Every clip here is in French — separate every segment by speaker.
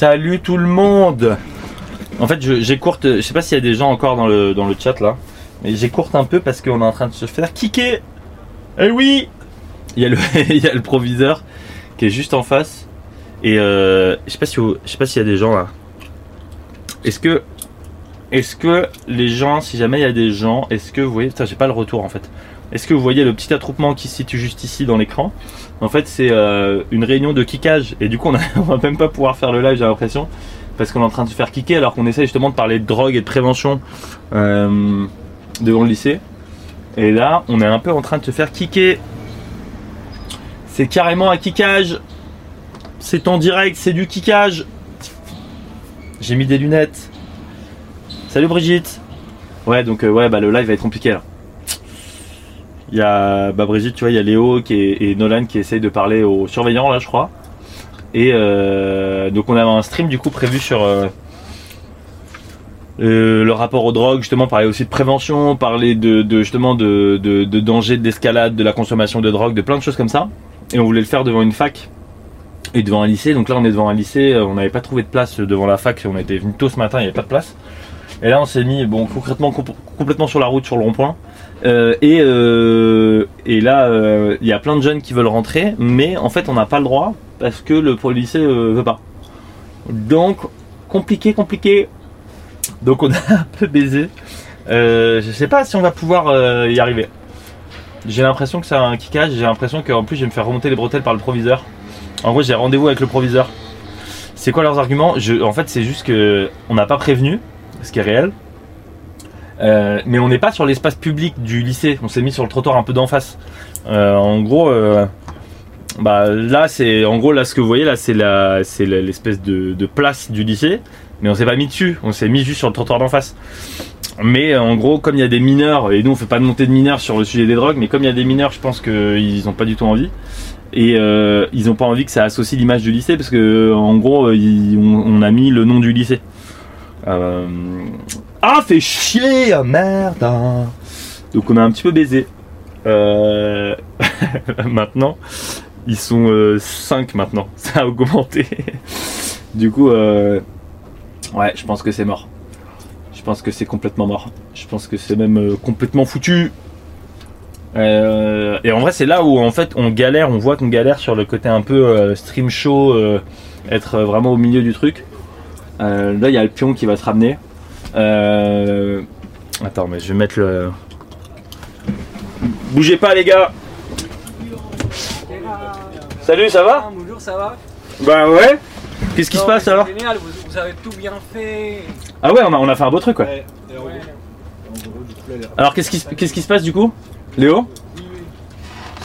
Speaker 1: Salut tout le monde En fait, j'écourte, je sais pas s'il y a des gens encore dans le, dans le chat là, mais j'écourte un peu parce qu'on est en train de se faire kicker Eh oui il y, a le, il y a le proviseur qui est juste en face. Et euh, je sais pas si je sais pas s'il y a des gens là. Est-ce que est-ce que les gens, si jamais il y a des gens, est-ce que vous voyez, putain, j'ai pas le retour en fait. Est-ce que vous voyez le petit attroupement qui se situe juste ici dans l'écran? En fait, c'est euh, une réunion de kickage et du coup, on, a- on va même pas pouvoir faire le live, j'ai l'impression, parce qu'on est en train de se faire kicker alors qu'on essaie justement de parler de drogue et de prévention euh, devant le lycée. Et là, on est un peu en train de se faire kicker. C'est carrément un kickage. C'est en direct, c'est du kickage. J'ai mis des lunettes. Salut Brigitte. Ouais, donc euh, ouais, bah le live va être compliqué là. Il y a bah Brigitte, tu vois, il y a Léo qui est- et Nolan qui essayent de parler aux surveillants là, je crois. Et euh, donc on a un stream du coup prévu sur euh, euh, le rapport aux drogues, justement parler aussi de prévention, parler de, de justement de, de, danger d'escalade, de la consommation de drogue, de plein de choses comme ça. Et on voulait le faire devant une fac et devant un lycée. Donc là on est devant un lycée, on n'avait pas trouvé de place devant la fac, on était venu tôt ce matin, il n'y avait pas de place. Et là on s'est mis bon concrètement comp- complètement sur la route sur le rond-point. Euh, et, euh, et là euh, il y a plein de jeunes qui veulent rentrer, mais en fait on n'a pas le droit parce que le lycée euh, veut pas. Donc compliqué, compliqué. Donc on a un peu baisé. Euh, je sais pas si on va pouvoir euh, y arriver. J'ai l'impression que c'est un kickage, j'ai l'impression qu'en plus je vais me faire remonter les bretelles par le proviseur. En gros j'ai rendez-vous avec le proviseur. C'est quoi leurs arguments? En fait c'est juste que on n'a pas prévenu, ce qui est réel. Euh, mais on n'est pas sur l'espace public du lycée, on s'est mis sur le trottoir un peu d'en face. Euh, en gros, euh, bah là c'est en gros là ce que vous voyez là c'est l'espèce de, place du lycée, mais on s'est pas mis dessus, on s'est mis juste sur le trottoir d'en face. Mais en gros, comme il y a des mineurs, et nous on fait pas de montée de mineurs sur le sujet des drogues, mais comme il y a des mineurs, je pense qu'ils ont pas du tout envie. Et ils ont pas envie que ça associe l'image du lycée parce que en gros, on, a mis le nom du lycée. Ah, fait chier, ah, merde. Donc on a un petit peu baisé. Euh, maintenant, ils sont 5 maintenant. Ça a augmenté. du coup, euh, ouais, je pense que c'est mort. Je pense que c'est complètement mort. Je pense que c'est même euh, complètement foutu. Euh, et en vrai, c'est là où en fait on galère, on voit qu'on galère sur le côté un peu euh, stream show, euh, être vraiment au milieu du truc. Euh, là, il y a le pion qui va se ramener. Euh, Attends, mais je vais mettre le. Bougez pas, les gars! Salut, ça va?
Speaker 2: Bonjour, ça va?
Speaker 1: Bah ouais! Qu'est-ce qui se passe alors?
Speaker 2: Génial, vous, vous avez tout bien fait.
Speaker 1: Ah ouais, on a, on a fait un beau truc. Ouais. Alors, qu'est-ce qui, se- qu'est-ce qui se passe du coup? Léo?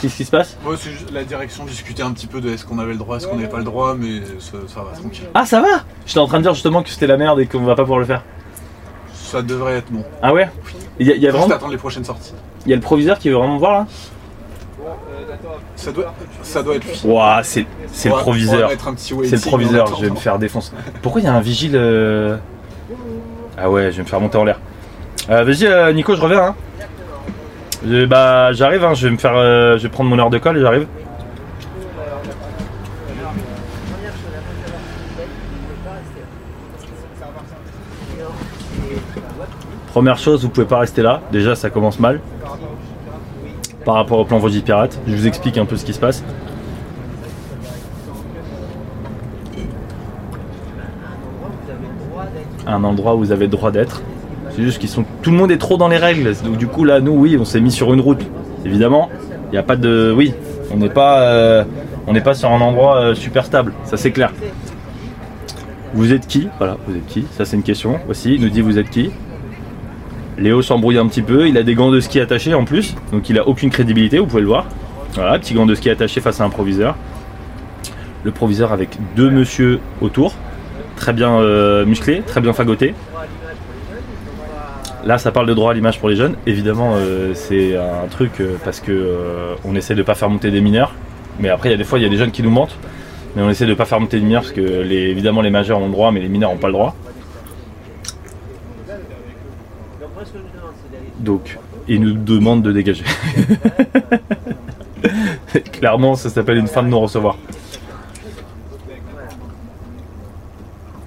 Speaker 1: Qu'est-ce qui se passe?
Speaker 3: Ouais, c'est juste la direction discuter un petit peu de est-ce qu'on avait le droit, est-ce qu'on n'avait pas le droit, mais ça, ça va, tranquille.
Speaker 1: Ah, ça va? J'étais en train de dire justement que c'était la merde et qu'on va pas pouvoir le faire.
Speaker 3: Ça devrait être bon.
Speaker 1: Ah ouais? Il y a, il y a
Speaker 3: Juste
Speaker 1: vraiment.
Speaker 3: attendre les prochaines sorties.
Speaker 1: Il y a le proviseur qui veut vraiment me voir là?
Speaker 3: Ça doit, ça doit être lui.
Speaker 1: Ouah, c'est c'est le proviseur. C'est le proviseur, je vais me faire défoncer. Pourquoi il y a un vigile euh, Ah ouais, je vais me faire monter en l'air. Euh, Vas-y, euh, Nico, je reviens. Hein. Je- bah, j'arrive, hein, je vais me faire. euh, je vais prendre mon heure de colle et j'arrive. Première chose, vous pouvez pas rester là. Déjà, ça commence mal. Par rapport au plan Vosy Pirate. Je vous explique un peu ce qui se passe. un endroit où vous avez le droit d'être. C'est juste qu'ils sont. Tout le monde est trop dans les règles. Donc du coup là, nous, oui, on s'est mis sur une route. Évidemment, il n'y a pas de. Oui, on n'est pas. euh, sur un endroit euh, super stable. Ça c'est clair. Vous êtes qui? Voilà, vous êtes qui? Ça c'est une question aussi. Il nous dit vous êtes qui? Léo s'embrouille un petit peu. Il a des gants de ski attachés en plus, donc il a aucune crédibilité. Vous pouvez le voir. Voilà, petit gant de ski attaché face à un proviseur. Le proviseur avec deux monsieur autour très bien euh, musclé, très bien fagoté. Là, ça parle de droit à l'image pour les jeunes. Évidemment, euh, c'est un truc euh, parce que on essaie de pas faire monter des mineurs. Mais après, il y a des fois, il y a des jeunes qui nous mentent. Mais on essaie de pas faire monter des mineurs parce que évidemment, les majeurs ont le droit, mais les mineurs n'ont pas le droit. Donc, ils nous demandent de dégager. Clairement, ça s'appelle une fin de non-recevoir.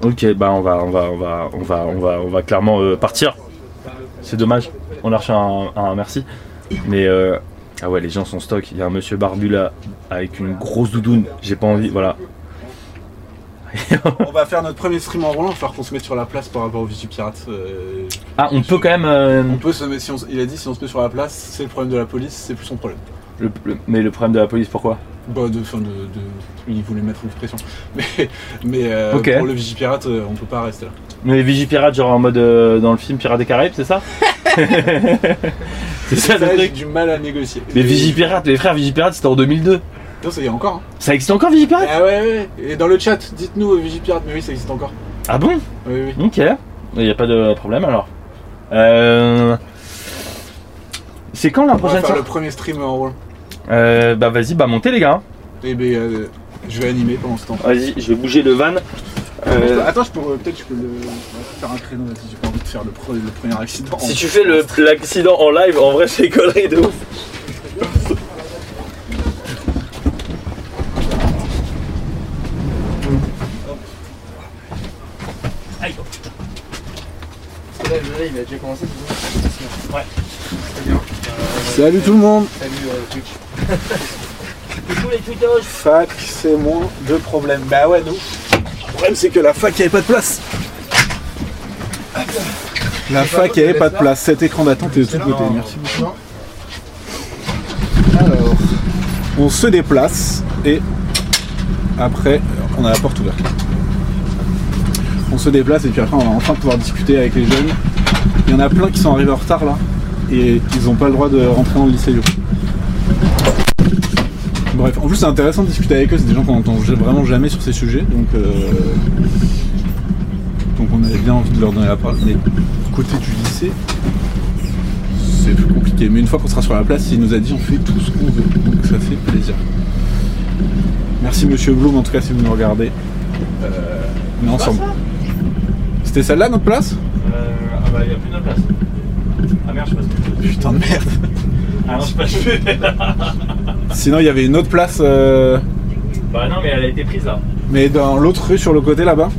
Speaker 1: Ok, bah on va, on va, on va, on va, on va, on va clairement euh, partir. C'est dommage. On reçu un, un merci. Mais euh, ah ouais, les gens sont stock. Il y a un monsieur barbu là avec une grosse doudoune. J'ai pas envie. Voilà.
Speaker 3: On va faire notre premier stream en roulant, il va falloir qu'on se mette sur la place par rapport au Vigipirate. Euh,
Speaker 1: Ah, on peut quand même. euh,
Speaker 3: on peut se mettre, si on il a dit si on se met sur la place, c'est le problème de la police, c'est plus son problème.
Speaker 1: le- le- mais le problème de la police, pourquoi?
Speaker 3: Bah, de, fin de, de- il voulait mettre une pression. Mais, mais euh, pour le Vigipirate, euh, on peut pas rester là.
Speaker 1: Mais Vigipirate, genre en mode euh, dans le film Pirates des Caraïbes, c'est ça? C'est ça le
Speaker 3: Ça, j'ai
Speaker 1: truc
Speaker 3: du mal à négocier.
Speaker 1: Mais Vigipirate, les frères Vigipirate, c'était en 2002.
Speaker 3: Non, ça y est encore. Hein.
Speaker 1: Ça existe encore Vigipirate
Speaker 3: Ah ouais, ouais. Et dans le chat, dites-nous euh, Vigipirate, mais oui, ça existe encore.
Speaker 1: Ah bon?
Speaker 3: Oui, oui.
Speaker 1: Ok. Il n'y a pas de problème alors. Euh... C'est quand la
Speaker 3: On va
Speaker 1: prochaine
Speaker 3: faire le
Speaker 1: sortie
Speaker 3: premier stream en roulant.
Speaker 1: euh, Bah vas-y, bah montez les gars.
Speaker 3: Et ben, euh, je vais animer pendant ce temps.
Speaker 1: Vas-y, je vais bouger le van. Euh,
Speaker 3: Attends, je pourrais peut-être je peux le faire un créneau là, si j'ai pas envie de faire le, pre- le premier accident.
Speaker 1: si tu fais le- l'accident en live, en vrai c'est connerie de ouf. Aïe.
Speaker 2: Là, le live, il a déjà commencé.
Speaker 1: Ouais.
Speaker 2: Très bien.
Speaker 3: Salut tout le monde
Speaker 2: Salut euh, Twitch.
Speaker 1: Coucou les.
Speaker 3: Fac, c'est moins de problèmes. Bah ouais, nous. Le problème, c'est que la fac, il avait pas de place. La fac, il avait pas de place. Cet écran d'attente est de tous côtés. Merci beaucoup. Alors, on se déplace et après, on a la porte ouverte. On se déplace et puis après, on va enfin pouvoir discuter avec les jeunes. Il y en a plein qui sont arrivés en retard là et ils n'ont pas le droit de rentrer dans le lycée du coup. Bref, en plus c'est intéressant de discuter avec eux, c'est des gens qu'on entend vraiment jamais sur ces sujets, donc euh, donc on avait bien envie de leur donner la parole. Mais côté du lycée, c'est plus compliqué. Mais une fois qu'on sera sur la place, il nous a dit on fait tout ce qu'on veut, donc ça fait plaisir. Merci Monsieur Bloom en tout cas si vous nous regardez. Euh, on est ensemble. C'était celle-là notre place?
Speaker 1: Euh, ah bah il n'y a plus de place. Ah merde, je passe plus.
Speaker 3: Putain de merde.
Speaker 1: Ah non, je passe plus.
Speaker 3: Sinon il y avait une autre place, euh,
Speaker 1: bah non, mais elle a été prise là.
Speaker 3: mais dans l'autre rue sur le côté là-bas.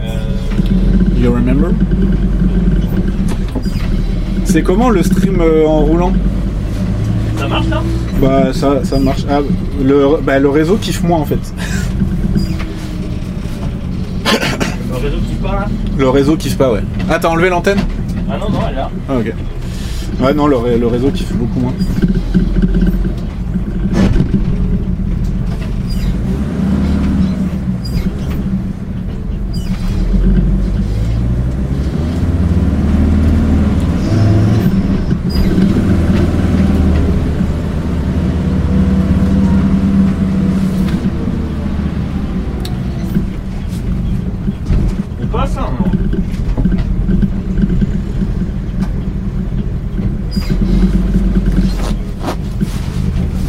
Speaker 1: Euh...
Speaker 3: You remember? C'est comment le stream euh, en roulant?
Speaker 1: Ça marche là?
Speaker 3: Bah ça, ça marche. Ah, le, bah, le réseau kiffe moins en fait.
Speaker 1: Le réseau qui part là
Speaker 3: Le réseau kiffe pas ouais. Ah t'as enlevé l'antenne
Speaker 1: Ah non, non, elle est là.
Speaker 3: Ah ok. Ouais non le, ré- le réseau kiffe beaucoup moins.
Speaker 1: On passe hein non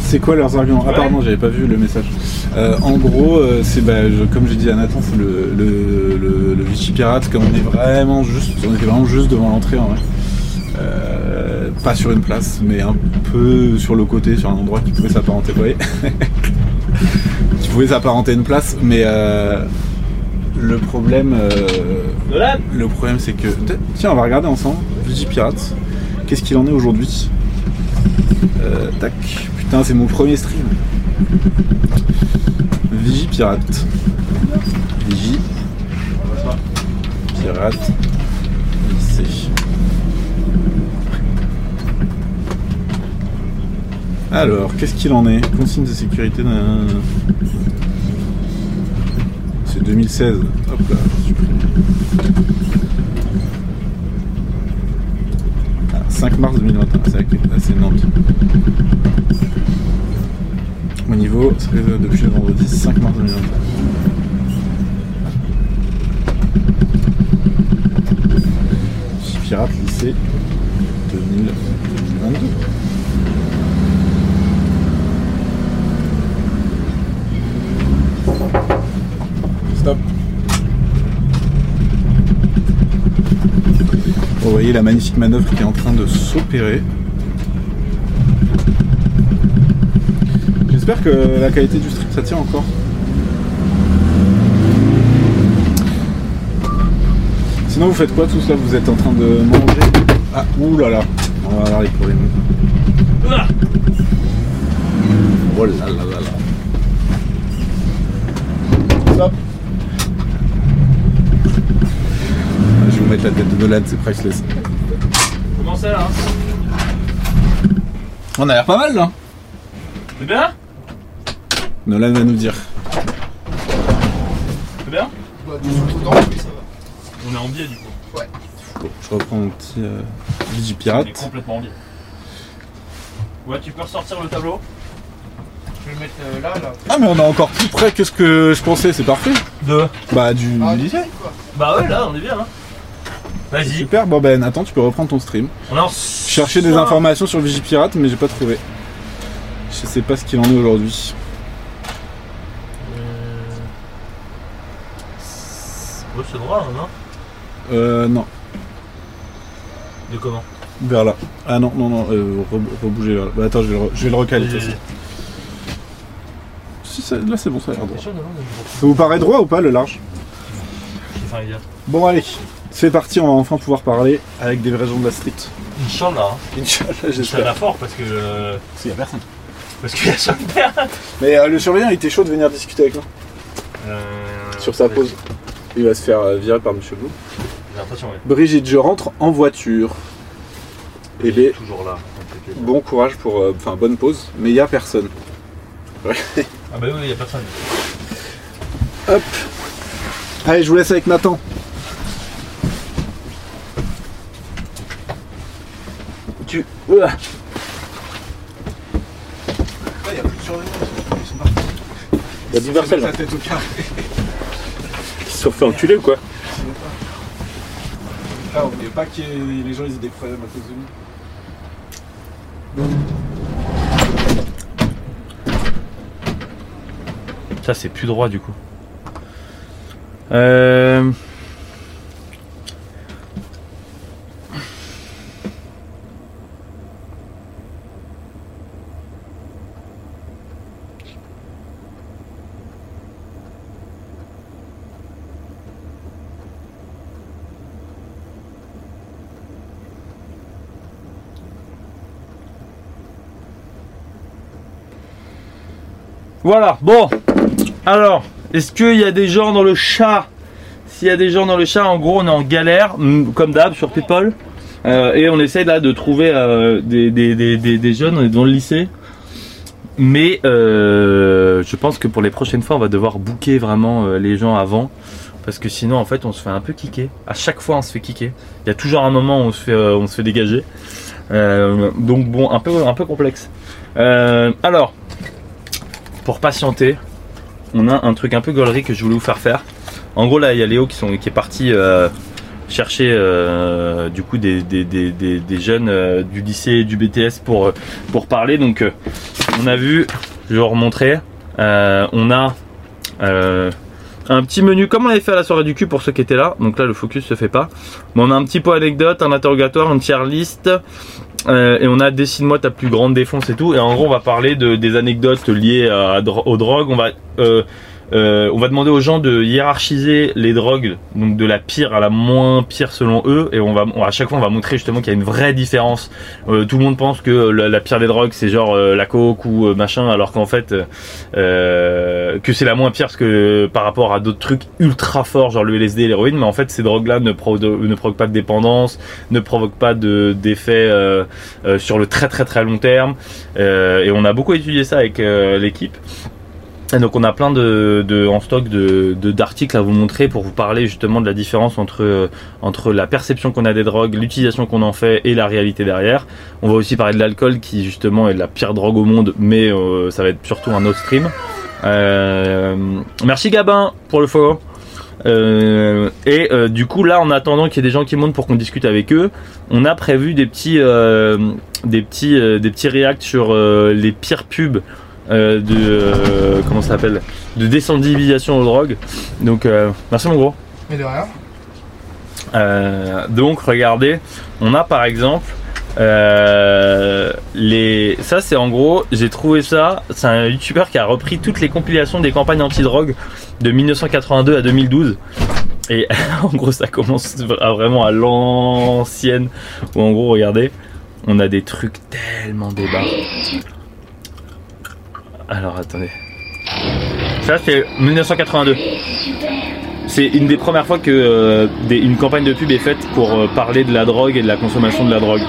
Speaker 3: C'est quoi leurs arguments Ah
Speaker 1: Ouais.
Speaker 3: pardon j'avais pas vu le message. Euh, en gros euh, c'est bah, je- comme j'ai dit à Nathan c'est le, le, le, le Vichy Pirate comme on est vraiment juste on était vraiment juste devant l'entrée en vrai. Euh, pas sur une place mais un peu sur le côté sur un endroit qui pouvait s'apparenter vous voyez qui pouvait s'apparenter à une place mais euh, le problème euh,
Speaker 1: Nolan
Speaker 3: le problème c'est que tiens on va regarder ensemble Vichy Pirate qu'est-ce qu'il en est aujourd'hui? Euh, tac c'est mon premier stream Vigie Pirate. Vigie Pirate. Alors, qu'est-ce qu'il en est? Consigne de sécurité. C'est 2016. Hop là. Ah, 5 mars 2021, c'est avec- ah, Au niveau, ça fait euh, depuis le vendredi 5 mars 2021. Pirate lycée 2022. Stop. Vous voyez la magnifique manœuvre qui est en train de s'opérer. J'espère que la qualité du stream ça tient encore. Sinon, vous faites quoi tous là? Vous êtes en train de manger? Ah, là là. On va avoir les problèmes. Oh là là là là. Stop. Je vais vous mettre la tête de Nolan, c'est priceless.
Speaker 1: Comment ça là?
Speaker 3: On a l'air pas mal là.
Speaker 1: C'est bien?
Speaker 3: Nolan va nous dire.
Speaker 1: C'est bien
Speaker 2: Bah, du tout dedans, oui, ça va.
Speaker 1: On est en biais du coup.
Speaker 3: Bon, je reprends mon petit euh,
Speaker 1: On est complètement en biais. Ouais, tu peux ressortir le tableau
Speaker 2: Je vais le mettre euh, là, là.
Speaker 3: Ah mais on est encore plus près que ce que je pensais, c'est parfait.
Speaker 1: De
Speaker 3: Bah du
Speaker 2: Ah,
Speaker 3: lycée.
Speaker 2: quoi.
Speaker 1: Bah ouais, là, on est bien. Hein. Vas-y.
Speaker 3: Super, bon ben Nathan, tu peux reprendre ton stream.
Speaker 1: On en
Speaker 3: Chercher des informations sur Vigipirate, mais j'ai pas trouvé. Je sais pas ce qu'il en est aujourd'hui.
Speaker 1: Droit, non
Speaker 3: Euh non,
Speaker 1: De comment
Speaker 3: vers là. Ah non, non, non, euh, re- rebouger vers là. Bah attends, je vais le, re- je vais le recaler. de toute façon. Si, ça- là c'est bon, ça a l'air droit.
Speaker 1: T'es sûr, non, non,
Speaker 3: Ça vous paraît droit ou pas le large. Bon allez, c'est parti, on va enfin pouvoir parler avec des vrais gens de la street.
Speaker 1: Inch'Allah. hein.
Speaker 3: Inch'Allah,
Speaker 1: Inch'Allah
Speaker 3: j'espère.
Speaker 1: fort parce que. euh,
Speaker 3: S'il y a personne.
Speaker 1: Parce qu'il y a son père.
Speaker 3: Mais euh, le surveillant, il était chaud de venir discuter avec moi.
Speaker 1: Euh,
Speaker 3: Sur sa pause. Il va se faire euh, virer par Monsieur Blou.
Speaker 1: J'ai l'impression.
Speaker 3: Brigitte, je rentre en voiture. Eh
Speaker 1: Il est
Speaker 3: bien,
Speaker 1: toujours là.
Speaker 3: bon courage pour. euh, Enfin, bonne pause, mais il y a personne.
Speaker 1: Ah bah oui, il y a personne.
Speaker 3: Hop Allez, je vous laisse avec Nathan. Tu. Ouah. il y a plus de surveillants, ils sont partis.
Speaker 1: Il y a là.
Speaker 3: Tête au carré.
Speaker 1: Sont fait enculer ou quoi
Speaker 3: Ah, on pas que les gens ils aient des problèmes à cause de nous.
Speaker 1: Ça, c'est plus droit du coup. Euh... Voilà, bon. Alors, est-ce qu'il y a des gens dans le chat? S'il y a des gens dans le chat, en gros, on est en galère, mm, comme d'hab, sur People. Euh, et on essaie là de trouver euh, des, jeunes, on dans le lycée. Mais euh, je pense que pour les prochaines fois, on va devoir booker vraiment les gens avant. Parce que sinon, en fait, on se fait un peu kicker. À chaque fois, on se fait kicker. Il y a toujours un moment où on se fait, dégager. Donc bon, un peu, un peu complexe. Alors, pour patienter, on a un truc un peu gaulerie que je voulais vous faire faire. En gros, là, il y a Léo qui, est parti euh, chercher euh, du coup des, jeunes euh, du lycée et du BTS pour, pour parler. Donc, on a vu, je vais vous remontrer, on a un petit menu comme on avait fait à la soirée du cul pour ceux qui étaient là. Donc là, le focus se fait pas. Mais on a un petit pot anecdote, un interrogatoire, une tier list. Euh, et on a dessine-moi ta plus grande défonce et tout. Et en gros, on va parler de, des anecdotes liées à, aux drogues. On va, euh, euh, on va demander aux gens de hiérarchiser les drogues, donc de la pire à la moins pire selon eux. Et on va, à chaque fois, on va montrer justement qu'il y a une vraie différence. Euh, tout le monde pense que la, pire des drogues, c'est genre euh, la coke ou machin, alors qu'en fait, que c'est la moins pire que par rapport à d'autres trucs ultra forts, genre le LSD, l'héroïne. Mais en fait, ces drogues-là ne, pro- ne provoquent pas de dépendance, ne provoquent pas de d'effets sur le très très très long terme. Et on a beaucoup étudié ça avec l'équipe. Et donc on a plein de, en stock de d'articles à vous montrer pour vous parler justement de la différence entre euh, entre la perception qu'on a des drogues, l'utilisation qu'on en fait et la réalité derrière. On va aussi parler de l'alcool qui justement est la pire drogue au monde, mais euh, ça va être surtout un autre stream. Euh, merci Gabin pour le follow. Et du coup là en attendant qu'il y ait des gens qui montent pour qu'on discute avec eux, on a prévu des petits euh, des petits des petits reacts sur les pires pubs euh, de euh, comment ça s'appelle? De désensibilisation aux drogues. Donc euh, merci mon gros.
Speaker 2: Mais de rien.
Speaker 1: Donc regardez, on a par exemple les. Ça c'est en gros, j'ai trouvé ça. C'est un youtubeur qui a repris toutes les compilations des campagnes anti-drogue de 1982 à 2012. Et en gros, ça commence à vraiment à l'ancienne. Où en gros, regardez, on a des trucs tellement débats. Alors attendez. Ça, c'est 1982. C'est une des premières fois que euh, des- une campagne de pub est faite pour euh, parler de la drogue et de la consommation de la drogue.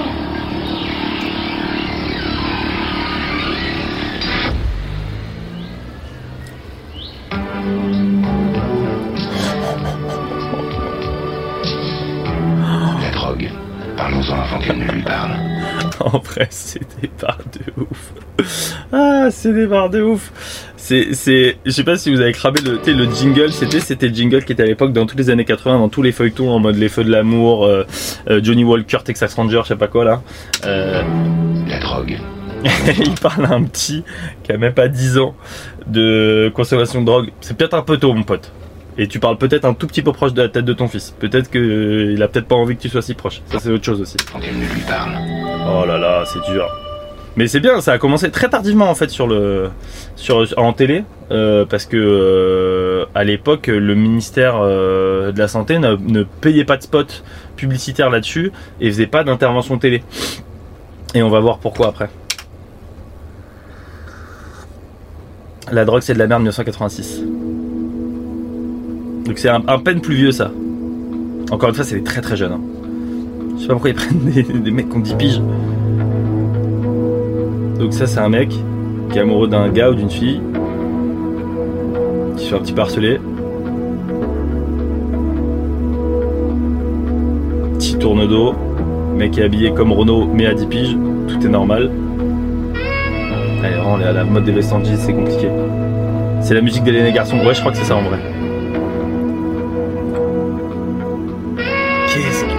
Speaker 4: La drogue. Parlons-en avant qu'elle ne lui parle.
Speaker 1: En vrai, des barres de ouf. Ah, c'est des barres de ouf. C'est, c'est, je sais pas si vous avez cramé le, tu sais, le jingle. C'était, c'était le jingle qui était à l'époque dans toutes les années 80, dans tous les feuilletons en mode les feux de l'amour, euh, euh, Johnny Walker, Texas Ranger, je sais pas quoi là. Euh,
Speaker 4: La drogue.
Speaker 1: il parle à un petit qui a même pas 10 ans de consommation de drogue. C'est peut-être un peu tôt, mon pote. Et tu parles peut-être un tout petit peu proche de la tête de ton fils. Peut-être que euh, il a peut-être pas envie que tu sois si proche. Ça, c'est autre chose aussi.
Speaker 4: Quand elle ne lui parle.
Speaker 1: Oh là là, c'est dur. Mais c'est bien, ça a commencé très tardivement en fait sur le sur en télé euh, parce que euh, à l'époque le ministère euh, de la santé ne, ne payait pas de spot publicitaire là-dessus et faisait pas d'intervention télé. Et on va voir pourquoi après. La drogue c'est de la merde 1986. Donc c'est un, peine plus vieux ça. Encore une fois c'est des très très jeunes. hein. Je sais pas pourquoi ils prennent des, des mecs qui ont 10 piges. Donc ça c'est un mec qui est amoureux d'un gars ou d'une fille qui se fait un petit peu harceler. Petit tourne dos, mec est habillé comme Renault mais à 10 piges, tout est normal. Allez, on est à la mode des jeans, c'est compliqué. C'est la musique d'Hélène Garçon, ouais je crois que c'est ça en vrai. Qu'est-ce que...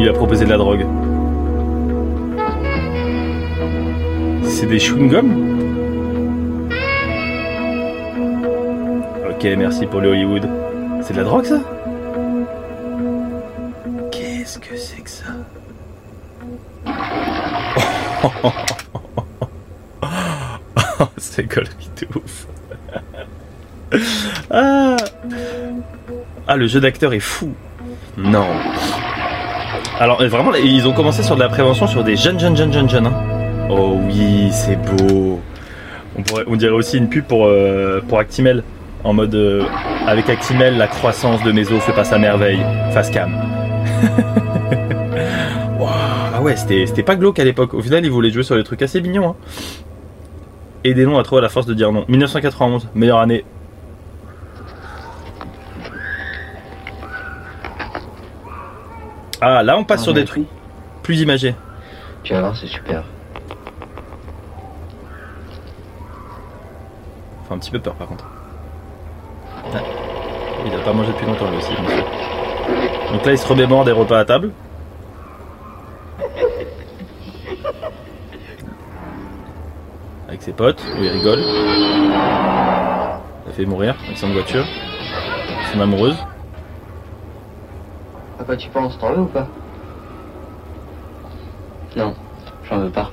Speaker 1: Il a proposé de la drogue. C'est des chewing-gums Ok, merci pour le Hollywood. C'est de la drogue ça? Qu'est-ce que c'est que ça? C'est gaulerie de ouf. ah. ah, le jeu d'acteur est fou. Non. Alors euh, vraiment, ils ont commencé sur de la prévention sur des jeunes, jeunes, jeunes, jeunes, jeunes. hein. Oh oui, c'est beau. On, pourrait, on dirait aussi une pub pour, euh, pour Actimel. En mode, euh, avec Actimel, la croissance de mes os se passe à merveille. Face cam. Ah ouais, c'était pas glauque à l'époque. Au final, ils voulaient jouer sur des trucs assez mignons. Hein. Aidez-nous à trouver la force de dire non. 1991, meilleure année. Ah, là, on passe sur des trucs plus imagés.
Speaker 5: Tu vas voir, c'est super.
Speaker 1: Fait un petit peu peur par contre. Il a pas mangé depuis longtemps lui aussi. monsieur. Donc là il se remémore des repas à table. Avec ses potes, où il rigole. Il a fait mourir avec son voiture. Son amoureuse.
Speaker 5: À quoi tu penses T'en veux ou pas? Non, j'en veux pas.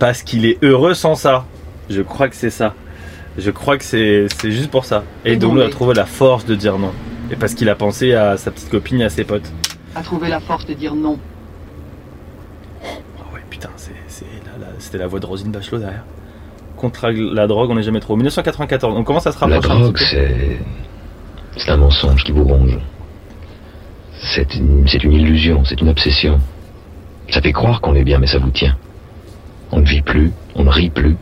Speaker 1: Parce qu'il est heureux sans ça. Je crois que c'est ça. Je crois que c'est c'est juste pour ça. Et donc il a trouvé la force de dire non. Et parce qu'il a pensé à sa petite copine et à ses potes.
Speaker 6: à trouver la force de dire non.
Speaker 1: Ah ouais, putain, la- la- c'était la voix de Rosine Bachelot derrière. Contre la drogue, on n'est jamais trop. 1994, on commence à se
Speaker 4: La
Speaker 1: rapprocher. un
Speaker 4: drogue, c'est. C'est un mensonge qui vous ronge. C'est une, c'est une illusion, c'est une obsession. Ça fait croire qu'on est bien, mais ça vous tient. On ne vit plus, on ne rit plus.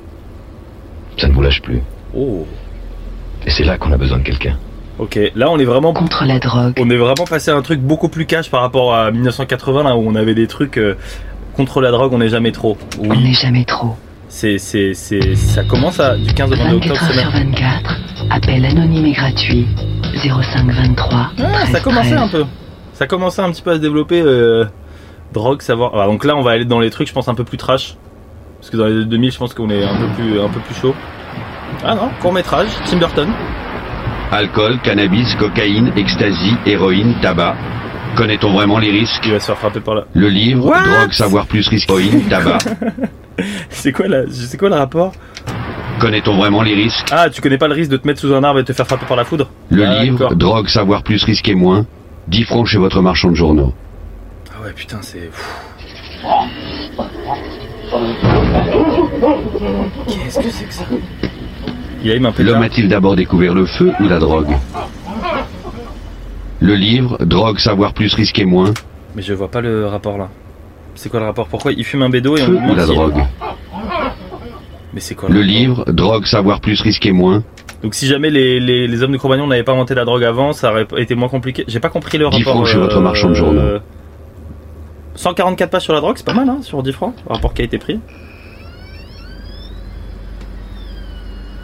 Speaker 4: Ça ne vous lâche plus.
Speaker 1: Oh,
Speaker 4: Et c'est là qu'on a besoin de quelqu'un.
Speaker 1: ok. Là, on est vraiment,
Speaker 6: Contre la drogue.
Speaker 1: on est vraiment passé à un truc beaucoup plus cash par rapport à 1980, là où on avait des trucs euh, contre la drogue, on n'est jamais trop.
Speaker 6: On n'est jamais trop.
Speaker 1: c'est, c'est, c'est, ça commence à, du 15 au 22 octobre,
Speaker 6: 24 heures sur
Speaker 1: semaine.
Speaker 6: 24. Appel anonyme et gratuit. 0523.
Speaker 1: Ah, ça
Speaker 6: 13
Speaker 1: commençait
Speaker 6: 13.
Speaker 1: un peu. Ça commençait un petit peu à se développer. euh, drogue, savoir. Ah, donc là, on va aller dans les trucs, je pense, un peu plus trash. Parce que dans les 2000, je pense qu'on est un peu plus, un peu plus chaud. Ah non, court métrage, Tim Burton.
Speaker 7: Alcool, cannabis, cocaïne, ecstasy, héroïne, tabac. Connaît-on vraiment les risques?
Speaker 1: Il va se faire frapper par là.
Speaker 7: Le livre,
Speaker 1: What?
Speaker 7: drogue, savoir plus, risque, héroïne, tabac.
Speaker 1: C'est quoi là C'est quoi le rapport?
Speaker 7: Connaît-on vraiment les risques?
Speaker 1: Ah, tu connais pas le risque de te mettre sous un arbre et de te faire frapper par la foudre?
Speaker 7: Le
Speaker 1: Ah,
Speaker 7: livre. Drogue, savoir plus, risquer moins. 10 francs chez votre marchand de journaux.
Speaker 1: Ah ouais, putain, c'est. Qu'est-ce que c'est que ça?
Speaker 7: L'homme a-t-il d'abord découvert le feu ou la drogue Le livre Drogue, savoir plus, risquer moins.
Speaker 1: Mais je vois pas le rapport là. C'est quoi le rapport? Pourquoi il fume un bédo et on
Speaker 7: Feu
Speaker 1: lui
Speaker 7: ou la drogue
Speaker 1: Mais c'est quoi
Speaker 7: Le
Speaker 1: rapport?
Speaker 7: livre Drogue, savoir plus, risquer moins.
Speaker 1: Donc si jamais les, les, les hommes de Cro-Magnon n'avaient pas inventé la drogue avant, ça aurait été moins compliqué. J'ai pas compris le
Speaker 7: 10
Speaker 1: rapport.
Speaker 7: francs chez votre marchand de journaux.
Speaker 1: 144 pages sur la drogue, c'est pas mal hein, sur 10 francs, le rapport qui a été pris.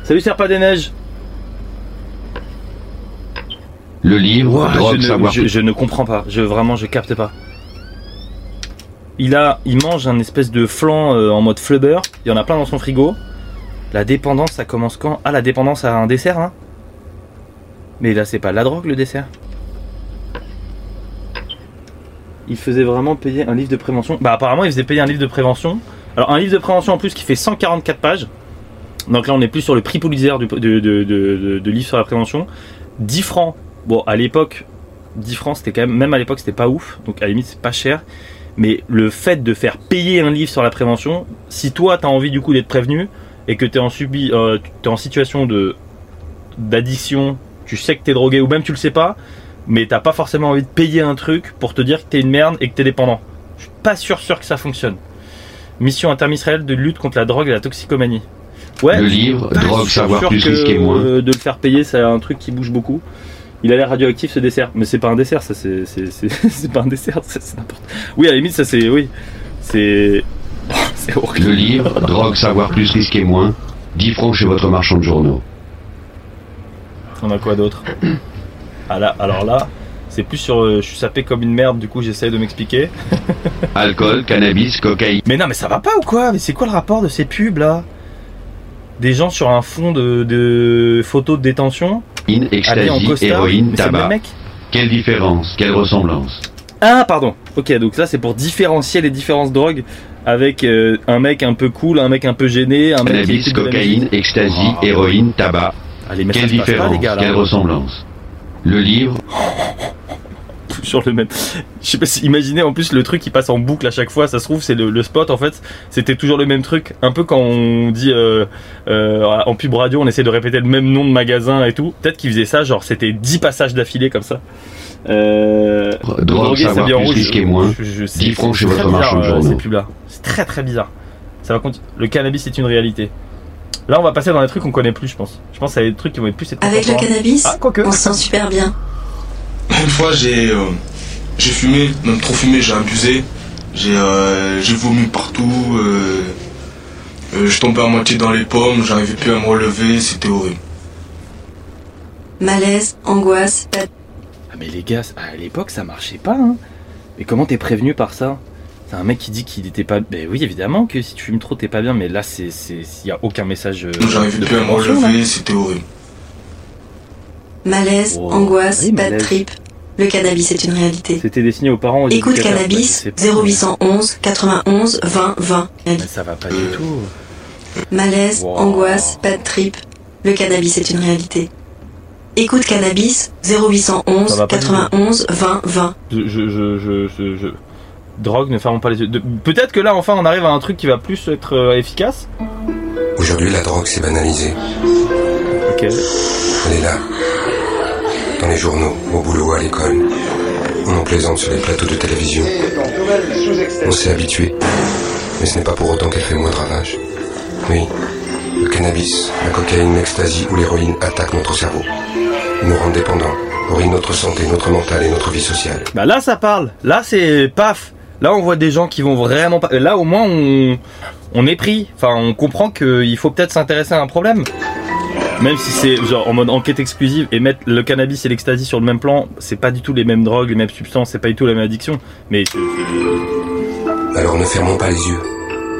Speaker 1: Salut Serpa des Neiges
Speaker 7: Le livre
Speaker 1: Ouah,
Speaker 7: Drogue,
Speaker 1: je, ne,
Speaker 7: savoir
Speaker 1: je-
Speaker 7: plus.
Speaker 1: je ne comprends pas, je vraiment je capte pas. Il a, il mange un espèce de flan euh, en mode flubber. Il y en a plein dans son frigo. La dépendance, ça commence quand? Ah, la dépendance à un dessert, hein Mais là, c'est pas la drogue le dessert. Il faisait vraiment payer un livre de prévention. Bah, apparemment, il faisait payer un livre de prévention. Alors, un livre de prévention en plus qui fait 144 pages. Donc là, on est plus sur le prix Pulitzer de, de, de, sur la prévention. 10 francs. Bon, à l'époque, 10 francs, c'était quand même, même à l'époque, c'était pas ouf. Donc, à la limite, c'est pas cher. Mais le fait de faire payer un livre sur la prévention, si toi, t'as envie du coup d'être prévenu et que t'es en euh, en situation d'addiction, tu sais que t'es drogué ou même tu le sais pas, mais t'as pas forcément envie de payer un truc pour te dire que t'es une merde et que t'es dépendant. Je suis pas sûr sûr que ça fonctionne. Mission interministérielle de lutte contre la drogue et la toxicomanie. Ouais.
Speaker 7: Le livre
Speaker 1: pas
Speaker 7: Drogue, savoir plus,
Speaker 1: que,
Speaker 7: risquer moins.
Speaker 1: euh, de le faire payer, c'est un truc qui bouge beaucoup. Il a l'air radioactif ce dessert, mais c'est pas un dessert, ça c'est pas un dessert, c'est n'importe. Oui, à la limite ça c'est oui, c'est c'est horrible.
Speaker 7: Le livre Drogue, savoir plus, risquer moins. 10 francs chez votre marchand de journaux.
Speaker 1: On a quoi d'autre? Ah là, alors là, c'est plus sur. euh, je suis sapé comme une merde, du coup j'essaye de m'expliquer.
Speaker 7: Alcool, cannabis, cocaïne.
Speaker 1: Mais non, mais ça va pas ou quoi? Mais c'est quoi le rapport de ces pubs là? Des gens sur un fond de, de photos de détention, en
Speaker 7: ecstasy,
Speaker 1: costard.
Speaker 7: héroïne,
Speaker 1: le
Speaker 7: tabac.
Speaker 1: mec
Speaker 7: Quelle différence Quelle ressemblance
Speaker 1: Ah, pardon. Ok, donc là c'est pour différencier les différentes drogues avec euh, un mec un peu cool, un mec un peu gêné, un mec
Speaker 7: Cannabis, cocaïne, ecstasy, héroïne, tabac.
Speaker 1: Ah, les
Speaker 7: Quelle
Speaker 1: pas,
Speaker 7: différence
Speaker 1: les gars, là.
Speaker 7: Quelle ressemblance Le livre
Speaker 1: toujours le même. Je sais pas si imaginez en plus le truc qui passe en boucle à chaque fois. Ça se trouve c'est le, le spot en fait. C'était toujours le même truc. Un peu quand on dit euh, euh, en pub radio, on essaie de répéter le même nom de magasin et tout. Peut-être qu'ils faisaient ça. Genre c'était 10 passages d'affilée comme ça. Euh,
Speaker 7: Drogue,
Speaker 1: c'est bien
Speaker 7: plus,
Speaker 1: rouge.
Speaker 7: moins.
Speaker 1: Je- je- c'est-
Speaker 7: 10 francs
Speaker 1: c'est
Speaker 7: chez
Speaker 1: très
Speaker 7: votre marchand de
Speaker 1: bizarre, euh,
Speaker 7: journaux.
Speaker 1: Ces pubs là. C'est très très bizarre. Ça va continuer. Le cannabis est une réalité. Là, on va passer dans des trucs qu'on connaît plus, je pense. Je pense être des trucs qui vont être plus.
Speaker 8: Avec le cannabis,
Speaker 1: Ah, quoique.
Speaker 8: on se sent super bien.
Speaker 9: Une fois, j'ai euh, j'ai fumé, même trop fumé, j'ai abusé. J'ai euh, j'ai vomi partout. Euh, euh, je tombais à moitié dans les pommes, j'arrivais plus à me relever, c'était horrible.
Speaker 8: Malaise, angoisse, pas
Speaker 1: Ah mais les gars, à l'époque ça marchait pas hein. Mais comment t'es prévenu par ça? C'est un mec qui dit qu'il était pas. Ben oui évidemment que si tu fumes trop t'es pas bien, mais là c'est c'est y a aucun message.
Speaker 9: J'arrivais
Speaker 1: de
Speaker 9: plus à me relever, c'était horrible.
Speaker 8: Malaise, angoisse,
Speaker 1: oui,
Speaker 8: pas de
Speaker 1: malaise.
Speaker 8: trip. Le cannabis est une réalité.
Speaker 1: C'était destiné aux parents. Aux
Speaker 8: Écoute.
Speaker 1: Bah,
Speaker 8: cannabis,
Speaker 1: je sais pas,
Speaker 8: 0811 91 20 20.
Speaker 1: mais Ça va pas du tout.
Speaker 8: Malaise,
Speaker 1: Wow.
Speaker 8: angoisse, pas de trip. Le cannabis est une réalité. Écoute cannabis,
Speaker 1: Ça
Speaker 8: 0811
Speaker 1: va pas du tout.
Speaker 8: 91 20 20.
Speaker 1: Je, je, je, je, je- je- Drogue, ne fermons pas les yeux. De- Peut-être que là enfin on arrive à un truc qui va plus être euh, efficace.
Speaker 10: Aujourd'hui, la drogue s'est banalisée.
Speaker 1: Ok.
Speaker 10: Elle est là. Dans les journaux, au boulot, à l'école. On en plaisante sur les plateaux de télévision. On s'est habitué. Mais ce n'est pas pour autant qu'elle fait moins de ravages. Oui, le cannabis, la cocaïne, l'ecstasy ou l'héroïne attaquent notre cerveau. Nous rendent dépendants, ruinent notre santé, notre mental et notre vie sociale.
Speaker 1: Bah là ça parle. Là c'est paf. Là on voit des gens qui vont vraiment pas. Là au moins on on est pris. Enfin on comprend qu'il faut peut-être s'intéresser à un problème. Même si c'est genre en mode enquête exclusive et mettre le cannabis et l'ecstasy sur le même plan, c'est pas du tout les mêmes drogues, les mêmes substances, c'est pas du tout la même addiction. Mais
Speaker 10: Alors ne fermons pas les yeux.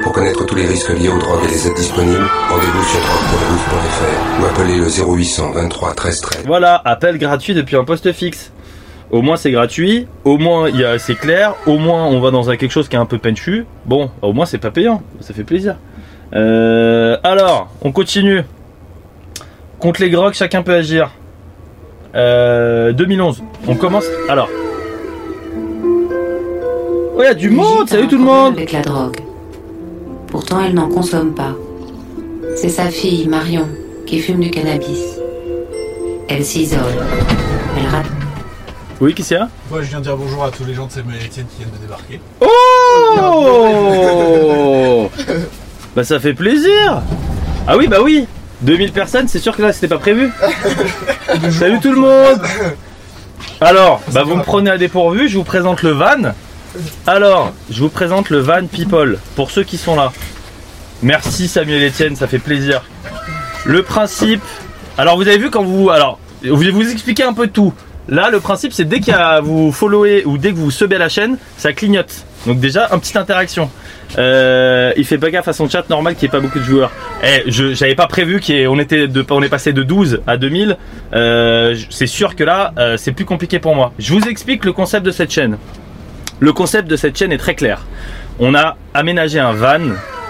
Speaker 10: Pour connaître tous les risques liés aux drogues et les aides disponibles, rendez-vous sur drogue.gouv.fr ou appelez le 0800 23 13 13.
Speaker 1: voilà, appel gratuit depuis un poste fixe. Au moins c'est gratuit, au moins il y a c'est clair, au moins on va dans un quelque chose qui est un peu penchu. Bon, au moins c'est pas payant, ça fait plaisir. Euh, alors, on continue. Contre les grogs, chacun peut agir. Euh, 2011. On commence. Alors. Oh, il y a du monde. Salut tout le monde.
Speaker 6: Avec la drogue. Pourtant, elle n'en consomme pas. C'est sa fille, Marion, qui fume du cannabis. Elle s'isole. Elle rate.
Speaker 1: Oui, qui c'est
Speaker 3: Moi, je viens dire bonjour à tous les gens de Samuel Etienne qui viennent de débarquer.
Speaker 1: Oh Bah ça fait plaisir Ah oui bah oui 2000 personnes, c'est sûr que là c'était pas prévu. Salut tout le monde Alors, bah vous me prenez à dépourvu, je vous présente le van. Alors, je vous présente le van People, pour ceux qui sont là. Merci Samuel Etienne, ça fait plaisir. Le principe... Alors vous avez vu quand vous... Alors, je vais vous expliquer un peu tout. Là, le principe, c'est dès qu'il vous followez ou dès que vous subez la chaîne, ça clignote. Donc déjà, une petite interaction. Euh, il fait pas gaffe à son chat normal qu'il n'y ait pas beaucoup de joueurs. Eh, je j'avais pas prévu qu'on on est passé de 12 à 2000. Euh, c'est sûr que là, euh, c'est plus compliqué pour moi. Je vous explique le concept de cette chaîne. Le concept de cette chaîne est très clair. On a aménagé un van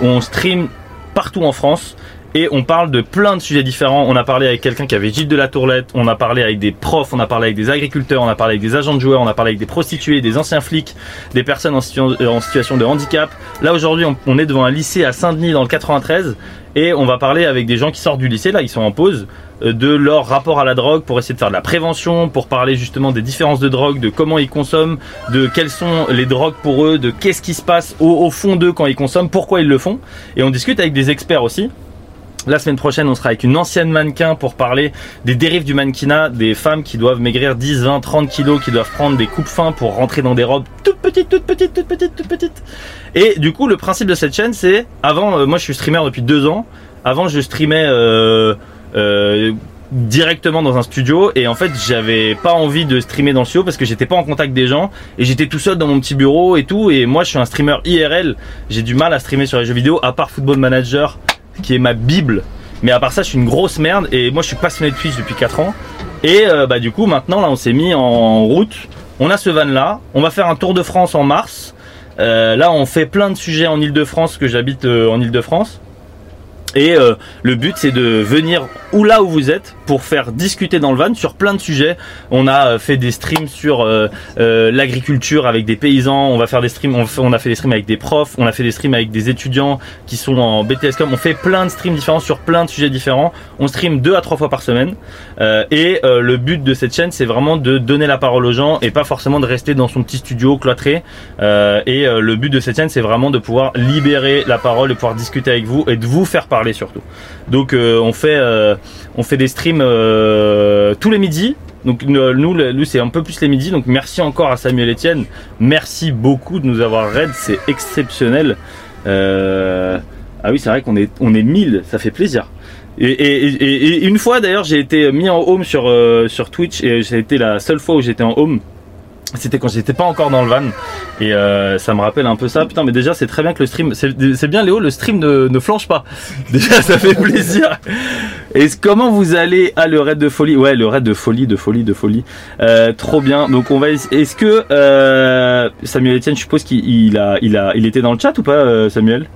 Speaker 1: où on stream partout en France et on parle de plein de sujets différents. On a parlé avec quelqu'un qui avait Gilles de la Tourlette, on a parlé avec des profs, on a parlé avec des agriculteurs, on a parlé avec des agents de joueurs, on a parlé avec des prostituées, des anciens flics, des personnes en, euh, situation de handicap. Là aujourd'hui, on, est devant un lycée à Saint-Denis dans le 93 et on va parler avec des gens qui sortent du lycée, là ils sont en pause, euh, de leur rapport à la drogue pour essayer de faire de la prévention, pour parler justement des différences de drogue, de comment ils consomment, de quelles sont les drogues pour eux, de qu'est-ce qui se passe au fond d'eux quand ils consomment, pourquoi ils le font. Et on discute avec des experts aussi. La semaine prochaine, on sera avec une ancienne mannequin pour parler des dérives du mannequinat, des femmes qui doivent maigrir 10, 20, 30 kilos, qui doivent prendre des coupes fins pour rentrer dans des robes toutes petites, toutes petites, toutes petites, toutes petites. Et du coup, le principe de cette chaîne, c'est avant, euh, moi je suis streamer depuis deux ans. Avant, je streamais euh, euh, directement dans un studio. Et en fait j'avais pas envie de streamer dans le studio parce que j'étais pas en contact des gens. Et j'étais tout seul dans mon petit bureau et tout. Et moi je suis un streamer IRL j'ai du mal à streamer sur les jeux vidéo à part Football Manager qui est ma bible. Mais à part ça je suis une grosse merde et moi je suis passionné de Twitch depuis 4 ans. Et euh, bah du coup maintenant là on s'est mis en route. On a ce van là on va faire un tour de France en mars. Euh, là on fait plein de sujets en Ile-de-France que j'habite euh, en Ile-de-France et euh, le but c'est de venir où là où vous êtes pour faire discuter dans le van sur plein de sujets. On a euh, fait des streams sur euh, l'agriculture avec des paysans. On va faire des streams. On, a fait des streams avec des profs. On a fait des streams avec des étudiants qui sont en BTScom. On fait plein de streams différents sur plein de sujets différents. On stream deux à trois fois par semaine. Et le but de cette chaîne c'est vraiment de donner la parole aux gens et pas forcément de rester dans son petit studio cloîtré. Et le but de cette chaîne c'est vraiment de pouvoir libérer la parole, de pouvoir discuter avec vous et de vous faire parler surtout. Donc euh, on fait euh, on fait des streams euh, tous les midis. Donc nous, nous, c'est un peu plus les midis. Donc merci encore à Samuel Etienne. Merci beaucoup de nous avoir raid, c'est exceptionnel. Ah oui, c'est vrai qu'on est on est 1000, ça fait plaisir. Et, une fois d'ailleurs, j'ai été mis en home sur sur Twitch et ça a été la seule fois où j'étais en home. C'était quand j'étais pas encore dans le van et euh, ça me rappelle un peu ça. Putain, mais déjà c'est très bien que le stream, c'est bien Léo, le stream ne, ne flanche pas. Déjà ça fait plaisir. Et comment vous allez? À le raid de folie Ouais, le raid de folie, de folie, de folie. Euh, trop bien. Donc on va. Est-ce que euh, Samuel Etienne, je suppose qu'il il a, il a, il était dans le chat ou pas, Samuel?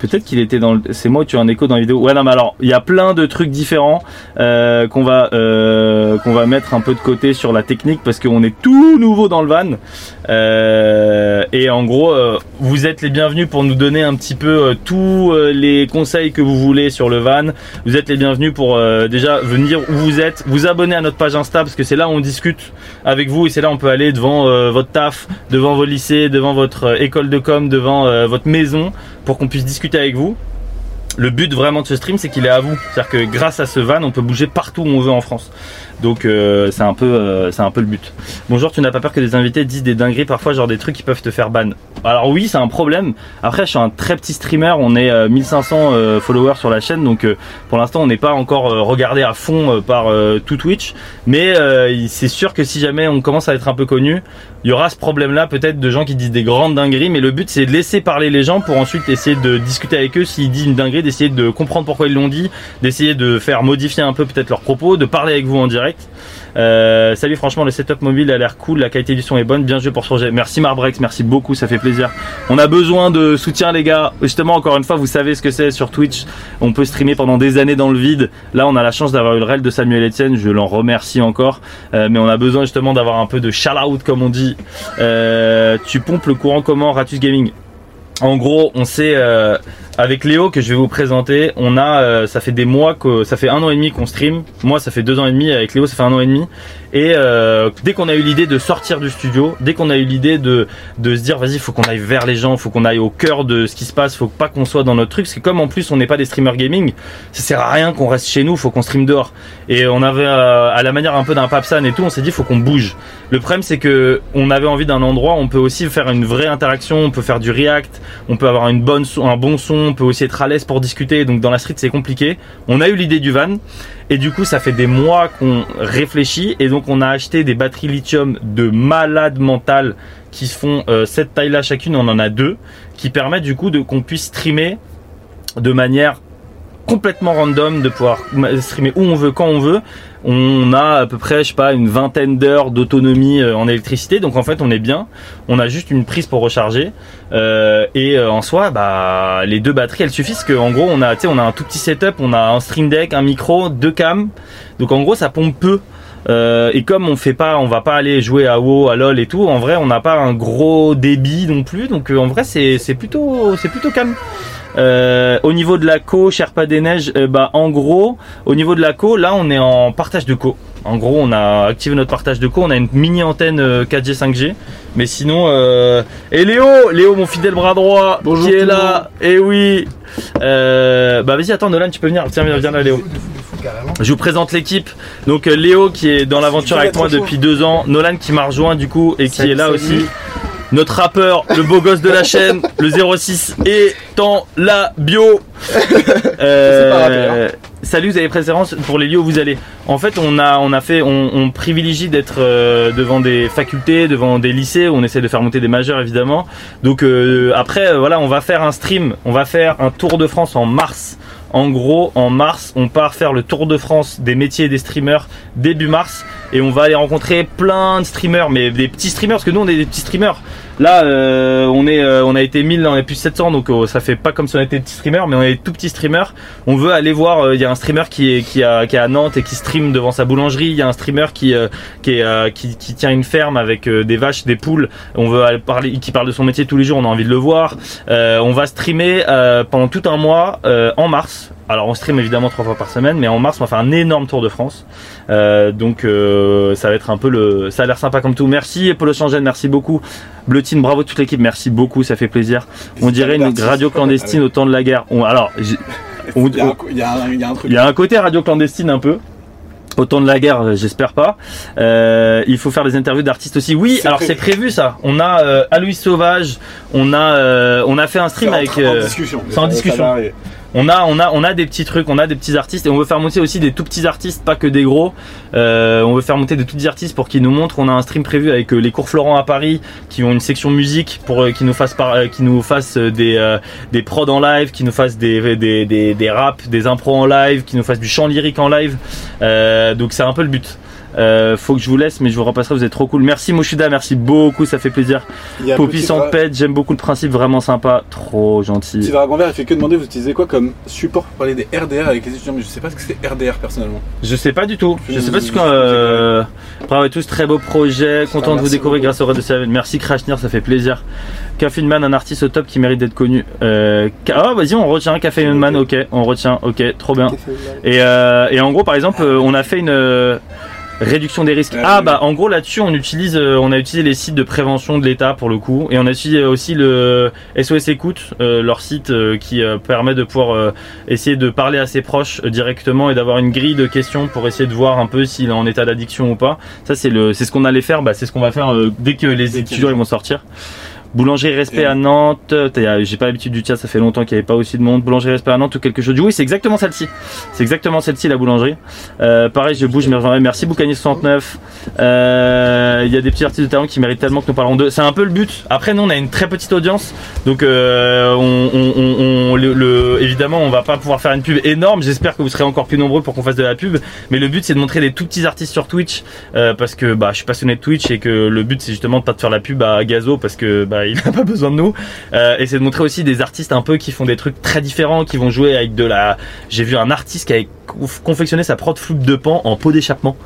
Speaker 1: Peut-être qu'il était dans le... C'est moi tu as un écho dans la vidéo Ouais non mais alors il y a plein de trucs différents euh, qu'on va euh, qu'on va mettre un peu de côté sur la technique parce qu'on est tout nouveau dans le van. Euh, et en gros euh, vous êtes les bienvenus pour nous donner un petit peu euh, tous euh, les conseils que vous voulez sur le van. Vous êtes les bienvenus pour déjà venir où vous êtes vous abonner à notre page Insta parce que c'est là où on discute avec vous et c'est là où on peut aller devant votre taf devant vos lycées devant votre école de com devant votre maison pour qu'on puisse discuter avec vous. Le but vraiment de ce stream, c'est qu'il est à vous. C'est-à-dire que grâce à ce van, on peut bouger partout où on veut en France. Donc euh, c'est un peu, euh, un peu le but. Bonjour, tu n'as pas peur que des invités disent des dingueries parfois, genre des trucs qui peuvent te faire ban. Alors oui, c'est un problème. Après, je suis un très petit streamer. On est euh, 1500 euh, followers sur la chaîne, donc pour l'instant, on n'est pas encore regardé à fond par tout Twitch. Mais c'est sûr que si jamais on commence à être un peu connu, il y aura ce problème-là peut-être de gens qui disent des grandes dingueries. Mais le but, c'est de laisser parler les gens pour ensuite essayer de discuter avec eux. S'ils disent une dinguerie, d'essayer de comprendre pourquoi ils l'ont dit, d'essayer de faire modifier un peu peut-être leurs propos, de parler avec vous en direct. Euh, salut, franchement, le setup mobile a l'air cool, la qualité du son est bonne, bien joué pour ce projet. Merci Marbrex, merci beaucoup, ça fait plaisir. On a besoin de soutien, les gars. Justement, encore une fois, vous savez ce que c'est sur Twitch. On peut streamer pendant des années dans le vide. Là, on a la chance d'avoir eu le rel de Samuel Etienne, je l'en remercie encore. Euh, mais on a besoin justement d'avoir un peu de shout-out, comme on dit. Euh, tu pompes le courant comment, Ratus Gaming? En gros, on sait avec Léo que je vais vous présenter, on a, euh, ça fait des mois que, ça fait un an et demi qu'on stream. Moi, ça fait deux ans et demi. Avec Léo, ça fait un an et demi. Et euh, dès qu'on a eu l'idée de sortir du studio, dès qu'on a eu l'idée de, de se dire, vas-y, faut qu'on aille vers les gens, faut qu'on aille au cœur de ce qui se passe, faut pas qu'on soit dans notre truc. Parce que comme en plus on n'est pas des streamers gaming, ça sert à rien qu'on reste chez nous, faut qu'on stream dehors. Et on avait, euh, à la manière un peu d'un Papsan et tout, on s'est dit, faut qu'on bouge. Le problème, c'est que on avait envie d'un endroit où on peut aussi faire une vraie interaction, on peut faire du React, on peut avoir une bonne un bon son, on peut aussi être à l'aise pour discuter. Donc dans la street, c'est compliqué. On a eu l'idée du van. Et du coup, ça fait des mois qu'on réfléchit et donc on a acheté des batteries lithium de malade mental qui font euh, cette taille-là chacune, on en a deux, qui permettent du coup qu'on puisse streamer de manière complètement random, de pouvoir streamer où on veut, quand on veut. On a à peu près, je sais pas, une vingtaine d'heures d'autonomie euh, en électricité, donc en fait on est bien. On a juste une prise pour recharger euh, et euh, en soi, bah les deux batteries elles suffisent. Que en gros on a, on a un tout petit setup, on a un stream deck, un micro, deux cams, donc en gros ça pompe peu. Et comme on fait pas, on va pas aller jouer à WoW, à LoL et tout. En vrai, on n'a pas un gros débit non plus, donc en vrai c'est plutôt c'est plutôt calme. Euh, au niveau de la co, Sherpa des Neiges, euh, bah en gros, au niveau de la co, là on est en partage de co. En gros, on a activé notre partage de co, on a une mini antenne euh, 4G 5G, mais sinon euh... et Léo, Léo mon fidèle bras droit
Speaker 3: Bonjour
Speaker 1: qui est là. Et oui. Euh... Bah vas-y, attends Nolan, tu peux venir. Tiens, viens, viens là Léo. Je vous présente l'équipe. Donc euh, Léo qui est dans l'aventure avec moi depuis deux ans, Nolan qui m'a rejoint du coup et qui est là aussi. Notre rappeur, le beau gosse de la chaîne, le 06 est dans la bio. Euh,
Speaker 11: hein.
Speaker 1: salut, vous avez préférence pour les lieux où vous allez. En fait, on a, on a fait, on, on privilégie d'être euh, devant des facultés, devant des lycées. On essaie de faire monter des majeurs évidemment. Donc euh, après, euh, voilà, on va faire un stream. On va faire un tour de France en mars. En gros, en mars, on part faire le tour de France des métiers et des streamers début mars et on va aller rencontrer plein de streamers, mais des petits streamers parce que nous on est des petits streamers. Là, euh, on est, euh, on a été 1000, on est plus 700, donc euh, ça fait pas comme si on était des petits streamers, mais on est tout petits streamers. On veut aller voir. euh, Il y a un streamer qui est, qui, a, qui est à Nantes et qui stream devant sa boulangerie. Il y a un streamer qui, qui, qui, tient une ferme avec des vaches, des poules. On veut aller parler, qui parle de son métier tous les jours. On a envie de le voir. On va streamer pendant tout un mois en mars. Alors on stream évidemment trois fois par semaine, mais en mars on va faire un énorme tour de France. Euh, donc euh, ça va être un peu le, ça a l'air sympa comme tout. Merci Polo Changène, merci beaucoup. Bleutine, bravo toute l'équipe, merci beaucoup, ça fait plaisir. On dirait une radio clandestine au temps de la guerre. On- alors, on-
Speaker 3: Il y a un, il y a un- il y a un truc.
Speaker 1: il y a un côté radio clandestine un peu. Au temps de la guerre, euh, j'espère pas. Euh, il faut faire des interviews d'artistes aussi. Oui, alors c'est prévu ça. On a euh, Aloïs Sauvage, on a euh, on a fait un stream avec
Speaker 3: en discussion.
Speaker 1: c'est en discussion. On a, des petits trucs, on a des petits artistes et on veut faire monter aussi des tout petits artistes, pas que des gros. Euh, on veut faire monter des tout petits artistes pour qu'ils nous montrent. On a un stream prévu avec euh, les cours Florent à Paris qui ont une section musique pour euh, qui nous fassent nous fassent des prods en live, qui nous fassent des raps, des impros en live, qui nous fassent du chant lyrique en live. Donc c'est un peu le but. Euh, faut que je vous laisse, mais je vous repasserai. Vous êtes trop cool. Merci Moshuda, merci beaucoup, ça fait plaisir. Poppy sans
Speaker 3: dra-
Speaker 1: pète, j'aime beaucoup le principe, vraiment sympa, trop gentil.
Speaker 3: Petit Dragon Vert, il fait que demander, vous utilisez quoi comme support pour parler des RDR avec les étudiants? Mais je sais pas ce que c'est RDR personnellement.
Speaker 1: Je sais pas du tout. Je
Speaker 3: Je-
Speaker 1: sais pas ce
Speaker 3: je-
Speaker 1: que. Euh... Bravo à tous, très beau projet. Content de vous découvrir
Speaker 3: beaucoup.
Speaker 1: grâce au Red de Seven. Merci Crashnir, ça fait plaisir. Café Man, un artiste au top qui mérite d'être connu. Euh... Ah, vas-y, on retient Café Man, ok, on retient, ok, trop bien. Et, euh, et en gros, par exemple, on a fait une réduction des risques.
Speaker 3: Ah,
Speaker 1: Ah bah, en gros, là-dessus, on utilise, euh, on a utilisé les sites de prévention de l'État pour le coup, et on a utilisé aussi le SOS Écoute, euh, leur site euh, qui euh, permet de pouvoir euh, essayer de parler à ses proches euh, directement et d'avoir une grille de questions pour essayer de voir un peu s'il est en état d'addiction ou pas. Ça, c'est le, c'est ce qu'on allait faire. Bah, c'est ce qu'on va faire euh, dès que les étudiants ils vont sortir. Boulangerie Respect à Nantes. t'as- J'ai pas l'habitude du chat, ça fait longtemps qu'il n'y avait pas aussi de monde. Boulangerie Respect à Nantes ou quelque chose. Oui, c'est exactement celle-ci. C'est exactement celle-ci la boulangerie. Euh, pareil, je bouge, mais reviendrai. Merci Boucanier69. Euh, Il y a des petits artistes de talent qui méritent tellement que nous parlons d'eux. C'est un peu le but. Après, nous, on a une très petite audience, donc euh, on, on- on- on- le, le- évidemment, on va pas pouvoir faire une pub énorme. J'espère que vous serez encore plus nombreux pour qu'on fasse de la pub. Mais le but, c'est de montrer des tout petits artistes sur Twitch, euh, parce que bah, je suis passionné de Twitch et que le but, c'est justement de pas de faire la pub à Gazo, parce que bah, il a pas besoin de nous. Euh, et c'est de montrer aussi des artistes un peu qui font des trucs très différents, qui vont jouer avec de la. J'ai vu un artiste qui avait conf- confectionné sa propre flûte de pan en pot d'échappement.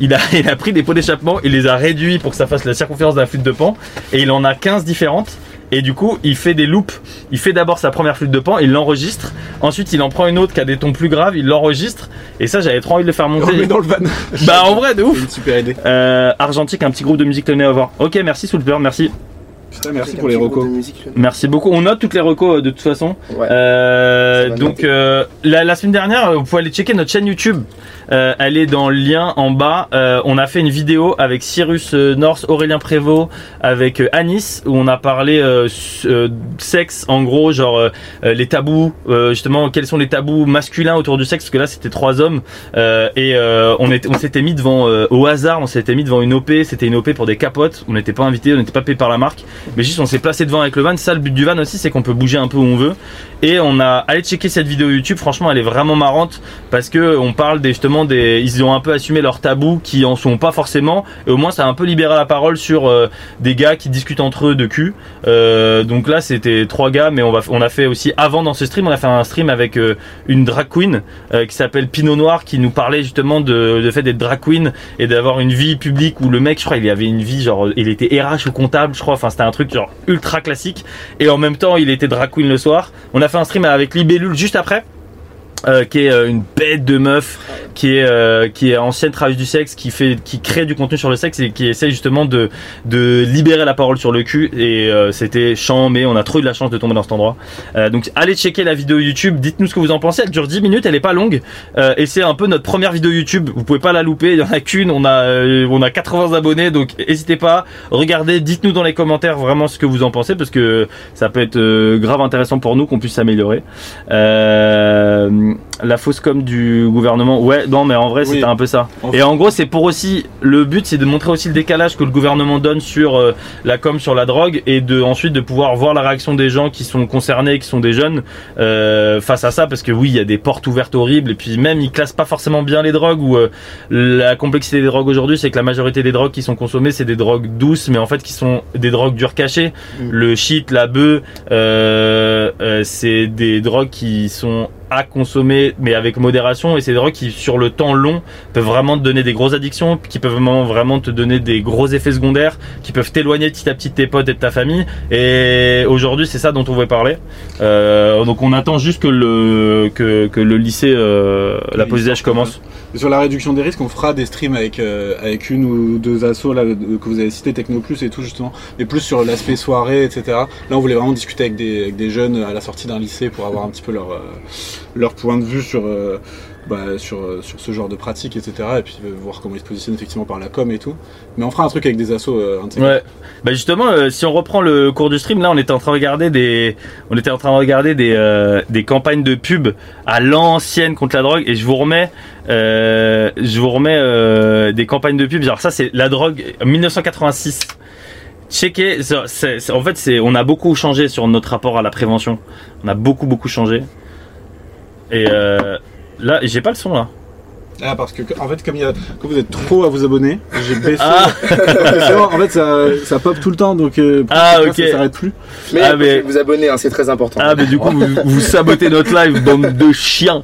Speaker 1: Il a, il a pris des pots d'échappement, il les a réduits pour que ça fasse la circonférence d'un flûte de pan, et il en a 15 différentes. Et du coup, il fait des loops. Il fait d'abord sa première flûte de pan, il l'enregistre. Ensuite, il en prend une autre qui a des tons plus graves, il l'enregistre. Et ça, j'avais trop envie de le faire
Speaker 3: On
Speaker 1: monter.
Speaker 3: dans le van.
Speaker 1: Bah, en vrai, de ouf.
Speaker 3: Une super idée.
Speaker 1: Euh, Argentique, un petit groupe de musique Lyonnais à voir. Ok, merci Soulper, merci.
Speaker 3: Putain, merci pour les recos.
Speaker 1: Merci beaucoup. On note toutes les recos euh, de toute façon.
Speaker 11: Ouais.
Speaker 1: Euh, donc euh, la, la semaine dernière, vous pouvez aller checker notre chaîne YouTube. Euh, elle est dans le lien en bas. Euh, on a fait une vidéo avec Cyrus euh, North, Aurélien Prévost, avec euh, Anis, où on a parlé sexe, en gros, genre les tabous, justement quels sont les tabous masculins autour du sexe, parce que là c'était trois hommes et on était, on s'était mis devant au hasard, on s'était mis devant une OP, c'était une OP pour des capotes, on n'était pas invité, on n'était pas payé par la marque, mais juste on s'est placé devant avec le van. Ça, le but du van aussi, c'est qu'on peut bouger un peu où on veut. Et on a allé checker cette vidéo YouTube. Franchement, elle est vraiment marrante parce que on parle des, justement ils ont un peu assumé leurs tabous qui en sont pas forcément. Et au moins, ça a un peu libéré la parole sur euh, des gars qui discutent entre eux de cul. Euh, donc là, c'était trois gars, mais on a fait aussi avant dans ce stream, on a fait un stream avec euh, une drag queen qui s'appelle Pinot Noir qui nous parlait justement de, de fait d'être drag queen et d'avoir une vie publique où le mec, je crois, il avait une vie genre, il était RH ou comptable, je crois. Enfin, c'était un truc genre ultra classique. Et en même temps, il était drag queen le soir. On a fait un stream avec Libellule juste après. Euh, qui est euh, une bête de meuf, qui est euh, qui est ancienne travailleuse du sexe, qui fait qui crée du contenu sur le sexe et qui essaie justement de de libérer la parole sur le cul. Et euh, c'était chiant, mais on a trop eu de la chance de tomber dans cet endroit. Euh, donc allez checker la vidéo YouTube, dites-nous ce que vous en pensez. Elle dure 10 minutes, elle est pas longue euh, et c'est un peu notre première vidéo YouTube. Vous pouvez pas la louper, il y en a qu'une. On a on a 80 abonnés, donc n'hésitez pas, regardez, dites-nous dans les commentaires vraiment ce que vous en pensez parce que ça peut être grave intéressant pour nous qu'on puisse s'améliorer. Euh, la fausse com du gouvernement, ouais, non mais en vrai
Speaker 3: Oui.
Speaker 1: c'était un peu ça. Et en gros c'est pour aussi le but c'est de montrer aussi le décalage que le gouvernement donne sur euh, la com sur la drogue et de ensuite de pouvoir voir la réaction des gens qui sont concernés, qui sont des jeunes euh, face à ça parce que oui il y a des portes ouvertes horribles et puis même ils classent pas forcément bien les drogues ou euh, la complexité des drogues aujourd'hui c'est que la majorité des drogues qui sont consommées c'est des drogues douces mais en fait qui sont des drogues dures cachées le shit la bœuf euh, euh, c'est des drogues qui sont à consommer mais avec modération. Et c'est des drogues qui sur le temps long peuvent vraiment te donner des grosses addictions qui peuvent vraiment, te donner des gros effets secondaires qui peuvent t'éloigner petit à petit de tes potes et de ta famille. Et aujourd'hui c'est ça dont on veut parler. Euh, donc on attend juste que le que, que le lycée euh, la pause d'âge commence
Speaker 3: Sur la réduction des risques, on fera des streams avec, euh, une ou deux assos que vous avez cité, Technoplus et tout justement, mais plus sur l'aspect soirée, etc. Là, on voulait vraiment discuter avec des, jeunes à la sortie d'un lycée pour avoir un petit peu leur, euh, point de vue sur, euh, bah, sur, ce genre de pratique, etc. Et puis voir comment ils se positionnent effectivement par la com et tout. Mais on fera un truc avec des assos. Ces
Speaker 1: Ouais. Bah justement, si on reprend le cours du stream, là, on était en train de regarder des, on était en train de regarder des campagnes de pub à l'ancienne contre la drogue, et je vous remets, euh, je vous remets euh, des campagnes de pub. Genre ça, c'est la drogue 1986. Checker, c'est- c'est- c'est- en fait, on a beaucoup changé sur notre rapport à la prévention. On a beaucoup beaucoup changé. Et euh, là, j'ai pas le son là.
Speaker 3: Ah, parce que, en fait, comme, il y a, comme vous êtes trop à vous abonner, j'ai baissé.
Speaker 1: Ah.
Speaker 3: En fait, ça, ça pop tout le temps, donc euh,
Speaker 1: Ah, ok.
Speaker 3: ça s'arrête plus.
Speaker 11: Mais,
Speaker 1: Ah, mais-
Speaker 11: vous abonner, hein, c'est très important.
Speaker 1: Ah, mais du coup, vous, vous sabotez notre live, bande de chiens.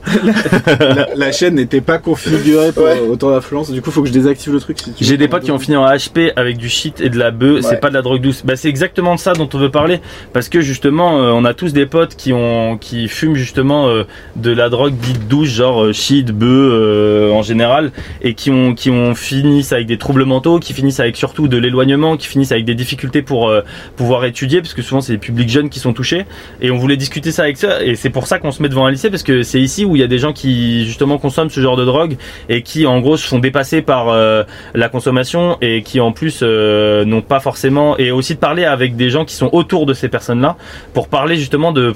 Speaker 3: la, la chaîne n'était pas configurée pour autant d'affluence, du coup, faut que je désactive le truc. si tu
Speaker 1: J'ai des potes qui ont fini en HP avec du shit et de la bœuf, c'est
Speaker 11: Ouais.
Speaker 1: pas de la drogue douce. Bah c'est exactement de ça dont on veut parler parce que justement euh, on a tous des potes qui ont qui fument justement euh, de la drogue dite douce genre euh, shit, bœuf, en général et qui ont qui ont finissent avec des troubles mentaux, qui finissent avec surtout de l'éloignement, qui finissent avec des difficultés pour euh, pouvoir étudier parce que souvent c'est les publics jeunes qui sont touchés. Et on voulait discuter ça avec ça et c'est pour ça qu'on se met devant un lycée parce que c'est ici où il y a des gens qui justement consomment ce genre de drogue et qui en gros se font dépasser par euh, la consommation et qui en plus euh, n'ont pas forcément et aussi de parler avec des gens qui sont autour de ces personnes-là pour parler justement de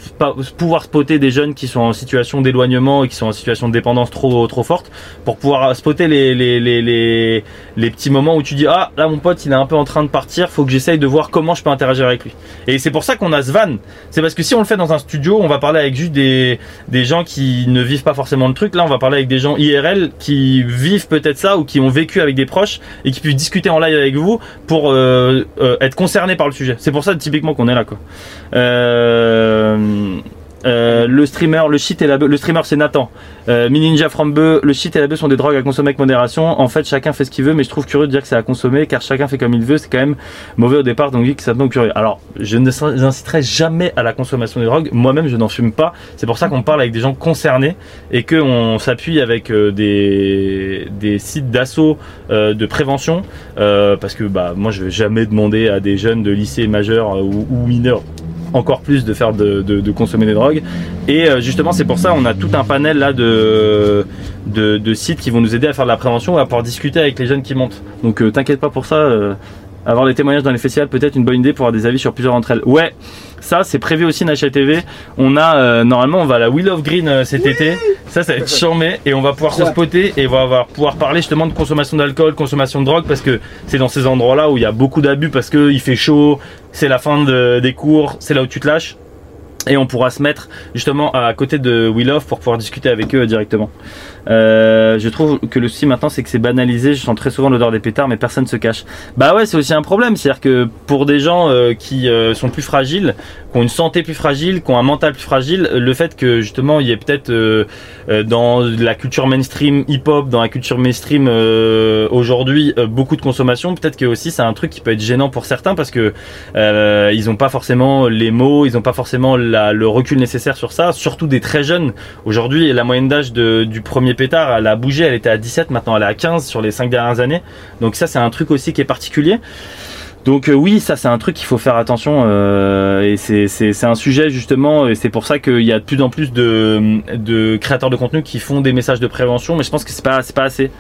Speaker 1: pouvoir spotter des jeunes qui sont en situation d'éloignement et qui sont en situation de dépendance trop trop forte pour pouvoir spotter les les, les, les, petits moments où tu dis ah là mon pote il est un peu en train de partir faut que j'essaye de voir comment je peux interagir avec lui. Et c'est pour ça qu'on a ce van c'est parce que si on le fait dans un studio on va parler avec juste des des gens qui ne vivent pas forcément le truc. Là on va parler avec des gens IRL qui vivent peut-être ça ou qui ont vécu avec des proches et qui puissent discuter en live avec vous pour euh, euh, être concernés par le sujet. C'est pour ça typiquement qu'on est là quoi. Euh, euh, le streamer, le shit et la bœuf. Le streamer, c'est Nathan. Euh, Mini Ninja from Beu, le shit et la bœuf sont des drogues à consommer avec modération. En fait, chacun fait ce qu'il veut, mais je trouve curieux de dire que c'est à consommer, car chacun fait comme il veut. C'est quand même mauvais au départ, donc oui, que ça donc curieux. Alors, je ne n'inciterai jamais à la consommation des drogues. Moi-même, je n'en fume pas. C'est pour ça qu'on parle avec des gens concernés et qu'on s'appuie avec euh, des, sites d'assaut euh, de prévention, parce que bah moi, je vais jamais demander à des jeunes de lycée majeurs euh, ou, ou encore plus de faire de, consommer des drogues. Et euh, justement, c'est pour ça on a tout un panel là de, de, sites qui vont nous aider à faire de la prévention et à pouvoir discuter avec les jeunes qui montent. Donc euh, t'inquiète pas pour ça. Avoir des témoignages dans les festivals peut-être une bonne idée pour avoir des avis sur plusieurs d'entre elles. Ouais, ça c'est prévu aussi Nacha TV. On a euh, normalement on va à la Wheel of Green euh, cet été. Ça ça va être charmé et on va pouvoir se spotter et on va avoir- pouvoir parler justement de consommation d'alcool, consommation de drogue parce que c'est dans ces endroits-là où il y a beaucoup d'abus parce que il fait chaud, c'est la fin de- des cours, c'est là où tu te lâches. Et on pourra se mettre justement à côté de Will Off pour pouvoir discuter avec eux directement. Euh, je trouve que le souci maintenant c'est que c'est banalisé. Je sens très souvent l'odeur des pétards, mais personne se cache. Bah ouais, c'est aussi un problème. C'est-à-dire que pour des gens euh, qui euh, sont plus fragiles, qui ont une santé plus fragile, qui ont un mental plus fragile, le fait que justement il y ait peut-être dans la culture mainstream hip-hop, dans la culture mainstream aujourd'hui beaucoup de consommation, peut-être que aussi c'est un truc qui peut être gênant pour certains parce que ils n'ont pas forcément les mots, ils n'ont pas forcément le recul nécessaire sur ça, surtout des très jeunes. Aujourd'hui, la moyenne d'âge du premier pétard, elle a bougé, elle était à 17, maintenant elle est à 15 sur les 5 dernières années. Donc ça, c'est un truc aussi qui est particulier. Donc euh, oui, ça c'est un truc qu'il faut faire attention euh, et c'est un sujet justement et c'est pour ça qu'il y a de plus en plus de créateurs de contenu qui font des messages de prévention, mais je pense que c'est pas pas assez.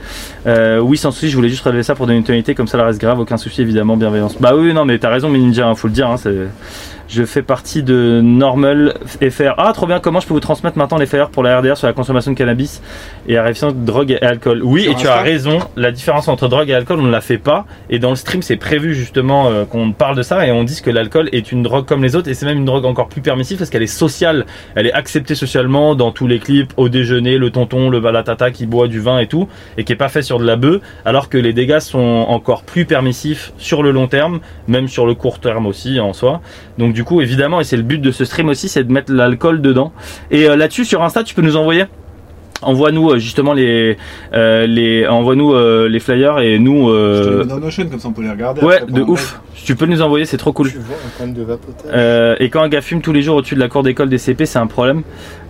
Speaker 1: Euh, oui, sans souci, je voulais juste relever ça pour donner une tonalité comme ça, la reste grave, aucun souci évidemment, bienveillance. Bah oui, non mais t'as raison, mais Ninja, hein, faut le dire, hein, je fais partie de Normal FR. Ah, trop bien. Comment je peux vous transmettre maintenant les flyers pour la RDR sur la consommation de cannabis et la réflexion de drogue et alcool? Oui, et tu as raison. La différence entre drogue et alcool, on ne la fait pas. Et dans le stream, c'est prévu justement euh, qu'on parle de ça et on dise que l'alcool est une drogue comme les autres et c'est même une drogue encore plus permissive parce qu'elle est sociale. Elle est acceptée socialement dans tous les clips, au déjeuner, le tonton, le balatata qui boit du vin et tout et qui est pas fait sur de la bœuf, alors que les dégâts sont encore plus permissifs sur le long terme, même sur le court terme aussi en soi. Donc du coup, évidemment, et c'est le but de ce stream aussi, c'est de mettre l'alcool dedans. Et euh, là-dessus, sur Insta, tu peux nous envoyer Envoie-nous euh, justement les, euh, les envoie-nous euh, les flyers et nous.
Speaker 3: Je te
Speaker 1: euh,
Speaker 3: le mets dans Notion, comme ça on peut les regarder.
Speaker 1: ouais, de ouf. Tu peux nous envoyer, c'est trop cool.
Speaker 11: Tu vois un compte de vapotage.
Speaker 1: Euh, et quand un gars fume tous les jours au-dessus de la cour d'école des CP, c'est un problème.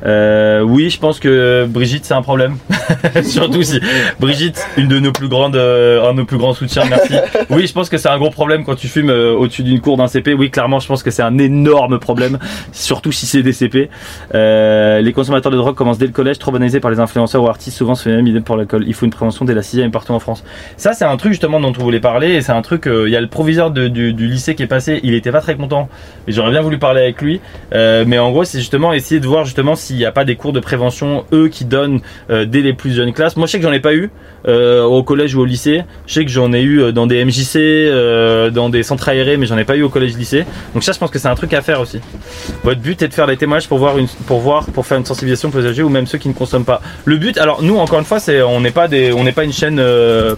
Speaker 1: Euh, oui, je pense que Brigitte, c'est un problème. Surtout si Brigitte, une de nos plus grandes, euh, un de nos plus grands soutiens, merci. Oui, je pense que c'est un gros problème quand tu fumes euh, au-dessus d'une cour d'un CP. Oui, clairement, je pense que c'est un énorme problème, surtout si c'est des CP. Les consommateurs de drogue commencent dès le collège, trop banalisés par les influenceurs ou artistes, souvent se fait même idée pour l'alcool. Il faut une prévention dès la sixième partout en France. Ça, c'est un truc justement dont on voulait parler, et c'est un truc. Il y a le proviseur du, lycée qui est passé, il était pas très content, et j'aurais bien voulu parler avec lui. Mais en gros, c'est justement essayer de voir justement s'il n'y a pas des cours de prévention, eux qui donnent euh, dès les plus jeunes classes. Moi, je sais que j'en ai pas eu euh, au collège ou au lycée. Je sais que j'en ai eu euh, dans des MJC, euh, dans des centres aérés, mais j'en ai pas eu au collège-lycée. Donc ça, je pense que c'est un truc à faire aussi. Votre but est de faire des témoignages pour voir, une, pour voir, pour faire une sensibilisation pour les âgés ou même ceux qui ne consomment pas. Le but, alors nous, encore une fois, c'est on n'est pas des, on n'est pas une chaîne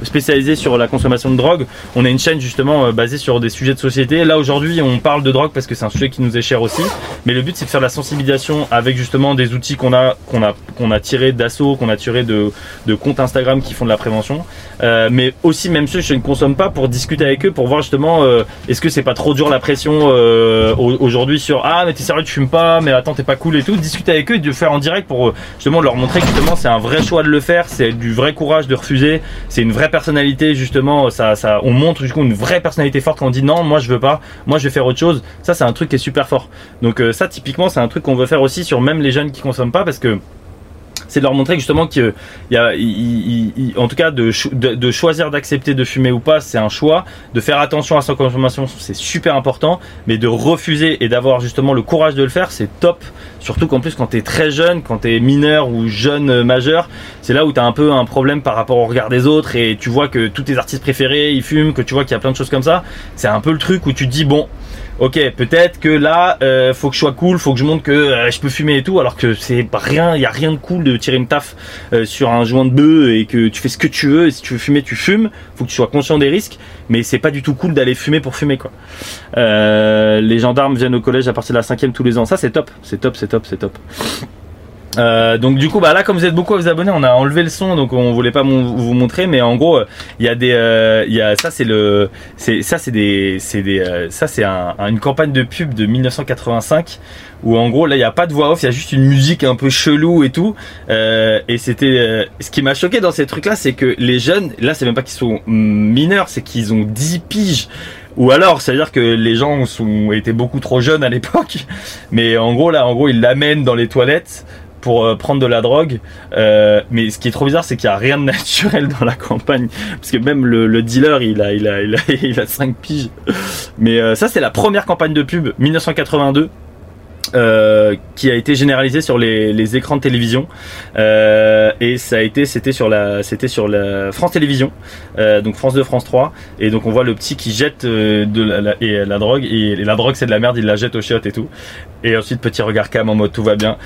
Speaker 1: spécialisée sur la consommation de drogue. On est une chaîne justement basée sur des sujets de société. Là aujourd'hui, on parle de drogue parce que c'est un sujet qui nous est cher aussi. Mais le but, c'est de faire de la sensibilisation avec justement des outils qu'on a, qu'on a, qu'on a tiré d'assaut, qu'on a tiré de, de comptes Instagram qui font de la prévention. Euh, mais aussi même ceux qui ne consomment pas pour discuter avec eux, pour voir justement euh, est-ce que c'est pas trop dur la pression euh, au- aujourd'hui sur ah mais t'es sérieux tu fumes pas mais attends t'es pas cool et tout discuter avec eux de faire en direct pour justement leur montrer que justement c'est un vrai choix de le faire, c'est du vrai courage de refuser, c'est une vraie personnalité justement, ça, ça, on montre du coup une vraie personnalité forte quand on dit non, moi je veux pas, moi je vais faire autre chose. Ça c'est un truc qui est super fort. Donc ça typiquement c'est un truc qu'on veut faire aussi sur même les jeunes qui consomment pas parce que c'est de leur montrer justement qu'il en tout cas, de, cho- de, de choisir d'accepter de fumer ou pas, c'est un choix. De faire attention à sa consommation, c'est super important. Mais de refuser et d'avoir justement le courage de le faire, c'est top. Surtout qu'en plus, quand t'es très jeune, quand t'es mineur ou jeune euh, majeur, c'est là où t'as un peu un problème par rapport au regard des autres et tu vois que tous tes artistes préférés, ils fument, que tu vois qu'il y a plein de choses comme ça. C'est un peu le truc où tu te dis bon. Ok, peut-être que là, euh, faut que je sois cool, faut que je montre que euh, je peux fumer et tout, alors que c'est rien, il y a rien de cool de tirer une taf euh, sur un joint de bœuf et que tu fais ce que tu veux. Et si tu veux fumer, tu fumes. Faut que tu sois conscient des risques, mais c'est pas du tout cool d'aller fumer pour fumer quoi. Les gendarmes viennent au collège à partir de la cinquième tous les ans. Ça c'est top, c'est top, c'est top, c'est top. Euh, donc du coup bah là comme vous êtes beaucoup à vous abonner on a enlevé le son donc on voulait pas vous montrer mais en gros euh, il y a des euh, il y a ça c'est le c'est ça c'est des c'est des euh, ça c'est un- un- une campagne de pub de 1985 où en gros là il y a pas de voix off il y a juste une musique un peu chelou et tout. Euh, et c'était euh, ce qui m'a choqué dans ces trucs là c'est que les jeunes là c'est même pas qu'ils sont mineurs c'est qu'ils ont 10 piges. Ou alors, c'est-à-dire que les gens sont, étaient beaucoup trop jeunes à l'époque. Mais en gros, là, en gros, ils l'amènent dans les toilettes pour euh, prendre de la drogue. Euh, mais ce qui est trop bizarre, c'est qu'il n'y a rien de naturel dans la campagne. Parce que même le, le dealer, il a, il a, il a, il a 5 piges. Mais euh, ça, c'est la première campagne de pub, 1982. Euh, qui a été généralisée sur les, écrans de télévision. Euh, et ça a été c'était sur la c'était sur la France Télévisions euh, donc France 2 France 3 et donc on voit le petit qui jette de la, et la drogue. Et, la drogue c'est de la merde il la jette au chiottes et tout. Et ensuite petit regard cam en mode tout va bien.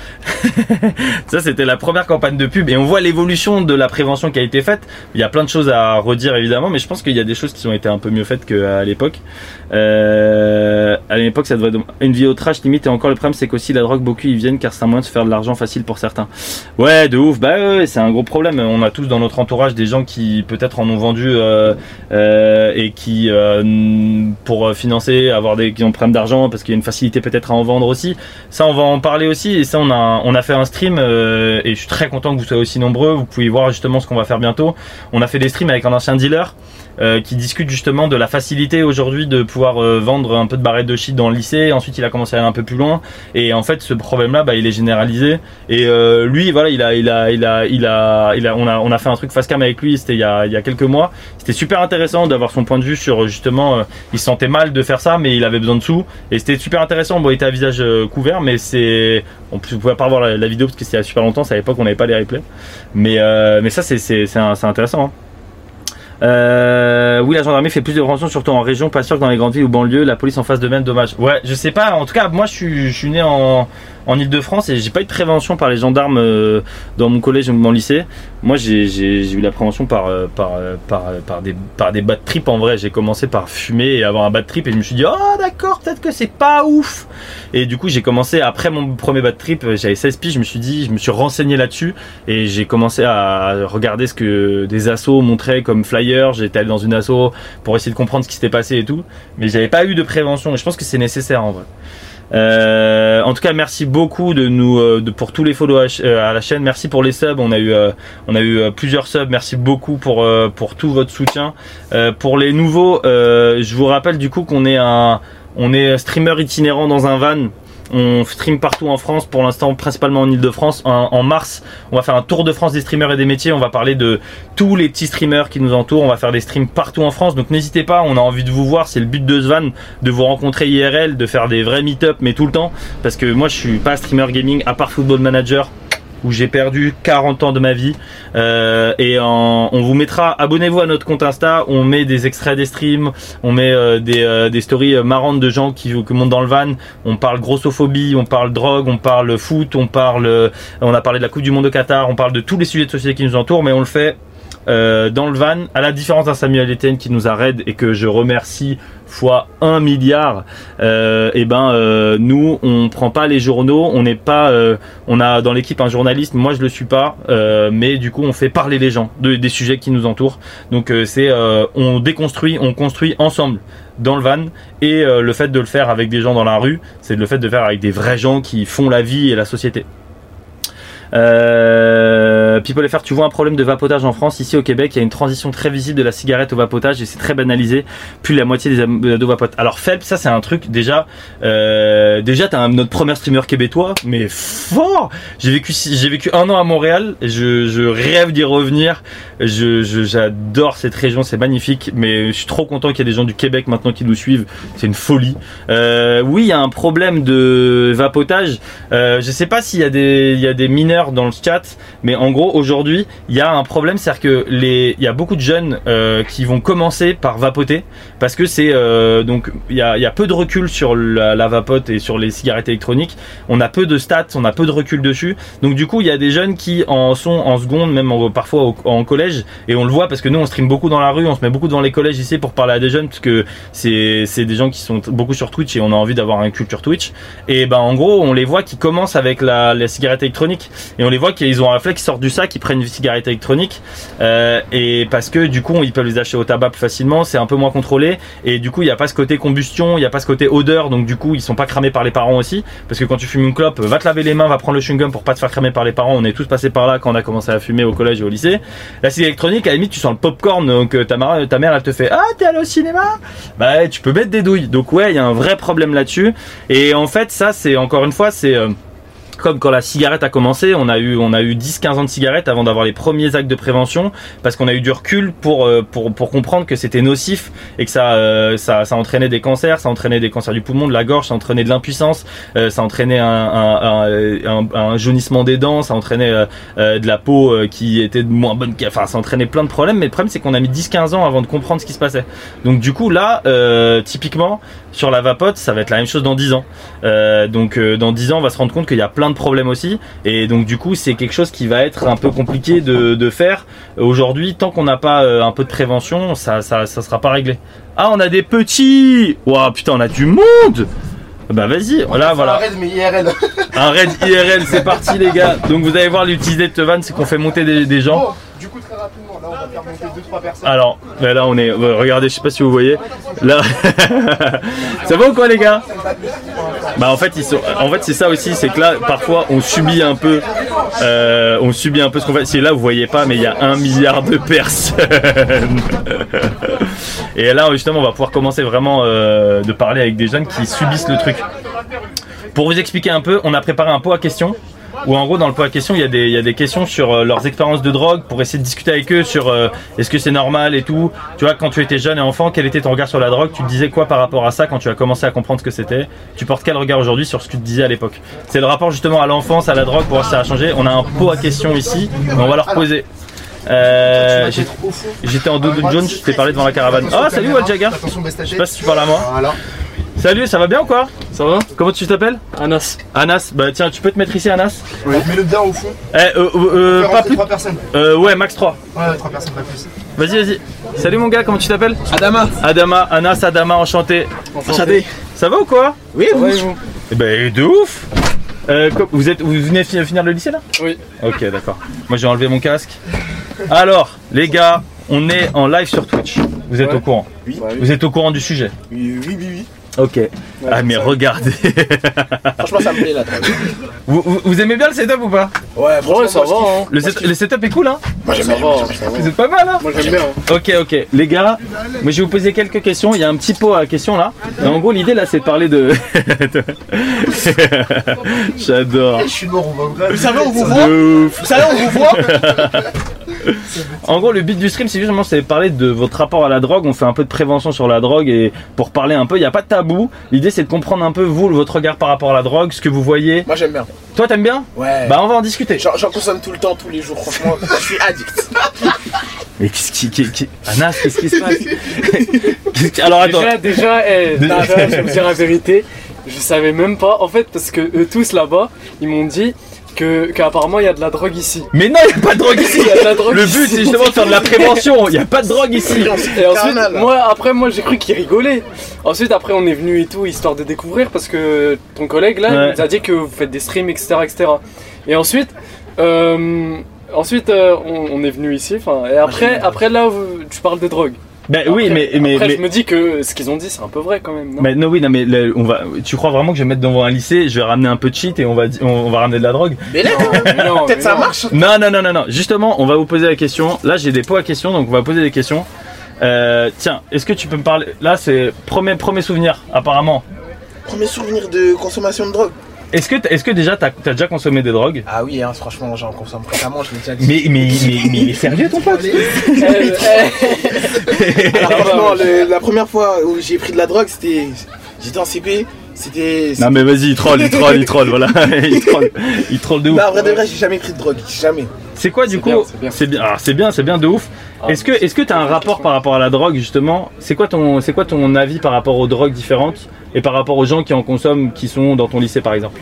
Speaker 1: Ça c'était la première campagne de pub. Et on voit l'évolution de la prévention qui a été faite. Il y a plein de choses à redire évidemment mais je pense qu'il y a des choses qui ont été un peu mieux faites qu'à l'époque. À l'époque ça devrait une vie au trash limite et encore le problème c'est qu'aussi la drogue beaucoup ils viennent car c'est un moyen de se faire de l'argent facile pour certains. Ouais de ouf. Bah ouais, c'est un gros problème. On a tous dans notre entourage des gens qui peut-être en ont vendu euh, euh, et qui euh, pour financer avoir des qui ont problème d'argent parce qu'il y a une facilité peut-être à en vendre aussi. Ça on va en parler aussi. Et ça on a on a fait un stream et je suis très content que vous soyez aussi nombreux. Vous pouvez voir justement ce qu'on va faire bientôt. On a fait des streams avec un ancien dealer euh, qui discute justement de la facilité aujourd'hui de pouvoir euh, vendre un peu de barrettes de shit dans le lycée. Ensuite, il a commencé à aller un peu plus loin. Et en fait, ce problème-là, bah, il est généralisé. Et euh, lui, voilà, il a, il a, il a, il a, il a, on a, on a fait un truc face cam avec lui. C'était il y a, il y a quelques mois. C'était super intéressant d'avoir son point de vue sur justement, euh, il se sentait mal de faire ça, mais il avait besoin de sous. Et c'était super intéressant. Bon, il était à visage couvert, mais c'est, on pouvait pas voir la, vidéo parce que c'était il y a super longtemps. C'est à l'époque on n'avait pas les replays. Mais, mais ça, c'est, c'est, c'est intéressant. hein. Euh, oui, la gendarmerie fait plus de prévention, surtout en région. Pas sûr que dans les grandes villes ou banlieues, la police en fasse de même. Dommage. Ouais, je sais pas. En tout cas, moi, je suis, je suis né en, en Ile-de-France et j'ai pas eu de prévention par les gendarmes euh, dans mon collège ou mon lycée. Moi, j'ai eu la prévention par, euh, par, euh, par, des, par des bad trips en vrai. J'ai commencé par fumer et avoir un bad trip et je me suis dit, oh d'accord, peut-être que c'est pas ouf. Et du coup, j'ai commencé après mon premier bad trip, j'avais 16 piges, je me suis dit, je me suis renseigné là-dessus et j'ai commencé à regarder ce que des assos montraient comme flyers. J'étais allé dans une asso pour essayer de comprendre ce qui s'était passé et tout, mais j'avais pas eu de prévention et je pense que c'est nécessaire en vrai. Euh, en tout cas, merci beaucoup de nous euh, de, pour tous les follow à, euh, à la chaîne. Merci pour les subs. On a eu euh, on a eu plusieurs subs. Merci beaucoup pour pour tout votre soutien. Pour les nouveaux, je vous rappelle du coup qu'on est un on est streamer itinérant dans un van. On stream partout en France, pour l'instant principalement en Ile-de-France. En, mars, on va faire un tour de France des streamers et des métiers. On va parler de tous les petits streamers qui nous entourent. On va faire des streams partout en France. Donc n'hésitez pas, on a envie de vous voir. C'est le but de ce de vous rencontrer IRL, de faire des vrais meet-up, mais tout le temps. Parce que moi je suis pas streamer gaming, à part Football Manager où j'ai perdu 40 ans de ma vie. Euh, et on vous mettra, abonnez-vous à notre compte Insta, on met des extraits des streams, on met euh, des, euh, des stories marrantes de gens qui, qui montent dans le van. On parle grossophobie, on parle drogue, on parle foot, on parle, on a parlé de la Coupe du Monde au Qatar, on parle de tous les sujets de société qui nous entourent, mais on le fait euh, dans le van, à la différence d'un Samuel Etienne qui nous a raid et que je remercie fois un milliard, euh, et ben euh, nous on prend pas les journaux, on n'est pas, on a dans l'équipe un journaliste, moi je le suis pas, mais du coup on fait parler les gens de- des sujets qui nous entourent. Donc c'est on déconstruit, on construit ensemble dans le van et le fait de le faire avec des gens dans la rue, c'est le fait de le faire avec des vrais gens qui font la vie et la société. Euh, People FR, tu vois un problème de vapotage en France. Ici au Québec, il y a une transition très visible de la cigarette au vapotage et c'est très banalisé. Plus la moitié des ados vapotent. Alors Phelps, ça c'est un truc déjà. Euh, déjà, t'as notre premier streamer québécois, mais fort. J'ai vécu j'ai vécu un an à Montréal. Je, rêve d'y revenir. Je- j'adore cette région, c'est magnifique. Mais je suis trop content qu'il y ait des gens du Québec maintenant qui nous suivent. C'est une folie. Euh, oui, il y a un problème de vapotage. Euh, je sais pas s'il y a des il y a des mineurs dans le chat, mais en gros aujourd'hui il y a un problème, c'est-à-dire que les il y a beaucoup de jeunes euh, qui vont commencer par vapoter parce que c'est euh, donc il y a, il y a peu de recul sur la, la vapote et sur les cigarettes électroniques. On a peu de stats, on a peu de recul dessus. Donc du coup il y a des jeunes qui en sont en seconde, même en- parfois en collège, et on le voit parce que nous on stream beaucoup dans la rue, on se met beaucoup devant les collèges ici pour parler à des jeunes parce que c'est des gens qui sont beaucoup sur Twitch et on a envie d'avoir une culture Twitch. Et ben en gros on les voit qui commencent avec la, la cigarette électronique et on les voit qu'ils ont un réflexe, ils sortent du sac, ils prennent une cigarette électronique euh, et parce que du coup ils peuvent les acheter au tabac plus facilement, c'est un peu moins contrôlé et du coup il n'y a pas ce côté combustion, il n'y a pas ce côté odeur donc du coup ils sont pas cramés par les parents aussi parce que quand tu fumes une clope, va te laver les mains, va prendre le chewing gum pour pas te faire cramer par les parents. On est tous passés par là quand on a commencé à fumer au collège et au lycée. La cigarette électronique à la limite tu sens le popcorn donc euh, ta, mère, ta mère elle te fait ah t'es allé au cinéma? Bah tu peux mettre des douilles donc ouais il y a un vrai problème là-dessus et en fait ça c'est encore une fois c'est euh, comme quand la cigarette a commencé, on a eu on a eu 10-15 ans de cigarette avant d'avoir les premiers actes de prévention parce qu'on a eu du recul pour euh, pour pour comprendre que c'était nocif et que ça euh, ça ça entraînait des cancers, ça entraînait des cancers du poumon, de la gorge, ça entraînait de l'impuissance, euh, ça entraînait un un, un, un- un jaunissement des dents, ça entraînait de la peau qui était de moins bonne, enfin ça entraînait plein de problèmes. Mais le problème c'est qu'on a mis 10-15 ans avant de comprendre ce qui se passait. Donc du coup là, typiquement sur la vapote, ça va être la même chose dans 10 ans. Euh, donc euh, dans 10 ans, on va se rendre compte qu'il y a plein de problèmes aussi. Et donc du coup, c'est quelque chose qui va être un peu compliqué de, de faire. Aujourd'hui, tant qu'on n'a pas euh, un peu de prévention, ça, ça, ça sera pas réglé. Ah, on a des petits Waouh, putain, on a du monde Bah vas-y, voilà, voilà.
Speaker 2: Arrête, mais IRL.
Speaker 1: Un raid IRL, c'est parti les gars. Donc vous allez voir l'utilité de Tevan, c'est qu'on fait monter des, des gens.
Speaker 2: Oh, du coup,
Speaker 1: Alors, là on est, ouais, regardez, je sais pas si vous voyez. Là, ça va ou quoi les gars? Bah en fait ils sont, en fait c'est ça aussi, c'est que là parfois on subit un peu, euh, on subit un peu ce qu'on fait. C'est là vous voyez pas, mais il y a un milliard de personnes. Et là justement on va pouvoir commencer vraiment euh, de parler avec des jeunes qui subissent le truc. Pour vous expliquer un peu, on a préparé un pot à questions. Où en gros dans le pot à questions il y a des, questions sur euh, leurs expériences de drogue pour essayer de discuter avec eux sur euh, est-ce que c'est normal et tout. Tu vois quand tu étais jeune et enfant quel était ton regard sur la drogue? Tu te disais quoi par rapport à ça quand tu as commencé à comprendre ce que c'était? Tu portes quel regard aujourd'hui sur ce que tu te disais à l'époque? C'est le rapport justement à l'enfance, à la drogue pour voir si ça a changé. On a un pot à questions ici, on va leur poser. Euh, J'étais en doudou jaune, je t'ai parlé devant la caravane. Oh salut Waljaga
Speaker 2: ta
Speaker 1: Je sais pas si tu parles à moi. Salut, ça va bien ou quoi? Ça va Comment tu t'appelles? Anas. Anas, bah tiens, tu peux te mettre ici Anas?
Speaker 2: Mets-le bien au fond.
Speaker 1: Eh, euh, euh, euh, pas plus.
Speaker 2: trois personnes.
Speaker 1: Euh, ouais, max 3.
Speaker 2: Ouais, 3 personnes, pas plus.
Speaker 1: Vas-y, vas-y. Salut mon gars, comment tu t'appelles? Adama. Adama, Anas, Adama, enchanté.
Speaker 2: Enchanté.
Speaker 1: Ça va ou quoi?
Speaker 2: Oui, oui. vous?
Speaker 1: Eh ben, de ouf Euh, vous, êtes, vous venez fi- finir le lycée là?
Speaker 2: Oui.
Speaker 1: Ok, d'accord. Moi j'ai enlevé mon casque. Alors, les gars, on est en live sur Twitch. Vous êtes
Speaker 2: Ouais.
Speaker 1: au courant
Speaker 2: Oui.
Speaker 1: Vous êtes au courant du sujet
Speaker 2: Oui, oui, oui. oui.
Speaker 1: Ok. ah mais regardez.
Speaker 2: Franchement, ça me plaît là.
Speaker 1: vous, vous- vous aimez bien le setup ou pas?
Speaker 2: Ouais, franchement, ça va. Hein.
Speaker 1: le, set- le setup est cool hein?
Speaker 2: Moi, j'aime bien.
Speaker 1: Vous êtes pas mal hein?
Speaker 2: Moi, j'aime bien. hein.
Speaker 1: Ok, ok. Les gars, moi je vais vous poser quelques questions. Il y a un petit pot à questions là. Et en gros, l'idée là, c'est de parler de. J'adore.
Speaker 2: Je suis mort, on va vraiment.
Speaker 1: Vous savez, on vous
Speaker 2: voit?
Speaker 1: Vous savez, on vous voit? En gros, le but du stream, c'est justement c'est de parler de votre rapport à la drogue. On fait un peu de prévention sur la drogue et pour parler un peu, il n'y a pas de tabou. L'idée, c'est de comprendre un peu vous, votre regard par rapport à la drogue, ce que vous voyez.
Speaker 2: Moi, j'aime bien.
Speaker 1: Toi, t'aimes bien
Speaker 2: Ouais.
Speaker 1: Bah, on va en discuter.
Speaker 2: J'en consomme tout le temps, tous les jours, franchement. Je suis addict.
Speaker 1: Mais qu'est-ce qui, qui, qui- Anas, qu'est-ce qui se passe Alors attends.
Speaker 11: Déjà, déjà, eh,
Speaker 1: Déjà.
Speaker 11: déjà, je vais vous dire la vérité. Je savais même pas, en fait, parce que eux tous là-bas, ils m'ont dit que qu'apparemment il y a de la drogue ici.
Speaker 1: Mais non, il n'y a pas de drogue ici
Speaker 11: Il y a de la drogue
Speaker 1: Le but, c'est justement de faire de la prévention. Il n'y a pas de drogue ici.
Speaker 11: Et ensuite, moi, après, moi, j'ai cru qu'ils rigolaient. Ensuite, après, on est venu et tout, histoire de découvrir, parce que ton collègue là,
Speaker 1: Ouais.
Speaker 11: il nous a dit que vous faites des streams, etc., etc. Et ensuite, euh, ensuite, euh, on, on est venu ici. Enfin, et après, après là, tu parles de drogue.
Speaker 1: Ben oui,
Speaker 11: Après-
Speaker 1: mais mais
Speaker 11: Après,
Speaker 1: mais,
Speaker 11: je me dis que ce qu'ils ont dit, c'est un peu vrai quand même. Non?
Speaker 1: Mais non, oui, non, mais on va. Tu crois vraiment que je vais mettre devant un lycée, je vais ramener un peu de shit et on va on, on va ramener de la drogue?
Speaker 2: Mais là, peut-être
Speaker 11: mais
Speaker 2: ça
Speaker 11: non.
Speaker 2: marche.
Speaker 1: Non, non, non, non, non. Justement, on va vous poser la question. Là, j'ai des pots à questions, donc on va poser des questions. Euh, tiens, est-ce que tu peux me parler? Là, c'est premier premier souvenir, apparemment.
Speaker 2: Premier souvenir de consommation de drogue.
Speaker 1: Est-ce que est-ce que déjà t'as as déjà consommé des drogues?
Speaker 2: Ah oui, hein, franchement, j'en consomme fréquemment, je l'ai déjà dit.
Speaker 1: mais, mais, mais, mais il est sérieux ton pote?
Speaker 2: Alors, franchement, le- la première fois où j'ai pris de la drogue, c'était. J'étais en CP, c'était.
Speaker 1: Non mais vas-y, il troll, il troll, il troll, voilà. il troll, il troll de ouf.
Speaker 2: Non, en vrai de vrai, j'ai jamais pris de drogue, jamais.
Speaker 1: C'est quoi du
Speaker 11: C'est
Speaker 1: coup
Speaker 11: c'est bien.
Speaker 1: C'est bien, c'est bien, c'est bien de ouf.
Speaker 11: Ah,
Speaker 1: Est-ce que est-ce que t'as un rapport par rapport à la drogue justement C'est quoi ton c'est quoi ton avis par rapport aux drogues différentes et par rapport aux gens qui en consomment qui sont dans ton lycée par exemple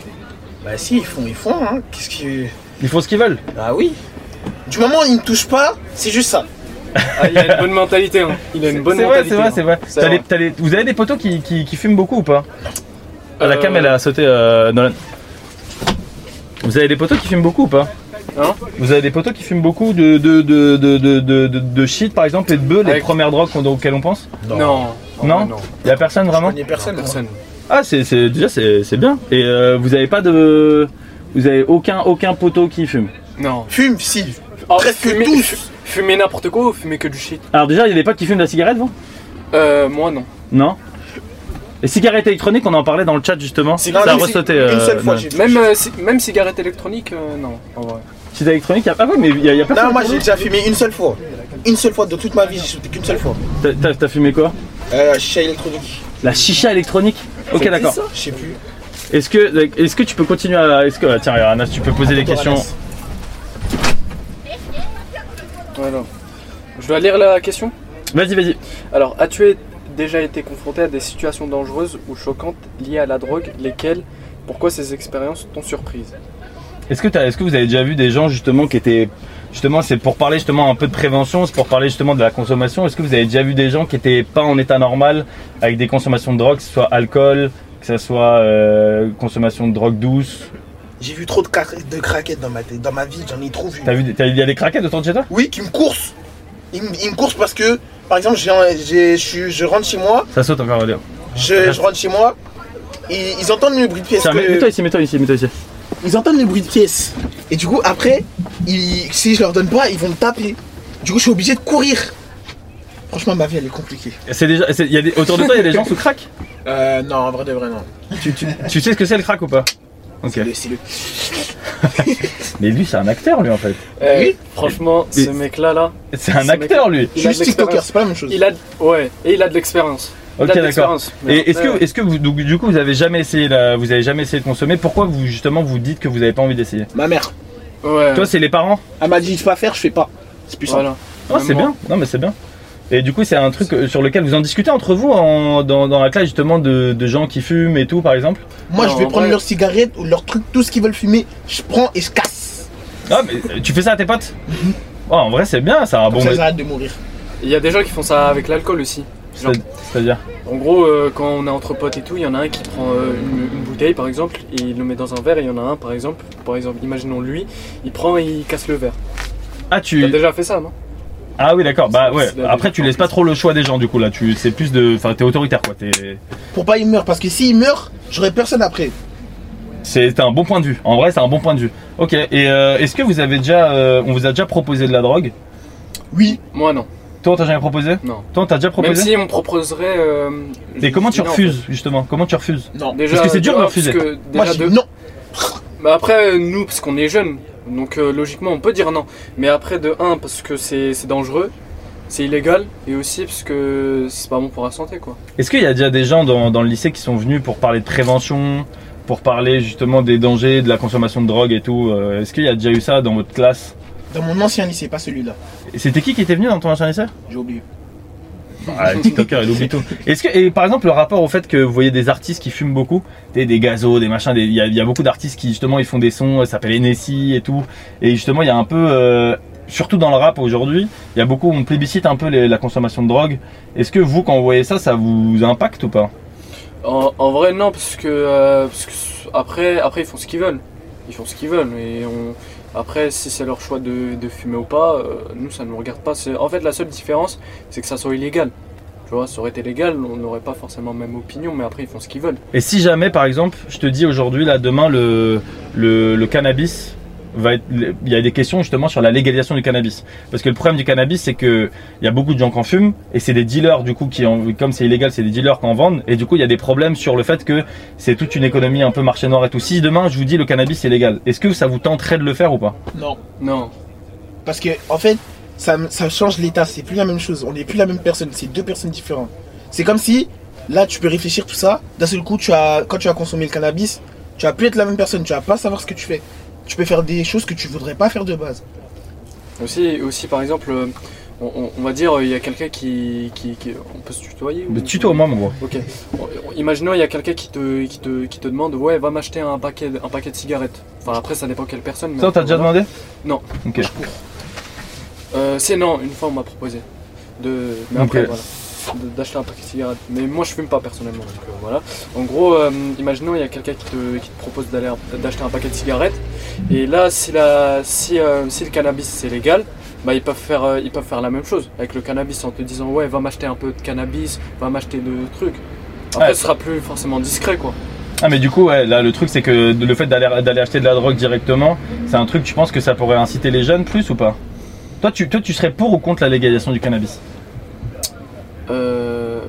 Speaker 2: Bah si, ils font, ils font, hein. Qu'est-ce qui.
Speaker 1: Ils font ce qu'ils veulent.
Speaker 2: Ah oui. Du moment où ils ne touchent pas, c'est juste ça.
Speaker 11: ah, il a une bonne mentalité. Hein. Il a une bonne
Speaker 1: C'est vrai,
Speaker 11: mentalité.
Speaker 1: c'est vrai,
Speaker 11: hein.
Speaker 1: c'est vrai.
Speaker 11: C'est
Speaker 1: T'as
Speaker 11: vrai.
Speaker 1: les- t'as les- vous avez des potos qui, qui, qui fument beaucoup ou pas? Ah, La cam elle a sauté euh, Nolan. Vous avez des potos qui fument beaucoup ou pas
Speaker 11: Hein
Speaker 1: Vous avez des potos qui fument beaucoup de, de, de, de, de, de, de- de shit par exemple et de bœufs, les
Speaker 11: Avec-
Speaker 1: premières drogues qu'on- auxquelles on pense
Speaker 11: Non.
Speaker 1: Non
Speaker 11: non.
Speaker 1: Y'a personne vraiment
Speaker 2: connais personne.
Speaker 11: Personne.
Speaker 1: Ah c'est c'est- déjà c'est c'est bien. Et euh, vous avez pas de. Vous avez aucun, aucun poteau qui fume
Speaker 11: Non.
Speaker 2: Fume, si.
Speaker 11: Oh,
Speaker 2: Presque
Speaker 11: fumer-
Speaker 2: tous.
Speaker 11: fu- Fumer n'importe quoi ou fumer que du shit
Speaker 1: Alors déjà il y a des potes qui fument de la cigarette vous?
Speaker 11: Euh, moi non.
Speaker 1: Non Les cigarettes électroniques on en parlait dans le chat justement.
Speaker 11: C'est-
Speaker 1: ça a ressauté.
Speaker 2: Une
Speaker 1: euh,
Speaker 2: seule fois, j'ai
Speaker 11: Même, euh, même cigarette électronique, euh, non, en vrai.
Speaker 1: Cigarette électronique, y a- ah ouais, mais il y, a- y a personne.
Speaker 2: Non, moi j'ai déjà fumé une seule fois. Une seule fois de toute ma vie, j'ai sauté qu'une seule fois.
Speaker 1: T'as- T'as t'as fumé quoi
Speaker 2: Euh, chicha électronique.
Speaker 1: La chicha électronique Ok, d'accord.
Speaker 2: Je sais plus.
Speaker 1: Est-ce que, est-ce que tu peux continuer à. Est-ce que, ah, tiens, Anas, tu peux poser des questions
Speaker 2: Anas.
Speaker 11: Voilà. Je dois lire la question
Speaker 1: Vas-y, vas-y.
Speaker 11: Alors, as-tu déjà été confronté à des situations dangereuses ou choquantes liées à la drogue Lesquelles Pourquoi ces expériences t'ont surprise?
Speaker 1: Est-ce que, est-ce que vous avez déjà vu des gens justement qui étaient. Justement, c'est pour parler justement un peu de prévention, c'est pour parler justement de la consommation. Est-ce que vous avez déjà vu des gens qui étaient pas en état normal avec des consommations de drogue, que ce soit alcool, que ce soit euh, consommation de drogue douce?
Speaker 2: J'ai vu trop de, cra- de craquettes dans ma, dans ma vie, j'en ai trop vu.
Speaker 1: T'as vu, t'as- il y a des craquettes autour de chez toi?
Speaker 2: Oui, qui me coursent. Ils, me- ils me coursent parce que, par exemple, j'ai- j'ai- je je rentre chez moi,
Speaker 1: Ça saute encore, Léo.
Speaker 2: je, je rentre chez moi, ils entendent le bruit de pièces.
Speaker 1: Tiens,
Speaker 2: que-
Speaker 1: mets- mets-toi ici, mets-toi ici, mets-toi ici.
Speaker 2: ils entendent le bruit de pièces. Et du coup, après, ils- si je leur donne pas, ils vont me taper. Du coup, je suis obligé de courir. Franchement, ma vie, elle est compliquée.
Speaker 1: C'est déjà, c'est- y a des, autour de toi, il y a des gens sous crack?
Speaker 2: Euh, non, en vrai de vrai, non.
Speaker 1: tu, tu, tu sais ce que c'est le crack ou pas? Ok.
Speaker 2: C'est le- c'est le-
Speaker 1: Mais lui, c'est un acteur, lui, en fait.
Speaker 11: Euh,
Speaker 2: Oui.
Speaker 11: Franchement,
Speaker 1: Et-
Speaker 11: ce mec-là, là,
Speaker 1: C'est un
Speaker 11: Ce
Speaker 1: acteur, lui.
Speaker 2: Juste TikToker, c'est pas la même chose.
Speaker 11: il a, ouais, et il a de l'expérience. Il
Speaker 1: Ok,
Speaker 11: a de
Speaker 1: d'accord. Et est-ce que, est-ce que vous, donc, du coup, vous avez jamais essayé, la- vous avez jamais essayé de consommer Pourquoi vous, justement, vous dites que vous avez pas envie d'essayer?
Speaker 2: Ma mère,
Speaker 11: Ouais.
Speaker 1: Toi, c'est les parents?
Speaker 2: Elle m'a dit de pas faire, je fais pas. C'est plus simple.
Speaker 11: Voilà.
Speaker 1: Ah, c'est bien. Non, mais c'est bien. Et du coup, c'est un truc euh, sur lequel vous en discutez entre vous en- dans, dans la classe, justement, de, de gens qui fument et tout, par exemple
Speaker 2: Moi,
Speaker 11: Non,
Speaker 2: je vais
Speaker 11: en
Speaker 2: prendre
Speaker 11: vrai-
Speaker 2: leurs cigarettes ou leurs trucs, tout ce qu'ils veulent fumer, je prends et je casse.
Speaker 1: Ah, mais euh, tu fais ça à tes potes Oh, en vrai, c'est bien, un
Speaker 2: Comme
Speaker 1: bon.
Speaker 2: ça, arrêtent de mourir.
Speaker 11: Il y a des gens qui font ça avec l'alcool aussi.
Speaker 1: C'est-à-dire
Speaker 11: en gros, euh, quand on est entre potes et tout, il y en a un qui prend euh, une, une bouteille par exemple, et il le met dans un verre, et il y en a un par exemple, par exemple, imaginons lui, il prend et il casse le verre.
Speaker 1: Ah,
Speaker 11: Tu as
Speaker 1: tu.
Speaker 11: déjà fait ça, non?
Speaker 1: Ah oui, d'accord. Bah ouais. Après, tu laisses pas trop le choix des gens, du coup, là. Tu, c'est plus de. Enfin, t'es autoritaire, quoi. T'es.
Speaker 2: Pour pas qu'ils meurent, parce que s'ils meurent, j'aurai personne après.
Speaker 1: C'est un bon point de vue. En vrai, c'est un bon point de vue. Ok. Et euh, est-ce que vous avez déjà, euh, on vous a déjà proposé de la drogue?
Speaker 2: Oui,
Speaker 11: Moi non.
Speaker 1: Toi, on t'a jamais proposé?
Speaker 11: Non.
Speaker 1: Toi, on t'a déjà
Speaker 11: Même
Speaker 1: proposé
Speaker 11: si on proposerait. euh,
Speaker 1: Et comment tu refuses, justement? Comment tu refuses?
Speaker 2: Non.
Speaker 11: Déjà,
Speaker 1: Parce que c'est dur de
Speaker 11: un,
Speaker 1: refuser.
Speaker 11: parce que
Speaker 2: Moi, je dis non.
Speaker 11: Bah après, euh, nous, parce qu'on est jeunes, donc euh, logiquement on peut dire non. Mais après, de un, parce que c'est c'est dangereux, c'est illégal, et aussi parce que c'est pas bon pour la santé quoi.
Speaker 1: Est-ce qu'il y a déjà des gens dans, dans le lycée qui sont venus pour parler de prévention, pour parler justement des dangers de la consommation de drogue et tout euh, Est-ce qu'il y a déjà eu ça dans votre classe?
Speaker 2: Dans mon ancien lycée, pas celui-là.
Speaker 1: Et C'était qui qui était venu dans ton ancien lycée?
Speaker 2: J'ai oublié.
Speaker 1: Ah, le TikToker, il oublie tout. Et par exemple, le rapport au fait que vous voyez des artistes qui fument beaucoup, des, gazos, des machins, il y, a, beaucoup d'artistes qui justement ils font des sons, ça s'appelle Hennessy et tout, et justement il y a un peu, euh, surtout dans le rap aujourd'hui, il y a beaucoup, on plébiscite un peu la consommation de drogue. Est-ce que vous, quand vous voyez ça, ça vous impacte ou pas?
Speaker 11: En, en vrai, non, parce que, euh, parce que après, après, ils font ce qu'ils veulent. Ils font ce qu'ils veulent. Et on... Après, si c'est leur choix de, fumer ou pas, euh, nous ça ne nous regarde pas. En fait, la seule différence, c'est que ça soit illégal. Tu vois, ça aurait été légal, on n'aurait pas forcément la même opinion, mais après ils font ce qu'ils veulent.
Speaker 1: Et si jamais, par exemple, je te dis aujourd'hui, là, demain, le cannabis va être. Il y a des questions justement sur la légalisation du cannabis. Parce que le problème du cannabis, c'est que il y a beaucoup de gens qui en fument et c'est des dealers, du coup, qui en, comme c'est illégal, c'est des dealers qui en vendent. Et du coup, il y a des problèmes sur le fait que c'est toute une économie un peu marché noir et tout. Si demain, je vous dis le cannabis est légal, est-ce que ça vous tenterait de le faire ou pas?
Speaker 2: Non.
Speaker 11: Non.
Speaker 2: Parce que, en fait, ça, ça change l'état, c'est plus la même chose. On n'est plus la même personne, c'est deux personnes différentes. C'est comme si, là, tu peux réfléchir tout ça. D'un seul coup, tu as, quand tu as consommé le cannabis, tu vas plus être la même personne, tu vas pas savoir ce que tu fais. Tu peux faire des choses que tu voudrais pas faire de base.
Speaker 11: Aussi, aussi par exemple, euh, on, on- on va dire, euh, il y a quelqu'un qui, qui, qui- On peut se tutoyer ou-
Speaker 1: Mais tuto-moi, mon gros.
Speaker 11: Ok. Imaginons, il y a quelqu'un qui te, qui, te, qui te demande Ouais, va m'acheter un paquet, un paquet de cigarettes. Enfin, après, ça dépend quelle personne. mais
Speaker 1: Ça, on t'a déjà
Speaker 11: voilà.
Speaker 1: demandé
Speaker 11: Non.
Speaker 1: Ok.
Speaker 11: Euh, c'est non, une fois on m'a proposé. De, mais
Speaker 1: Ok.
Speaker 11: après, voilà. D'acheter un paquet de cigarettes. Mais moi je fume pas personnellement. Donc euh, voilà. En gros, euh, imaginons il y a quelqu'un qui te, qui te propose d'aller d'acheter un paquet de cigarettes. Et là, si, la, si, euh, si le cannabis c'est légal, bah, ils, peuvent faire, ils peuvent faire la même chose avec le cannabis en te disant Ouais, va m'acheter un peu de cannabis, va m'acheter de trucs. Après,
Speaker 1: Ouais.
Speaker 11: ce sera plus forcément discret quoi.
Speaker 1: Ah mais du coup ouais là le truc c'est que le fait d'aller d'aller acheter de la drogue directement c'est un truc tu penses que ça pourrait inciter les jeunes plus ou pas? Toi tu toi tu serais pour ou contre la légalisation du cannabis?
Speaker 11: Euh,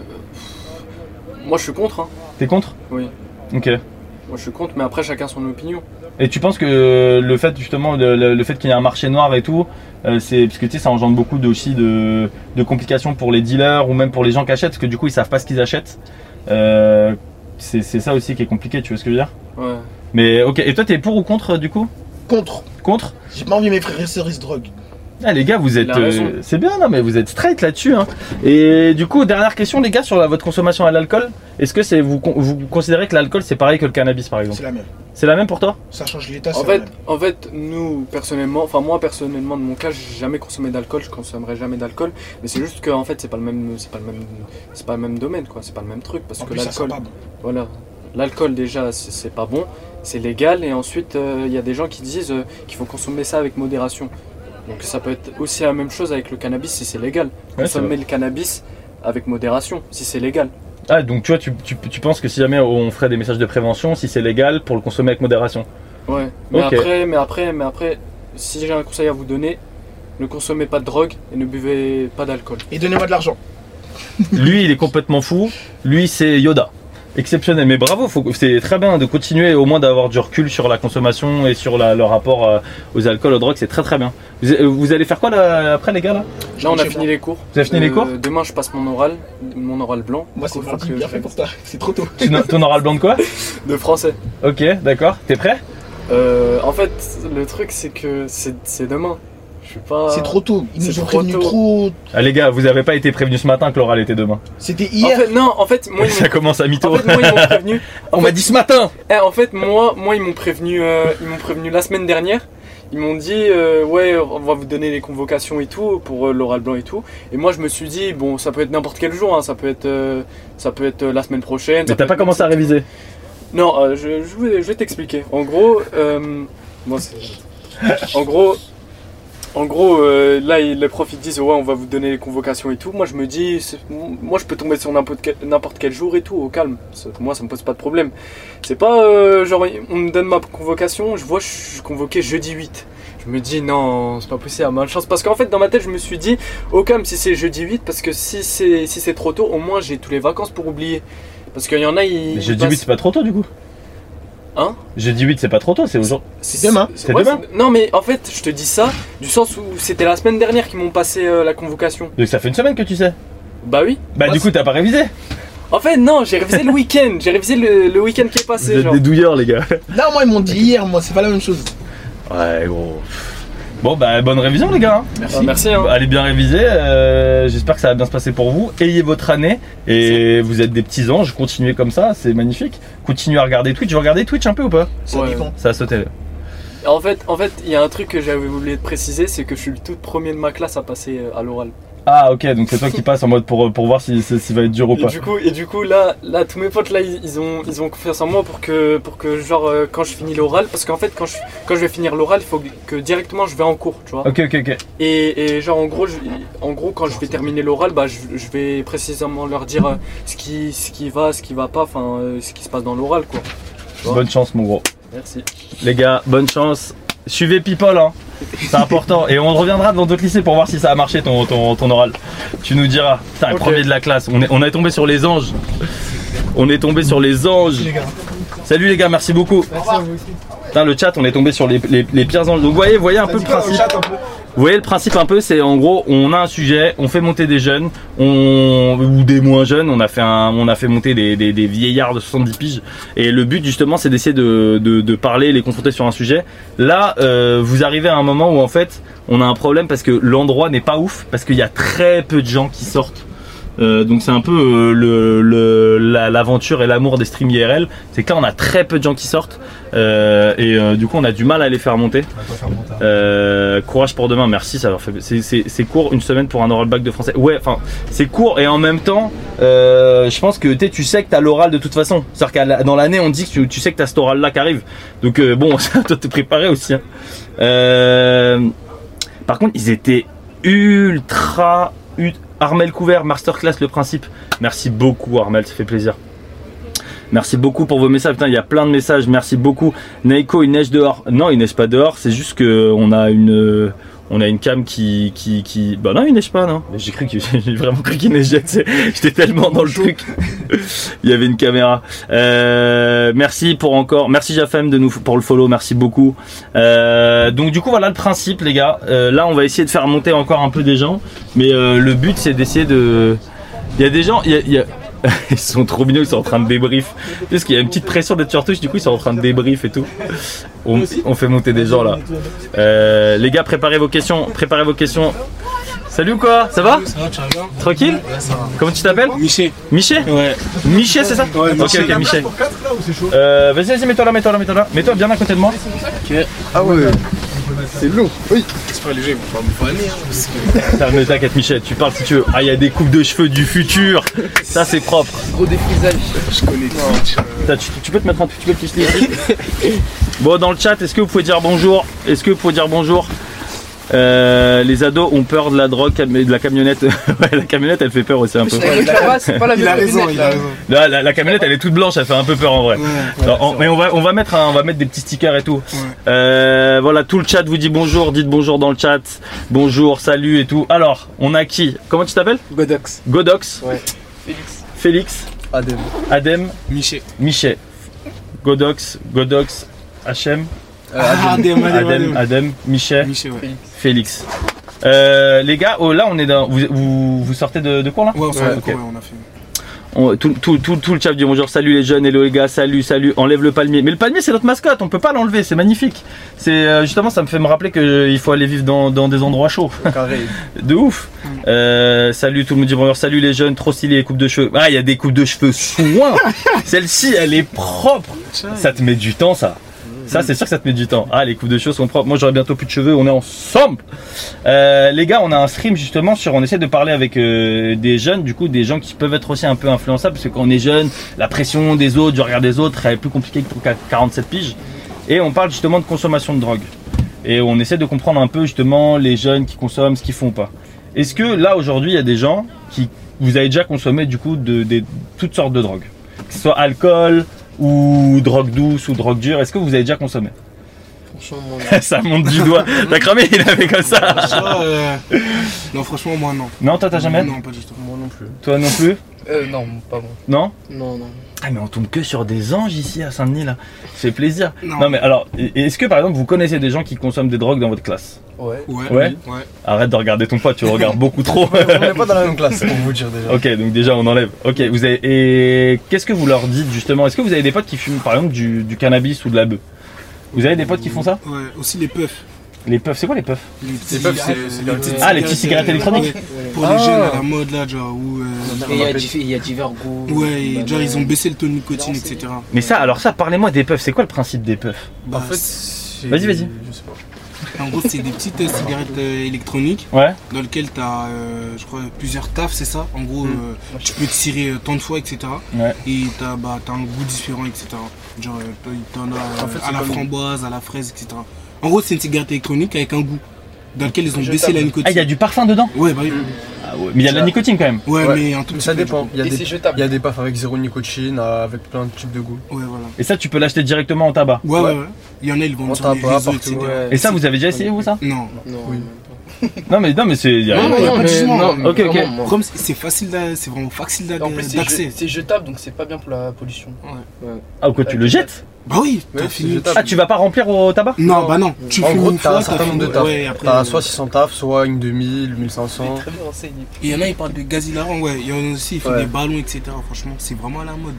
Speaker 11: Moi je suis contre. Hein.
Speaker 1: T'es contre?
Speaker 11: Oui.
Speaker 1: Ok.
Speaker 11: Moi je suis contre, mais après chacun son opinion.
Speaker 1: Et tu penses que le fait justement de- le, le fait qu'il y ait un marché noir et tout euh, c'est parce que tu sais ça engendre beaucoup de, aussi de, de complications pour les dealers ou même pour les gens qui achètent parce que du coup ils savent pas ce qu'ils achètent. Euh, c'est c'est ça aussi qui est compliqué tu vois ce que je veux dire?
Speaker 11: Ouais.
Speaker 1: Mais ok et toi t'es pour ou contre du coup?
Speaker 2: Contre.
Speaker 1: Contre?
Speaker 2: J'ai pas envie mes frères et sœurs ils se droguent.
Speaker 1: Ah les gars, vous êtes, euh, c'est bien, non mais vous êtes straight là-dessus. Hein. Et du coup, dernière question les gars sur la- votre consommation à l'alcool. Est-ce que c'est vous, con- vous considérez que l'alcool c'est pareil que le cannabis par exemple?
Speaker 2: C'est la même.
Speaker 1: C'est la même pour toi?
Speaker 2: Ça change l'état,
Speaker 11: En
Speaker 2: c'est la
Speaker 11: fait,
Speaker 2: même.
Speaker 11: en fait, nous personnellement, enfin moi personnellement de mon cas, j'ai jamais consommé d'alcool, je consommerai jamais d'alcool, mais c'est juste que en fait c'est pas le même, c'est pas le même, c'est pas le même domaine quoi, c'est pas le même truc parce
Speaker 2: En
Speaker 11: que l'alcool,
Speaker 2: pas bon.
Speaker 11: voilà, l'alcool déjà c'est c'est pas bon, c'est légal et ensuite euh, il y a des gens qui disent euh, qu'il faut consommer ça avec modération. Donc ça peut être aussi la même chose avec le cannabis si c'est légal.
Speaker 1: Ouais,
Speaker 11: Consommer le cannabis avec modération si c'est légal.
Speaker 1: Ah donc tu vois, tu, tu, tu penses que si jamais on ferait des messages de prévention, si c'est légal, pour le consommer avec modération
Speaker 11: Ouais. Mais après, mais après, mais après, si j'ai un conseil à vous donner, ne consommez pas de drogue et ne buvez pas d'alcool.
Speaker 2: Et donnez-moi de l'argent.
Speaker 1: Lui il est complètement fou, lui c'est Yoda. Exceptionnel, mais bravo, c'est très bien de continuer au moins d'avoir du recul sur la consommation et sur la- le rapport euh, aux alcools, aux drogues, c'est très très bien. Vous, euh, vous allez faire quoi là, après les gars là?
Speaker 11: Là, on a fini
Speaker 2: pas.
Speaker 11: les cours.
Speaker 1: Vous avez fini les
Speaker 11: Euh,
Speaker 1: cours?
Speaker 11: Demain, je passe mon oral, mon oral blanc.
Speaker 2: Moi c'est mardi, bien fait pour ça. C'est trop tôt.
Speaker 1: Tu n'as- Ton oral blanc de quoi?
Speaker 11: De français.
Speaker 1: Ok, d'accord, t'es prêt?
Speaker 11: Euh, en fait, le truc, c'est que c'est demain. Je suis pas.
Speaker 2: C'est trop tôt. Ils nous ont
Speaker 11: trop
Speaker 2: prévenus
Speaker 11: tôt.
Speaker 2: trop.
Speaker 1: Ah les gars, vous avez pas été prévenus ce matin que l'oral était demain.
Speaker 2: C'était
Speaker 11: En
Speaker 2: hier.
Speaker 11: fait, non, en fait, moi, ils
Speaker 1: Ça
Speaker 11: m'ont-
Speaker 1: commence à mytho.
Speaker 11: en fait, moi, ils m'ont prévenu.
Speaker 1: On
Speaker 11: en
Speaker 1: m'a dit ce matin
Speaker 11: Eh, en fait, moi, moi, ils m'ont prévenu, euh, ils m'ont prévenu la semaine dernière. Ils m'ont dit, euh, ouais, on va vous donner les convocations et tout pour euh, l'oral blanc et tout. Et moi, je me suis dit, bon, ça peut être n'importe quel jour, hein, ça peut être, euh, ça peut être euh, la semaine prochaine.
Speaker 1: Mais t'as pas commencé à réviser
Speaker 11: Non, euh, je, je vais, je vais t'expliquer. En gros, euh, moi, c'est- en gros, en gros, euh, là, les profs ils disent, ouais, on va vous donner les convocations et tout. Moi, je me dis, moi, je peux tomber sur n'importe quel, n'importe quel jour et tout, au calme. Moi, ça me pose pas de problème. C'est pas euh, genre, on me donne ma convocation, je vois, je suis convoqué jeudi 8. Je me dis, non, c'est pas possible, malchance. Parce qu'en fait, dans ma tête, je me suis dit, au calme si c'est jeudi 8, parce que si c'est si c'est trop tôt, au moins, j'ai tous les vacances pour oublier. Parce qu'il y en a, ils.
Speaker 1: Mais Jeudi
Speaker 11: passent-
Speaker 1: 8 c'est pas trop tôt du coup
Speaker 11: Hein
Speaker 1: Jeudi 8 c'est pas trop tôt, c'est aujourd'hui.
Speaker 2: C'est demain.
Speaker 1: C'est
Speaker 11: ouais,
Speaker 1: demain
Speaker 11: Non, mais en fait, je te dis ça du sens où c'était la semaine dernière qu'ils m'ont passé euh, la convocation.
Speaker 1: Donc ça fait une semaine que tu sais
Speaker 11: Bah oui.
Speaker 1: Bah du coup t'as pas révisé
Speaker 11: En fait, non, j'ai révisé le week-end. J'ai révisé le, le week-end qui est
Speaker 1: Vous
Speaker 11: passé.
Speaker 1: êtes
Speaker 11: Genre.
Speaker 1: des douilleurs les gars
Speaker 2: Non, moi ils m'ont dit hier, moi c'est pas la même chose.
Speaker 1: Ouais gros. Bon bah bonne révision les gars hein.
Speaker 11: Merci. merci hein.
Speaker 1: Bah, Allez bien réviser, euh, j'espère que ça va bien se passer pour vous. Ayez votre année et vous êtes des petits anges, continuez comme ça, c'est magnifique. Continuez à regarder Twitch, vous regardez Twitch un peu ou pas?
Speaker 2: Ça
Speaker 11: Ouais.
Speaker 2: dépend.
Speaker 1: Ça a sauté.
Speaker 11: En fait, en fait, il y a un truc que j'avais voulu te préciser, c'est que je suis le tout premier de ma classe à passer euh, à l'oral.
Speaker 1: Ah ok, donc c'est toi qui passes en mode pour, pour voir si si- s'il va être dur ou
Speaker 11: Et
Speaker 1: pas.
Speaker 11: du coup, et du coup là, là, tous mes potes là, ils, ils ont, ils ont confiance en moi pour que, pour que genre euh, quand je finis l'oral, parce qu'en fait quand je, quand je vais finir l'oral, il faut que directement je vais en cours, tu vois.
Speaker 1: Ok ok ok.
Speaker 11: Et, et genre en gros, je, en gros quand je vais terminer l'oral, bah je, je vais précisément leur dire euh, ce qui, ce qui va, ce qui va pas, enfin euh, ce qui se passe dans l'oral quoi.
Speaker 1: Bonne chance mon gros.
Speaker 11: Merci.
Speaker 1: Les gars, bonne chance. Suivez People, hein. C'est important. Et on reviendra devant d'autres lycées pour voir si ça a marché ton, ton, ton oral. Tu nous diras. Putain, le premier de la classe. On est, on est tombé sur les anges. On est tombé sur les anges. Salut les gars, merci beaucoup. Putain, le chat, on est tombé sur les, les, les pires anges. Donc, vous voyez, vous voyez un peu le principe. Vous voyez le principe un peu, c'est en gros, on a un sujet, on fait monter des jeunes, on, ou des moins jeunes, on a fait monter des, vieillards de 70 piges. Et le but justement, c'est d'essayer de, de, de parler, les confronter sur un sujet. Là, euh, vous arrivez à un moment où en fait, on a un problème parce que l'endroit n'est pas ouf, parce qu'il y a très peu de gens qui sortent. Euh, donc c'est un peu euh, le, le- la- l'aventure et l'amour des streams IRL. C'est que là on a très peu de gens qui sortent euh, et du coup on a du mal à les faire monter. Euh, courage pour demain, merci. Ça leur fait. C'est, c'est, c'est court, une semaine pour un oral bac de français. Ouais, enfin c'est court et en même temps, je pense que tu sais, tu sais que t'as l'oral de toute façon. C'est-à-dire que dans l'année on dit que tu, tu sais que t'as cet oral là qui arrive. Donc bon, ça doit te préparer aussi. hein. Par contre, ils étaient ultra. Armel Couvert, Masterclass, le principe. Merci beaucoup, Armel, ça fait plaisir. Merci beaucoup pour vos messages. Putain, il y a plein de messages. Merci beaucoup. Naiko, il neige dehors. Non, il neige pas dehors. C'est juste que on a une, on a une cam qui, qui, qui. Bah non, il neige pas, non. J'ai cru que j'ai vraiment cru qu'il neigeait. J'étais tellement dans le truc. il y avait une caméra. Euh, merci pour encore. Merci Jafem de nous pour le follow. Merci beaucoup. Euh, donc du coup voilà le principe, les gars. Euh, là, on va essayer de faire monter encore un peu des gens, mais le but c'est d'essayer de. Il y a des gens. Il y a- il y a- Ils sont trop mignons, ils sont en train de débrief. Parce qu'il y a une petite pression d'être sur Twitch, du coup ils sont en train de débrief et tout. On, on fait monter des gens là. Euh, les gars, préparez vos questions. Préparez vos questions. Salut ou quoi? Ça va?
Speaker 12: Ça va, tu vas bien?
Speaker 1: Tranquille? Comment tu t'appelles?
Speaker 12: Miché.
Speaker 1: Miché?
Speaker 12: Ouais.
Speaker 1: Miché, c'est ça?
Speaker 12: Ouais,
Speaker 1: Ok,
Speaker 12: Miché.
Speaker 1: ok, Miché. Euh, vas-y, vas-y, mets-toi là, mets-toi là, mets-toi là. Mets-toi bien à côté de moi.
Speaker 12: Ah ouais. C'est lourd. Oui. C'est pas léger, faut pas me faner. Hein, que...
Speaker 1: T'inquiète, Michel, tu parles si tu veux. Ah, il y a des coupes de cheveux du futur. Ça, c'est propre.
Speaker 12: Gros défrisage. Je connais
Speaker 1: tu, tu peux te mettre un te ficeler ici Bon, dans le chat, est-ce que vous pouvez dire bonjour? Est-ce que vous pouvez dire bonjour? Euh, les ados ont peur de la drogue, de la camionnette. ouais, la camionnette, elle fait peur aussi un peu.
Speaker 12: pas la Il a raison, il a raison.
Speaker 1: La, la- la camionnette, elle est toute blanche, elle fait un peu peur en vrai. Alors, on- mais on va, on va mettre, un- on va mettre des petits stickers et tout. Euh, voilà, tout le chat vous dit bonjour, dites bonjour dans le chat, bonjour, salut et tout. Alors, on a qui? Comment tu t'appelles?
Speaker 12: Godox.
Speaker 1: Godox.
Speaker 12: Ouais. Félix.
Speaker 1: Félix.
Speaker 12: Adem.
Speaker 1: Adem.
Speaker 12: Miché.
Speaker 1: Miché. Godox. Godox. HM.
Speaker 12: Adem, Adem,
Speaker 1: Adem.
Speaker 12: Adem.
Speaker 1: Adem. Miché.
Speaker 12: Miché, ouais.
Speaker 1: Félix. Euh, les gars, oh, là on est dans. Vous, vous, vous sortez de, de cours là
Speaker 12: Ouais, on sort de
Speaker 1: ok.
Speaker 12: cours, ouais, on a fait.
Speaker 1: On- tout, tout, tout, tout le chat dit bonjour, salut les jeunes, hello les gars, salut, salut, enlève le palmier. Mais le palmier c'est notre mascotte, on peut pas l'enlever, c'est magnifique. C'est euh, justement ça me fait me rappeler qu'il faut aller vivre dans, dans des endroits chauds. de ouf. Euh, salut tout le monde dit bonjour, salut les jeunes, trop stylé les coupes de cheveux. Ah il y a des coupes de cheveux soin. Celle-ci elle est propre. Ça te met du temps ça. Ça, c'est sûr que ça te met du temps. Ah, les coupes de cheveux sont propres. Moi, j'aurai bientôt plus de cheveux. On est ensemble. Euh, les gars, on a un stream justement sur. On essaie de parler avec euh, des jeunes, du coup, des gens qui peuvent être aussi un peu influençables, parce que quand on est jeune, la pression des autres, du regard des autres, est plus compliquée que pour 47 piges. Et on parle justement de consommation de drogue. Et on essaie de comprendre un peu justement les jeunes qui consomment, ce qu'ils font pas. Est-ce que là aujourd'hui, il y a des gens qui vous avez déjà consommé du coup de, de toutes sortes de drogues, que ce soit alcool ou drogue douce ou drogue dure, est-ce que vous avez déjà consommé?
Speaker 12: Franchement, moi.
Speaker 1: Ça monte du doigt. T'as cramé, il avait comme ça.
Speaker 12: Ça, euh, Non, franchement, moi, non.
Speaker 1: Non, toi t'as jamais?
Speaker 12: Non, pas du tout. Moi non plus.
Speaker 1: Toi non plus?
Speaker 12: Euh, non, pas moi.
Speaker 1: Non?
Speaker 12: Non, non.
Speaker 1: Ah mais on tombe que sur des anges ici à Saint-Denis là. Ça fait plaisir.
Speaker 12: Non.
Speaker 1: mais alors, est-ce que par exemple vous connaissez des gens qui consomment des drogues dans votre classe?
Speaker 12: Ouais. Ouais.
Speaker 1: Ouais
Speaker 12: Ouais.
Speaker 1: Arrête de regarder ton pote, tu le regardes beaucoup trop.
Speaker 12: on n'est pas dans la même classe, pour vous dire déjà.
Speaker 1: Ok, donc déjà on enlève. Ok, vous avez et qu'est-ce que vous leur dites justement? Est-ce que vous avez des potes qui fument par exemple du, du cannabis ou de la bœuf? Vous avez des potes qui font ça?
Speaker 12: Ouais, aussi les puffs.
Speaker 1: Les puffs, c'est quoi les puffs
Speaker 12: Les petits
Speaker 1: puffs, c'est-
Speaker 12: petites
Speaker 1: Ah, les petites cigarettes électroniques
Speaker 12: Pour
Speaker 1: Ah.
Speaker 12: les jeunes à la mode là, genre, où. euh,
Speaker 5: il y a divers goûts.
Speaker 12: Ouais, et genre, ils ont baissé le taux de nicotine, etc.
Speaker 1: Mais ça, alors ça, parlez-moi des puffs. C'est quoi le principe des puffs
Speaker 12: Bah,
Speaker 3: En fait,
Speaker 1: Vas-y, vas-y.
Speaker 3: Je sais pas.
Speaker 12: En gros, c'est des petites euh, cigarettes euh, électroniques
Speaker 1: Ouais.
Speaker 12: dans lesquelles tu as, je crois, plusieurs tafs, c'est ça En gros,
Speaker 1: Mm.
Speaker 12: euh, tu peux tirer euh, tant de fois, etc.
Speaker 1: Ouais.
Speaker 12: Et tu as, bah, t'as un goût différent, etc. Genre, euh, t'en as euh,
Speaker 13: En fait,
Speaker 12: à la framboise, à la fraise, etc. En gros, c'est une cigarette électronique avec un goût dans lequel ils ont baissé la nicotine.
Speaker 1: Ah, il y a du parfum dedans?
Speaker 12: Ouais, bah oui.
Speaker 1: Ah ouais, Mais il y a de la nicotine quand même.
Speaker 12: Ouais,
Speaker 13: Ouais.
Speaker 12: mais un tout petit
Speaker 13: Ça
Speaker 12: peu,
Speaker 13: dépend. Il y a des, il y a des puffs avec zéro nicotine, euh, avec plein de types de goûts.
Speaker 12: Ouais, voilà.
Speaker 1: Et ça, tu peux l'acheter directement en tabac?
Speaker 12: Ouais, ouais, ouais. Il y en a, ils vendent
Speaker 13: En
Speaker 12: sur les
Speaker 13: tabac,
Speaker 12: réseaux,
Speaker 13: partout.
Speaker 1: Et ça, vous avez déjà essayé vous ça?
Speaker 12: Non.
Speaker 5: Non,
Speaker 13: Oui.
Speaker 1: Non mais non mais c'est.
Speaker 5: Non,
Speaker 12: Non,
Speaker 5: non, mais non, mais
Speaker 1: Ok, ok.
Speaker 12: problème, c'est- facile, c'est vraiment facile d'accès.
Speaker 5: c'est jetable, donc c'est pas bien pour la pollution.
Speaker 1: Ah ou quoi tu le jettes?
Speaker 12: Bah oui, t'as fini.
Speaker 1: Ah tu vas pas remplir au tabac
Speaker 12: Non, bah non. Tu
Speaker 13: En gros,
Speaker 12: une
Speaker 13: t'as
Speaker 12: fois,
Speaker 13: un certain nombre de tafs.
Speaker 12: Ouais, après,
Speaker 13: T'as
Speaker 12: euh,
Speaker 13: soit 600 tafs, soit une 2000, 1500.
Speaker 5: Très bien renseigné.
Speaker 12: Et il y en a, ils parlent de gaz hilarant, ouais. Il y en a aussi, ils font
Speaker 13: Ouais.
Speaker 12: des ballons, etc. Franchement, c'est vraiment à la mode.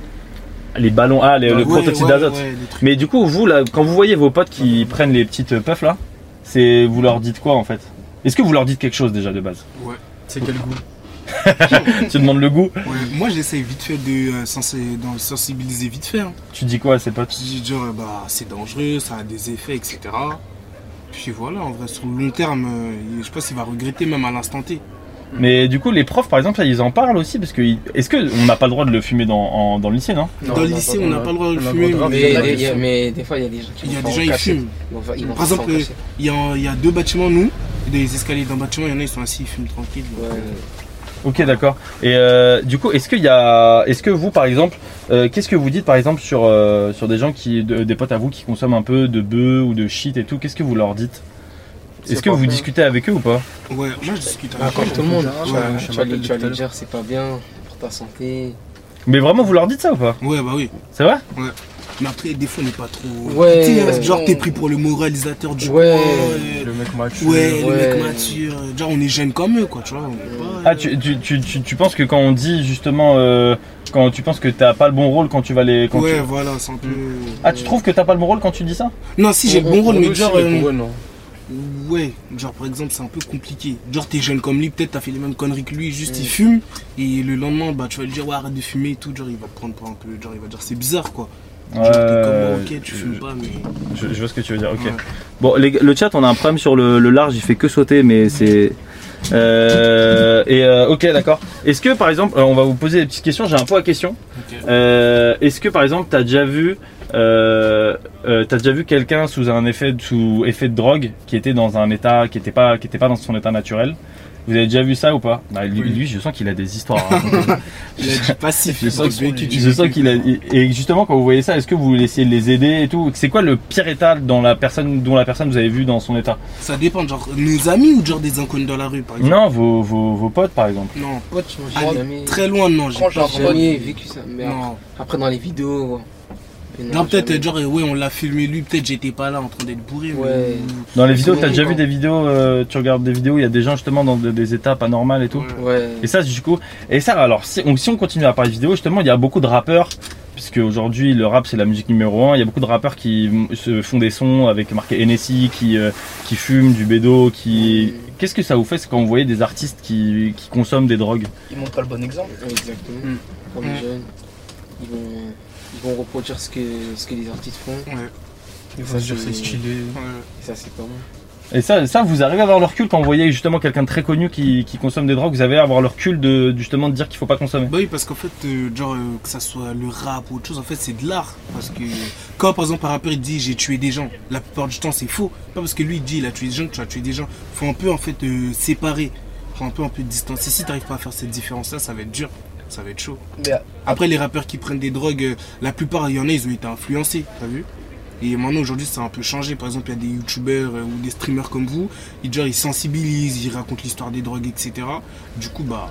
Speaker 1: Les ballons ah les- le
Speaker 12: Ouais,
Speaker 1: protoxyde d'azote. Mais du coup vous là quand vous voyez vos potes qui prennent les petites puffs là, c'est vous leur dites quoi en fait? Est-ce que vous leur dites quelque chose déjà de base?
Speaker 12: Ouais.
Speaker 13: C'est quel goût?
Speaker 1: Tu demandes le goût
Speaker 12: Ouais, moi j'essaye vite fait de euh, sensibiliser vite fait. hein.
Speaker 1: Tu dis quoi à ces potes?
Speaker 12: Je dis genre bah c'est dangereux, ça a des effets, etc. Puis voilà, en vrai sur le long terme, euh, je sais pas s'il va regretter même à l'instant T.
Speaker 1: Mais du coup les profs par exemple là, ils en parlent aussi parce que est-ce que on n'a pas le droit de le fumer dans, en- dans le lycée non?
Speaker 5: Non,
Speaker 12: Dans le lycée, on n'a pas le droit de le fumer. mais-
Speaker 5: des-
Speaker 13: le
Speaker 5: il y a-
Speaker 13: lycée.
Speaker 5: mais des fois, il y a des gens qui
Speaker 12: Il y a des gens,
Speaker 5: casser.
Speaker 12: fument.
Speaker 5: Ils
Speaker 12: Par exemple, il y, a, il y a deux bâtiments, nous, des escaliers d'un bâtiment, il y en a, ils sont assis, ils fument tranquille.
Speaker 5: Ouais.
Speaker 1: Ok d'accord. Et euh, du coup est-ce qu'il y a est-ce que vous par exemple euh, qu'est-ce que vous dites par exemple sur euh, sur des gens qui de- des potes à vous qui consomment un peu de bœuf ou de shit et tout qu'est-ce que vous leur dites? Est-ce que vous discutez avec eux ou pas?
Speaker 12: Ouais, moi je discute
Speaker 5: Ah,
Speaker 12: avec
Speaker 5: tout le monde,
Speaker 13: Ouais,
Speaker 5: tu vas tu vas lui dire c'est pas bien pour ta santé.
Speaker 1: Mais vraiment vous leur dites ça ou pas?
Speaker 12: Ouais, bah oui.
Speaker 1: C'est vrai?
Speaker 12: Mais après, des fois, on n'est pas trop.
Speaker 5: Ouais.
Speaker 12: Tu sais, parce que genre,
Speaker 5: Ouais.
Speaker 12: t'es pris pour le moralisateur du
Speaker 5: Ouais.
Speaker 12: coin,
Speaker 13: Le mec mature.
Speaker 12: Ouais, le
Speaker 5: Ouais.
Speaker 12: mec mature. Genre, on est jeunes comme eux, quoi, tu vois. on est pas,
Speaker 1: Ah, tu, tu, tu, tu, tu penses que quand on dit justement, euh, quand tu penses que t'as pas le bon rôle quand tu vas les. Quand
Speaker 12: Ouais,
Speaker 1: tu-
Speaker 12: voilà, c'est un peu.
Speaker 1: Ah, tu trouves que t'as pas le bon rôle quand tu dis ça?
Speaker 12: Non, si j'ai le bon rôle, mais genre.
Speaker 13: aussi, mais
Speaker 12: euh. Ouais, genre par exemple, c'est un peu compliqué. Genre, t'es jeune comme lui, peut-être t'as fait les mêmes conneries que lui, juste il fume, et le lendemain, bah tu vas lui dire, ouais, arrête de fumer et tout. Genre, il va te prendre pour un peu. Genre, il va dire, c'est bizarre, quoi.
Speaker 1: Euh,
Speaker 12: ouais, ok, tu fumes pas, mais.
Speaker 1: je, je vois ce que tu veux dire, ok.
Speaker 12: Ouais.
Speaker 1: Bon, les- le chat, on a un problème sur le, le large, il fait que sauter, mais c'est. Euh, et euh, ok, d'accord. Est-ce que par exemple, on va vous poser des petites questions, j'ai un peu à question. Est-ce que par exemple, t'as déjà vu. T'as déjà vu quelqu'un sous un effet de, sous effet de drogue qui était dans un état qui était pas qui était pas dans son état naturel vous avez déjà vu ça ou pas? Bah, lui, lui, je sens qu'il a des histoires. raconter.
Speaker 12: Il a dit passif,
Speaker 1: Je sens, qu'il a. Et justement, quand vous voyez ça, est-ce que vous essayez de les aider et tout? C'est quoi le pire état dans la personne, dont la personne vous avez vu dans son état?
Speaker 12: Ça dépend, genre nos amis ou genre des inconnus dans la rue, par exemple?
Speaker 1: Non, vos, vos, vos potes par exemple.
Speaker 12: Non,
Speaker 5: Pote, moi, jamais-
Speaker 12: très loin, non. j'ai
Speaker 5: jamais vécu ça. Mais
Speaker 12: Non.
Speaker 5: après, dans les vidéos. ouais. Non,
Speaker 12: peut-être, genre ouais, on l'a filmé lui, peut-être j'étais pas là en train d'être bourré. mais-
Speaker 5: Ouais.
Speaker 1: Dans les vidéos, t'as déjà vu des vidéos, euh, tu regardes des vidéos, il y a des gens justement dans des, des états pas normaux et tout.
Speaker 5: Ouais.
Speaker 1: Et ça, du coup, et ça, alors, si on, si on continue à parler vidéo, justement, il y a beaucoup de rappeurs, puisque aujourd'hui le rap c'est la musique numéro un. Il y a beaucoup de rappeurs qui se font des sons avec marqué NSI, qui euh, qui fument du bédo, qui. Qu'est-ce que ça vous fait c'est quand vous voyez des artistes qui, qui consomment des drogues?
Speaker 5: Ils montrent pas le bon exemple. Exactement.
Speaker 12: Mm.
Speaker 5: Pour les jeunes, ils vont, ils vont reproduire ce que, ce que les artistes font.
Speaker 13: Ils vont se dire c'est stylé.
Speaker 5: Et ça, c'est pas bon.
Speaker 1: Et ça, ça, vous arrivez à avoir le recul quand vous voyez justement quelqu'un de très connu qui, qui consomme des drogues, vous avez à avoir le recul de justement de dire qu'il faut pas consommer.
Speaker 12: Bah oui, parce qu'en fait, euh, genre, euh, que ça soit le rap ou autre chose, en fait, c'est de l'art. Parce que quand par exemple un rappeur il dit j'ai tué des gens, la plupart du temps c'est faux. Pas parce que lui il dit il a tué des gens que tu as tué des gens. Faut un peu en fait euh, séparer, faut un peu un peu distancer. Si t'arrives pas à faire cette différence là, ça va être dur, ça va être chaud. Après les rappeurs qui prennent des drogues, euh, la plupart il y en a ils ont été influencés, t'as vu? Et maintenant aujourd'hui ça a un peu changé. Par exemple il y a des youtubeurs euh, ou des streamers comme vous, ils, genre, ils sensibilisent, ils racontent l'histoire des drogues, etc. Du coup bah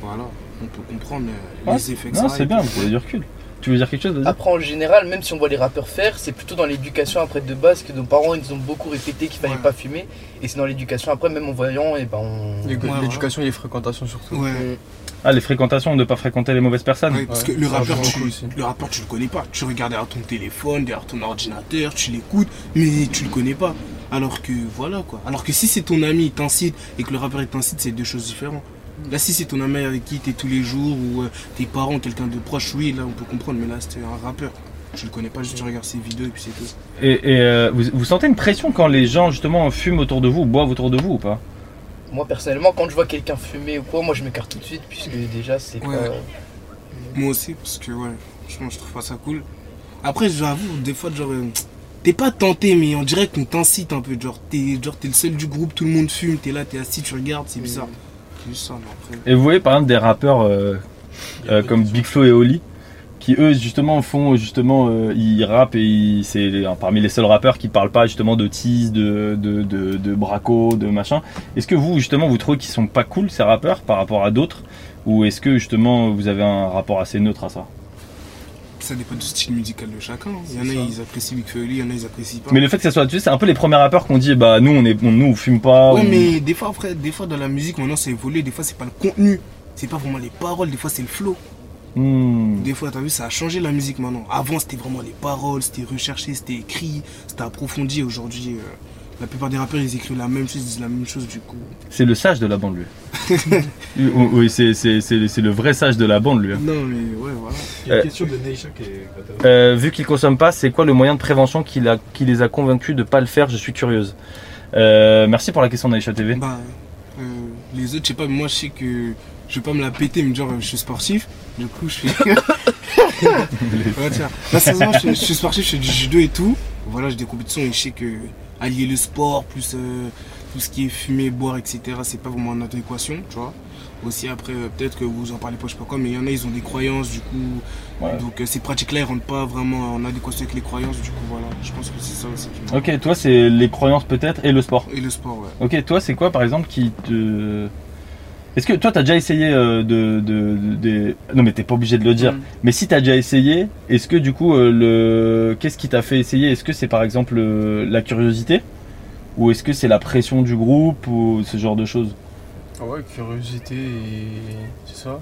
Speaker 12: voilà, on peut comprendre euh,
Speaker 1: Ouais,
Speaker 12: les effets que
Speaker 1: non,
Speaker 12: ça a
Speaker 1: c'est bien, vous avez du recul. Tu veux dire quelque chose vas-y
Speaker 5: Après, en général, même si on voit les rappeurs faire, c'est plutôt dans l'éducation après de base que nos parents ils nous ont beaucoup répété qu'il fallait pas fumer. Et c'est dans l'éducation après, même en voyant, et ben on.
Speaker 13: L'éducation et les fréquentations surtout.
Speaker 12: Ouais.
Speaker 1: Ah, les fréquentations, de pas fréquenter les mauvaises personnes.
Speaker 12: Ouais, parce que le rappeur, tu, le rappeur, tu le connais pas. Tu regardes derrière ton téléphone, derrière ton ordinateur, tu l'écoutes, mais tu le connais pas. Alors que voilà quoi. Alors que si c'est ton ami, il t'incite et que le rappeur il t'incite, c'est deux choses différentes. Là, si c'est ton ami avec qui t'es tous les jours ou euh, tes parents, quelqu'un de proche, oui, là on peut comprendre, mais là c'était un rappeur. Je le connais pas, juste je regarde ses vidéos et puis c'est tout.
Speaker 1: Et, et, euh, vous, vous sentez une pression quand les gens justement fument autour de vous ou boivent autour de vous ou pas?
Speaker 5: Moi personnellement, quand je vois quelqu'un fumer ou quoi, moi je m'écarte tout de suite puisque déjà c'est
Speaker 12: Ouais.
Speaker 5: pas.
Speaker 12: Moi aussi, parce que ouais, franchement, je trouve pas ça cool. Après, j'avoue, des fois, genre, euh, t'es pas tenté, mais on dirait qu'on t'incite un peu. Genre, t'es genre, t'es le seul du groupe, tout le monde fume, t'es là, t'es assis, tu regardes, c'est bizarre. C'est juste ça, mais après.
Speaker 1: Et vous voyez par exemple des rappeurs euh, euh, comme Big Flo et Oli qui eux justement font justement euh, ils rappent et c'est parmi les seuls rappeurs qui parlent pas justement de tease, de, de, de, de braco, de machin. Est-ce que vous justement vous trouvez qu'ils sont pas cool ces rappeurs par rapport à d'autres? Ou est-ce que justement vous avez un rapport assez neutre à ça?
Speaker 12: Ça dépend du style musical de chacun. hein. Il y en a, ils apprécient Big Oli, il y en a, ils apprécient pas.
Speaker 1: Mais le fait que ça soit tu sais, c'est un peu les premiers rappeurs qu'on dit bah nous on est on, nous on fume pas.
Speaker 12: Ouais,
Speaker 1: on-
Speaker 12: mais des fois, après, des fois, dans la musique, maintenant, c'est évolué. Des fois, c'est pas le contenu. C'est pas vraiment les paroles, des fois, c'est le flow.
Speaker 1: Hmm.
Speaker 12: Des fois, t'as vu, ça a changé la musique maintenant. Avant, c'était vraiment les paroles, c'était recherché, c'était écrit, c'était approfondi. Aujourd'hui, euh, la plupart des rappeurs, ils écrivent la même chose, ils disent la même chose, du coup.
Speaker 1: C'est le sage de la bande lui. oui, oui, c'est c'est- c'est- c'est le vrai sage de la bande lui.
Speaker 12: Non, mais ouais, voilà.
Speaker 3: Il y a une
Speaker 1: Euh,
Speaker 3: question de Neisha qui est.
Speaker 1: Euh, vu qu'ils consomment pas, c'est quoi le moyen de prévention qui, l'a- qui les a convaincus de pas le faire? Je suis curieuse. Euh, merci pour la question d'Aïcha TV.
Speaker 12: Bah, euh, les autres, je sais pas, mais moi, je sais que je vais pas me la péter, mais genre, je suis sportif. Du coup, je fais. ouais, tiens. Là, sérieusement, je, je suis sportif, je fais du judo et tout. Voilà, j'ai des compétitions et je sais que allier le sport plus euh, tout ce qui est fumer, boire, etc., c'est pas vraiment en adéquation, tu vois. Aussi, après, euh, peut-être que vous en parlez pas, je sais pas quoi, mais il y en a, ils ont des croyances, du coup. Donc, euh, ces pratiques-là, elles rentrent pas vraiment en adéquation avec les croyances, du coup, voilà. Je pense que c'est ça aussi qui
Speaker 1: Ok, toi c'est les croyances peut-être et le sport.
Speaker 12: Et le sport, ouais.
Speaker 1: Ok, toi c'est quoi par exemple qui te. Est-ce que toi t'as déjà essayé euh, de, de, Non mais t'es pas obligé de le dire.
Speaker 12: Mm.
Speaker 1: Mais si t'as déjà essayé, est-ce que du coup euh, le. Qu'est-ce qui t'a fait essayer? Est-ce que c'est par exemple euh, la curiosité? Ou est-ce que c'est la pression du groupe ou ce genre de choses?
Speaker 13: Ah ouais, curiosité et. C'est ça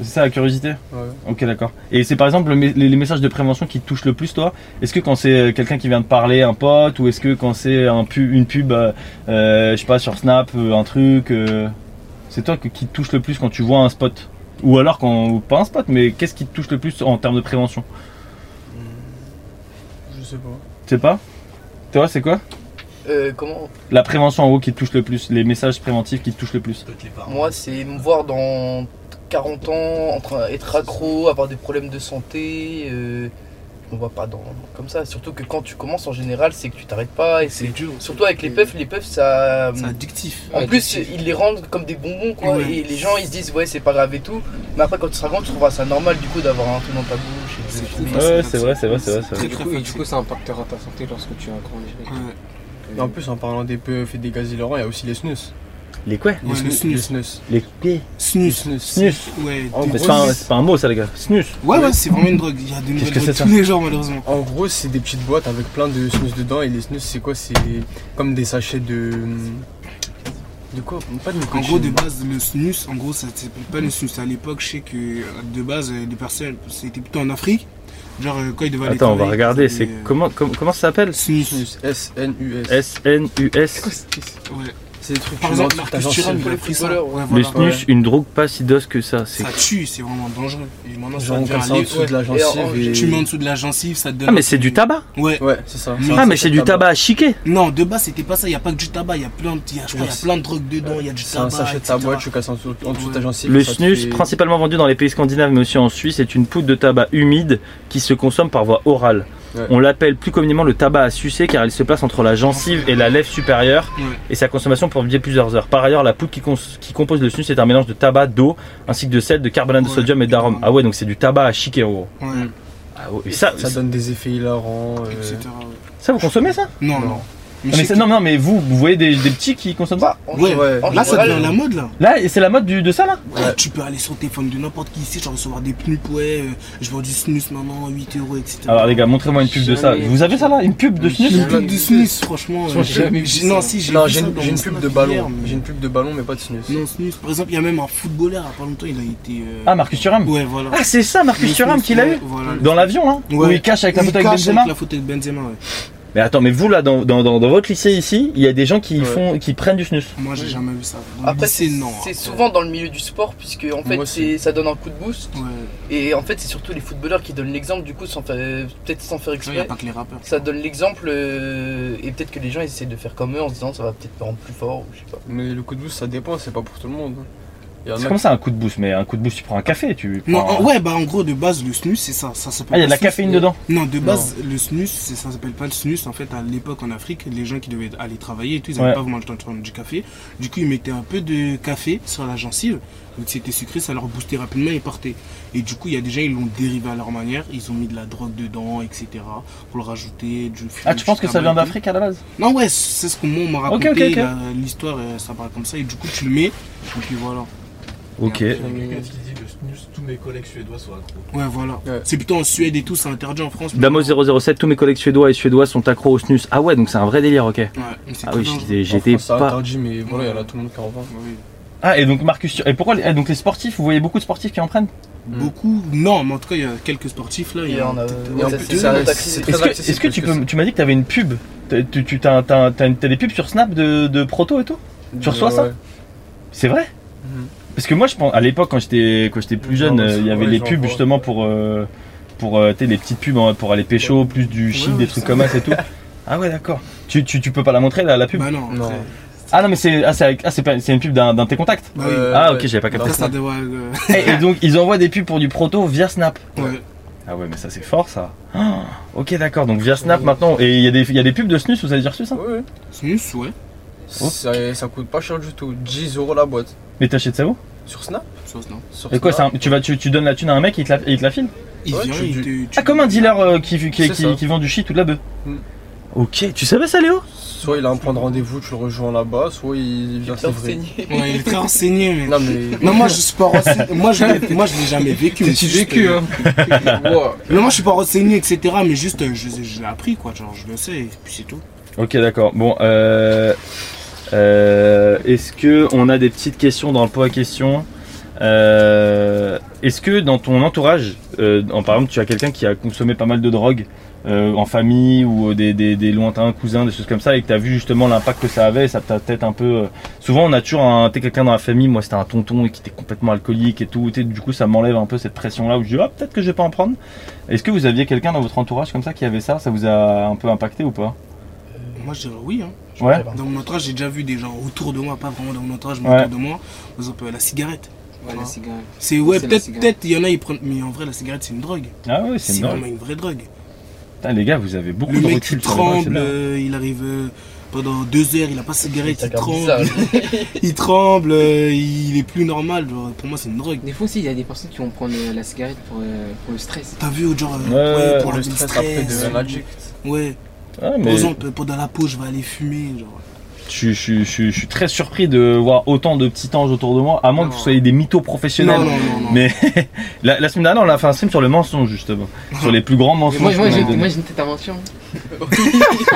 Speaker 1: C'est ça la curiosité?
Speaker 13: Ouais.
Speaker 1: Ok d'accord. Et c'est par exemple le les, messages de prévention qui te touchent le plus toi? Est-ce que quand c'est quelqu'un qui vient de parler, un pote, ou est-ce que quand c'est un pu- une pub, je sais pas, sur Snap, un truc, euh, c'est toi que- qui te touche le plus quand tu vois un spot Ou alors quand, pas un spot, mais qu'est-ce qui te touche le plus en termes de prévention
Speaker 13: Je sais pas.
Speaker 1: Tu sais pas Toi c'est quoi
Speaker 5: Euh, comment
Speaker 1: La prévention en gros qui te touche le plus, les messages préventifs qui te touchent le plus
Speaker 5: Moi, c'est me voir dans 40 ans, en train d'être accro, avoir des problèmes de santé. Euh, me vois pas dans, comme ça. Surtout que quand tu commences en général, c'est que tu t'arrêtes pas. Et c'est
Speaker 12: dur.
Speaker 5: Surtout avec les puffs, les puffs, ça.
Speaker 12: C'est addictif.
Speaker 5: En plus, ils les rendent comme des bonbons, quoi.
Speaker 12: Ouais.
Speaker 5: Et les gens, ils se disent, ouais, c'est pas grave et tout. Mais après, quand tu seras grand, tu trouveras ça normal, du coup, d'avoir un truc dans ta bouche. Et de.
Speaker 1: Ouais, c'est vrai, c'est vrai, c'est vrai. c'est vrai.
Speaker 14: Et du, coup, et du coup, ça impactera ta santé lorsque tu vas grandir.
Speaker 13: Et en plus, en parlant des puffs et des gaz hilarants, il y a aussi les snus.
Speaker 1: Les quoi?
Speaker 13: Les
Speaker 12: Ouais, le
Speaker 13: snus.
Speaker 12: snus.
Speaker 13: Les snus.
Speaker 1: Les quais
Speaker 12: Snus.
Speaker 13: Snus.
Speaker 1: Snus
Speaker 12: Ouais, des
Speaker 13: gros,
Speaker 1: c'est pas, pas un mot ça les gars. Snus
Speaker 12: Ouais, ouais, c'est vraiment une drogue. Il y a de nouvelles drogues tous les jours, malheureusement.
Speaker 13: En gros, c'est des petites boîtes avec plein de snus dedans. Et les snus, c'est quoi? C'est comme des sachets de. De quoi? Pas de
Speaker 12: En gros, de base, le snus, en gros, ça s'appelle pas le snus. À l'époque, je sais que de base, les personnes, c'était plutôt en Afrique. Genre, euh, quand ils devaient aller
Speaker 1: Attends, on va regarder, c'est
Speaker 12: euh,
Speaker 1: comment, comment, comment ça s'appelle?
Speaker 12: Snus.
Speaker 13: S-N-U-S.
Speaker 1: S-N-U-S.
Speaker 12: Ouais.
Speaker 13: C'est des trucs
Speaker 12: Par
Speaker 13: que
Speaker 12: exemple, Marcus Thuram, il a pris ça.
Speaker 1: Le snus, une drogue pas si dose que ça.
Speaker 12: Ça tue, c'est vraiment dangereux. Et maintenant, ça
Speaker 13: en dessous de la gencive
Speaker 12: Tu mets en dessous de la gencive, ça te donne.
Speaker 1: Ah mais c'est du tabac
Speaker 12: Ouais.
Speaker 13: Ouais, c'est ça.
Speaker 1: Ah mais c'est du tabac à chiquer
Speaker 12: Non, de base, c'était pas ça. Il n'y a pas que du tabac. Il y a plein de, drogues dedans. Il y a du
Speaker 13: C'est un
Speaker 12: tabac.
Speaker 13: sachet de
Speaker 12: etc.
Speaker 13: ta boîte, tu casses en dessous, de ta gencive.
Speaker 1: Le snus, principalement vendu dans les pays scandinaves mais aussi en Suisse, est une poudre de tabac humide qui se consomme par voie orale.
Speaker 13: Ouais.
Speaker 1: On l'appelle plus communément le tabac à sucer car il se place entre la gencive et la lèvre supérieure
Speaker 12: Ouais.
Speaker 1: et sa consommation peut durer plusieurs heures. Par ailleurs, la poudre qui, cons- qui compose le snus est un mélange de tabac, d'eau ainsi que de sel, de carbonate de sodium et d'arôme. Ah ouais, donc c'est du tabac à chiquer en gros.
Speaker 12: Ouais.
Speaker 1: Ah ouais, et ça,
Speaker 13: Ça donne des effets hilarants. euh,
Speaker 12: Etc. ouais.
Speaker 1: ça vous consommez ça?
Speaker 12: Non, non. Mais
Speaker 1: mais non, non, mais vous, vous voyez des, des petits qui consomment ça
Speaker 12: Ouais,
Speaker 5: en
Speaker 12: Là, ça devient la mode, là.
Speaker 1: Là, c'est la mode du, de ça là
Speaker 12: Ouais, Tu peux aller sur le téléphone de n'importe qui ici, genre recevoir des pubs, ouais, euh, je vends du snus maintenant, 8 euros, etc.
Speaker 1: Alors les gars, montrez-moi une pub de ça. Vous avez ça là Une pub de snus
Speaker 12: Une pub de snus, franchement. Euh,
Speaker 13: jamais vu
Speaker 12: j'ai-
Speaker 13: ça.
Speaker 12: Non, si, j'ai
Speaker 13: une, pub de ballon. J'ai une pub de ballon, mais pas de snus.
Speaker 12: Non, snus. Par exemple, il y a même un footballeur, il pas longtemps, il a été. euh,
Speaker 1: Ah, Marcus Thuram
Speaker 12: Ouais, voilà.
Speaker 1: Ah, c'est ça, Marcus Thuram qu'il a
Speaker 12: ouais,
Speaker 1: eu. Dans l'avion, hein Où
Speaker 12: Ouais.
Speaker 1: il cache avec la photo avec
Speaker 12: cache
Speaker 1: Benzema
Speaker 12: la photo avec Benzema, ouais.
Speaker 1: Mais attends, mais vous là, dans, dans, dans, dans votre lycée ici, il y a des gens qui
Speaker 12: Ouais.
Speaker 1: font, qui prennent du snus.
Speaker 12: Moi, j'ai jamais vu ça. Dans
Speaker 5: Après, c'est
Speaker 12: non.
Speaker 5: c'est souvent dans le milieu du sport, puisque en fait, c'est- ça donne un coup de boost.
Speaker 12: Ouais.
Speaker 5: Et en fait, c'est surtout les footballeurs qui donnent l'exemple, du coup, sans faire- peut-être sans faire
Speaker 12: Ouais,
Speaker 5: exprès.
Speaker 12: y a pas que les rappeurs.
Speaker 5: Ça donne l'exemple, euh, et peut-être que les gens essaient de faire comme eux en se disant ça va peut-être me rendre plus fort, ou je sais pas.
Speaker 13: Mais le coup de boost, ça dépend, c'est pas pour tout le monde. hein.
Speaker 1: C'est comme ça un coup de boost, mais un coup de boost, tu prends un café, tu.
Speaker 12: Non,
Speaker 1: prends-
Speaker 12: ouais, bah en gros, de base, le snus, c'est ça. ça s'appelle
Speaker 1: Ah, il y a de la
Speaker 12: snus,
Speaker 1: caféine dedans
Speaker 12: Non, de base, le snus, c'est- ça s'appelle pas le snus. En fait, à l'époque en Afrique, les gens qui devaient aller travailler et tout, ils
Speaker 1: Ouais.
Speaker 12: n'avaient pas vraiment le temps de prendre du café. Du coup, ils mettaient un peu de café sur la gencive. Donc, c'était sucré, ça leur boostait rapidement et ils partaient. Et du coup, il y a des gens, ils l'ont dérivé à leur manière. Ils ont mis de la drogue dedans, etc. Pour le rajouter, du
Speaker 1: Ah, tu penses que ça vient d'Afrique à la base?
Speaker 12: Non, ouais, c'est ce que moi, on m'a raconté.
Speaker 1: ok, ok.
Speaker 12: la- L'histoire, euh, ça paraît comme ça. Et du coup, tu le mets. Et puis voilà.
Speaker 1: Ok.
Speaker 15: Quelqu'un qui dit le snus, tous mes collègues suédois sont accros.
Speaker 12: Ouais, voilà. C'est plutôt en Suède et tout, c'est interdit en France. mais-
Speaker 1: Damo007, tous mes collègues suédois et suédois sont accros au snus. Ah ouais, donc c'est un vrai délire, ok. ah oui, j'étais-
Speaker 13: France, c'est
Speaker 1: pas.
Speaker 13: interdit, mais voilà, il y en a tout le monde qui en vend.
Speaker 1: Ah, et donc Marcus, et pourquoi les, ah, donc les sportifs, vous voyez beaucoup de sportifs qui en prennent
Speaker 12: Beaucoup, non, mais en tout cas, il y a quelques sportifs là.
Speaker 5: Il y en a-
Speaker 12: euh,
Speaker 5: ça, ça,
Speaker 1: Est-ce que, est-ce que tu, peux, tu m'as dit que tu avais une pub T'as- Tu, tu t'as, t'as- t'as une- t'as des pubs sur Snap de, de proto et tout? Tu
Speaker 13: Euh,
Speaker 1: reçois ça?
Speaker 13: ouais.
Speaker 1: C'est vrai? Parce que moi, je pense, à l'époque, quand j'étais, quand j'étais plus jeune,
Speaker 13: Non,
Speaker 1: euh, il y avait les pubs justement pour, euh, pour euh, les petites pubs hein, pour aller pécho, plus du shit,
Speaker 12: Ouais,
Speaker 1: des trucs comme ça et tout. Ah ouais, d'accord. Tu, tu, tu peux pas la montrer la, la pub
Speaker 12: Bah non, après-
Speaker 1: Ah non, mais c'est, ah, ah, c'est, pas- c'est une pub d'un, d'un de tes contacts
Speaker 12: Bah oui.
Speaker 1: Ah ok, j'avais pas capté.
Speaker 12: Ça,
Speaker 1: et, et donc, ils envoient des pubs pour du proto via Snap.
Speaker 12: Ouais.
Speaker 1: Ah ouais, mais ça c'est fort ça. Ah, ok, d'accord. Donc via Snap maintenant. Et il y, a des- il y a des pubs de snus, vous avez déjà reçu ça?
Speaker 13: Ouais, ouais.
Speaker 12: Snus, ouais.
Speaker 13: Ça, ça coûte pas cher du tout, 10 euros la boîte.
Speaker 1: Mais t'achètes ça où?
Speaker 13: Sur Snap
Speaker 12: Sur Snap.
Speaker 13: Sur
Speaker 1: Et quoi, c'est
Speaker 13: Snap.
Speaker 1: un- tu, vas, tu, tu donnes la thune à un mec et il te la, et il te la file
Speaker 12: Il
Speaker 13: Ouais,
Speaker 12: vient,
Speaker 13: tu-
Speaker 12: il
Speaker 13: tu-.
Speaker 1: Ah, comme un dealer euh, qui, qui, vend du shit ou de la bœuf.
Speaker 13: Mm.
Speaker 1: Ok, tu savais ça Léo?
Speaker 13: Soit il a un point de rendez-vous, tu le rejoins là-bas, soit il vient te livrer.
Speaker 12: Ouais, il est très renseigné, mais.
Speaker 13: Non, mais-
Speaker 12: Non, moi je suis pas renseigné. Moi je, l'ai- moi je l'ai jamais vécu. C'est
Speaker 13: vécu, hein. Wow.
Speaker 12: Non, moi je suis pas renseigné, etc. Mais juste, euh, je, je l'ai appris, quoi. Genre, je le sais, et puis c'est tout.
Speaker 1: Ok, d'accord. Bon, euh, euh, est-ce que on a des petites questions dans le pot à questions Euh, Est-ce que dans ton entourage, euh, en, par exemple, tu as quelqu'un qui a consommé pas mal de drogue en famille ou des, des- lointains cousins, des choses comme ça, et que tu as vu justement l'impact que ça avait, et ça t'a peut-être un peu. Souvent, on a toujours un, quelqu'un dans la famille. Moi, c'était un tonton et qui était complètement alcoolique et tout. t'sais, Du coup, ça m'enlève un peu cette pression-là où je dis, ah, peut-être que je vais pas en prendre. Est-ce que vous aviez quelqu'un dans votre entourage comme ça qui avait ça Ça vous a un peu impacté ou pas?
Speaker 12: Moi je dirais oui, hein.
Speaker 1: Ouais.
Speaker 12: Dans mon entourage, j'ai déjà vu des gens autour de moi, pas vraiment dans mon entourage, mais
Speaker 1: Ouais.
Speaker 12: autour de moi. Par exemple, euh, la cigarette.
Speaker 14: Ouais, la cigarette.
Speaker 12: C'est ouais,
Speaker 14: C'est
Speaker 12: peut-être, peut-être, il y en a, ils prennent. Mais en vrai, la cigarette, c'est une drogue.
Speaker 1: Ah ouais, c'est une drogue.
Speaker 12: vraiment une vraie drogue.
Speaker 1: Putain, les gars, vous avez beaucoup
Speaker 12: Le
Speaker 1: de
Speaker 12: mec
Speaker 1: recul
Speaker 12: il
Speaker 1: sur les drogues, c'est
Speaker 12: tremble, euh, il arrive euh, pendant deux heures, il a pas de cigarette, il, tremble. il tremble, euh, il est plus normal. genre, pour moi, c'est une drogue.
Speaker 14: Des fois aussi, il y a des personnes qui vont prendre euh, la cigarette pour, euh, pour le stress.
Speaker 12: T'as vu, genre, euh,
Speaker 1: Ouais,
Speaker 12: ouais, pour
Speaker 13: le
Speaker 12: le
Speaker 13: stress
Speaker 12: stress.
Speaker 13: après de.
Speaker 12: Ouais.
Speaker 1: Ah, mais
Speaker 12: Par exemple, pendant la pause, je vais aller fumer. Genre.
Speaker 1: je, je- je- je suis très surpris de voir autant de petits anges autour de moi, à moins que vous soyez des mythos professionnels.
Speaker 12: Non, non, non, non.
Speaker 1: Mais la, la semaine dernière, on a fait un stream sur le mensonge, justement. sur les plus grands mensonges.
Speaker 14: moi, moi, j'ai moi, invention.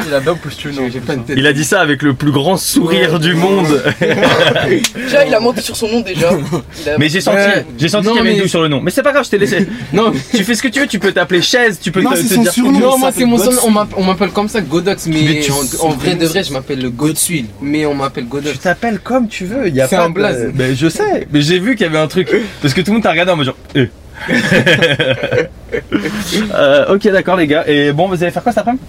Speaker 13: Il a bien postulé.
Speaker 14: J'ai j'ai pas une tête.
Speaker 1: Il a dit ça avec le plus grand sourire du monde.
Speaker 5: Déjà, il a menti sur son nom déjà. Il a-
Speaker 1: Mais j'ai senti,
Speaker 14: Ouais.
Speaker 1: j'ai senti
Speaker 14: Non,
Speaker 1: qu'il y avait
Speaker 14: mais-
Speaker 1: une douille sur le nom. Mais c'est pas grave, je t'ai laissé.
Speaker 14: Non,
Speaker 1: tu fais ce que tu veux, tu peux t'appeler chaise, tu peux
Speaker 12: Non,
Speaker 1: te,
Speaker 12: c'est
Speaker 1: te
Speaker 12: son
Speaker 1: dire.
Speaker 12: surnom.
Speaker 14: non, moi c'est mon surnom, on m'appelle- on m'appelle comme ça Godox, mais
Speaker 1: Mais tu-
Speaker 14: en, en vrai de vrai je m'appelle le Godswill, mais on m'appelle
Speaker 1: Tu
Speaker 14: Godox.
Speaker 1: t'appelles comme tu veux, il y a
Speaker 14: C'est
Speaker 1: pas
Speaker 14: un
Speaker 1: de-
Speaker 14: blaze.
Speaker 1: Mais je sais, mais j'ai vu qu'il y avait un truc. Parce que tout le monde t'a regardé en mode genre. euh. Euh, ok, d'accord, les gars. Et bon, vous allez faire quoi cet après-midi?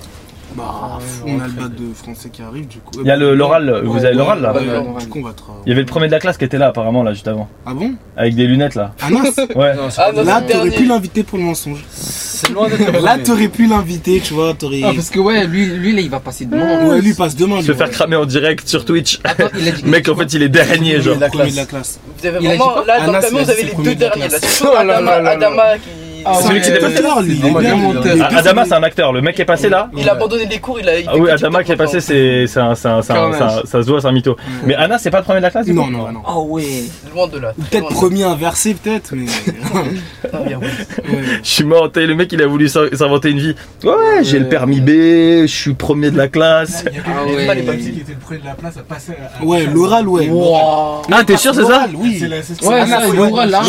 Speaker 12: Bah, on a le bac de français qui arrive, du coup.
Speaker 1: Il y a le- l'oral, vous avez l'oral là
Speaker 12: tra-
Speaker 1: Il y avait le premier de la classe qui était là apparemment là juste avant.
Speaker 12: Ah bon?
Speaker 1: Avec des lunettes là.
Speaker 12: Ah mince
Speaker 1: Ouais.
Speaker 13: Non, c'est
Speaker 5: Ah,
Speaker 12: Là, t'aurais pu l'inviter pour le mensonge.
Speaker 13: C'est loin d'être
Speaker 12: Là, t'aurais pu l'inviter, tu vois. T'aurais.
Speaker 14: Ah, parce que ouais, lui, lui là il va passer demain.
Speaker 12: Ouais, lui passe demain.
Speaker 1: Se faire cramer en direct sur Twitch.
Speaker 14: Attends, il a dit.
Speaker 1: Mec en fait il est dernier genre.
Speaker 12: Le premier de la classe.
Speaker 5: Vous avez
Speaker 14: Il
Speaker 5: vraiment, là, dans le camion,
Speaker 12: il
Speaker 5: vous avez les deux derniers. Là,
Speaker 14: Oh là.
Speaker 5: Adama qui.
Speaker 14: Ah
Speaker 1: Celui qui était pas Ah, Adama c'est un acteur, le mec est passé là.
Speaker 5: Il a abandonné les cours, il a.
Speaker 1: Ah oui, Adama qui est passé, c'est ça se voit, c'est un mytho. Mais Anna, c'est pas le premier de la classe du
Speaker 12: Non,
Speaker 1: coup
Speaker 12: non, non.
Speaker 14: Oh ouais.
Speaker 5: Loin de là.
Speaker 12: Peut-être premier inversé, peut-être.
Speaker 5: Ah.
Speaker 1: Je suis mort, le mec il a voulu s'in- s'inventer une vie. Ouais, j'ai le permis B, je suis premier de la classe.
Speaker 15: Il y a
Speaker 14: Ah
Speaker 15: quelqu'un
Speaker 14: ouais.
Speaker 15: qui était le premier de la place à passer à.
Speaker 12: Ouais, l'oral, ouais.
Speaker 1: Ah, t'es sûr, c'est ça
Speaker 12: oui.
Speaker 15: C'est la- c'est-
Speaker 14: Ouais,
Speaker 15: c'est-
Speaker 14: ça,
Speaker 15: c'est-
Speaker 14: l'oral, là.
Speaker 1: Je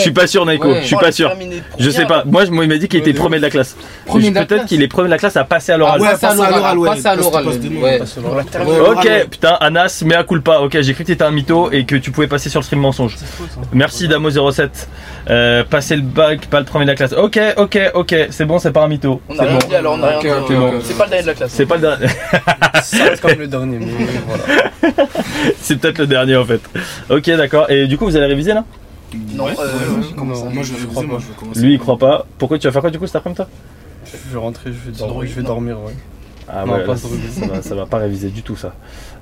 Speaker 1: suis pas, pas sûr, Naiko. Je suis pas sûr. Je sais sais pas. Moi, je- moi, il m'a dit qu'il était premier de la classe.
Speaker 14: Premier de la
Speaker 1: Peut-être
Speaker 14: classe.
Speaker 1: qu'il est premier de la classe à passer à l'oral.
Speaker 14: Ah, passe à l'oral,
Speaker 12: ouais,
Speaker 14: passe à
Speaker 1: Ok, putain, Anas, mea culpa. Ok, j'ai cru que t'étais un mytho et que tu pouvais passer sur le stream mensonge. Merci Damo07. Euh, passer le bac, pas le premier de la classe. Ok, ok, ok, c'est bon, c'est pas un mytho.
Speaker 5: On
Speaker 1: C'est
Speaker 5: a rien
Speaker 1: bon.
Speaker 5: dit alors on a rien dit.
Speaker 1: ok.
Speaker 5: C'est pas le dernier de la classe.
Speaker 1: C'est pas le dernier.
Speaker 13: Ça reste comme le dernier, mais voilà.
Speaker 1: c'est peut-être le dernier en fait. Ok, d'accord. Et du coup, vous allez réviser là?
Speaker 5: Non, euh,
Speaker 13: Non,
Speaker 12: Moi, je
Speaker 13: crois
Speaker 12: moi,
Speaker 13: pas.
Speaker 12: je.
Speaker 1: Lui, il croit pas. Pourquoi tu vas faire quoi du coup cet après-midi toi
Speaker 13: Je vais rentrer, je vais, dormir, je vais dormir, ouais.
Speaker 1: Ah
Speaker 13: Non,
Speaker 1: ouais,
Speaker 13: pas
Speaker 1: là,
Speaker 13: trop.
Speaker 1: ça, va, ça va pas réviser du tout ça.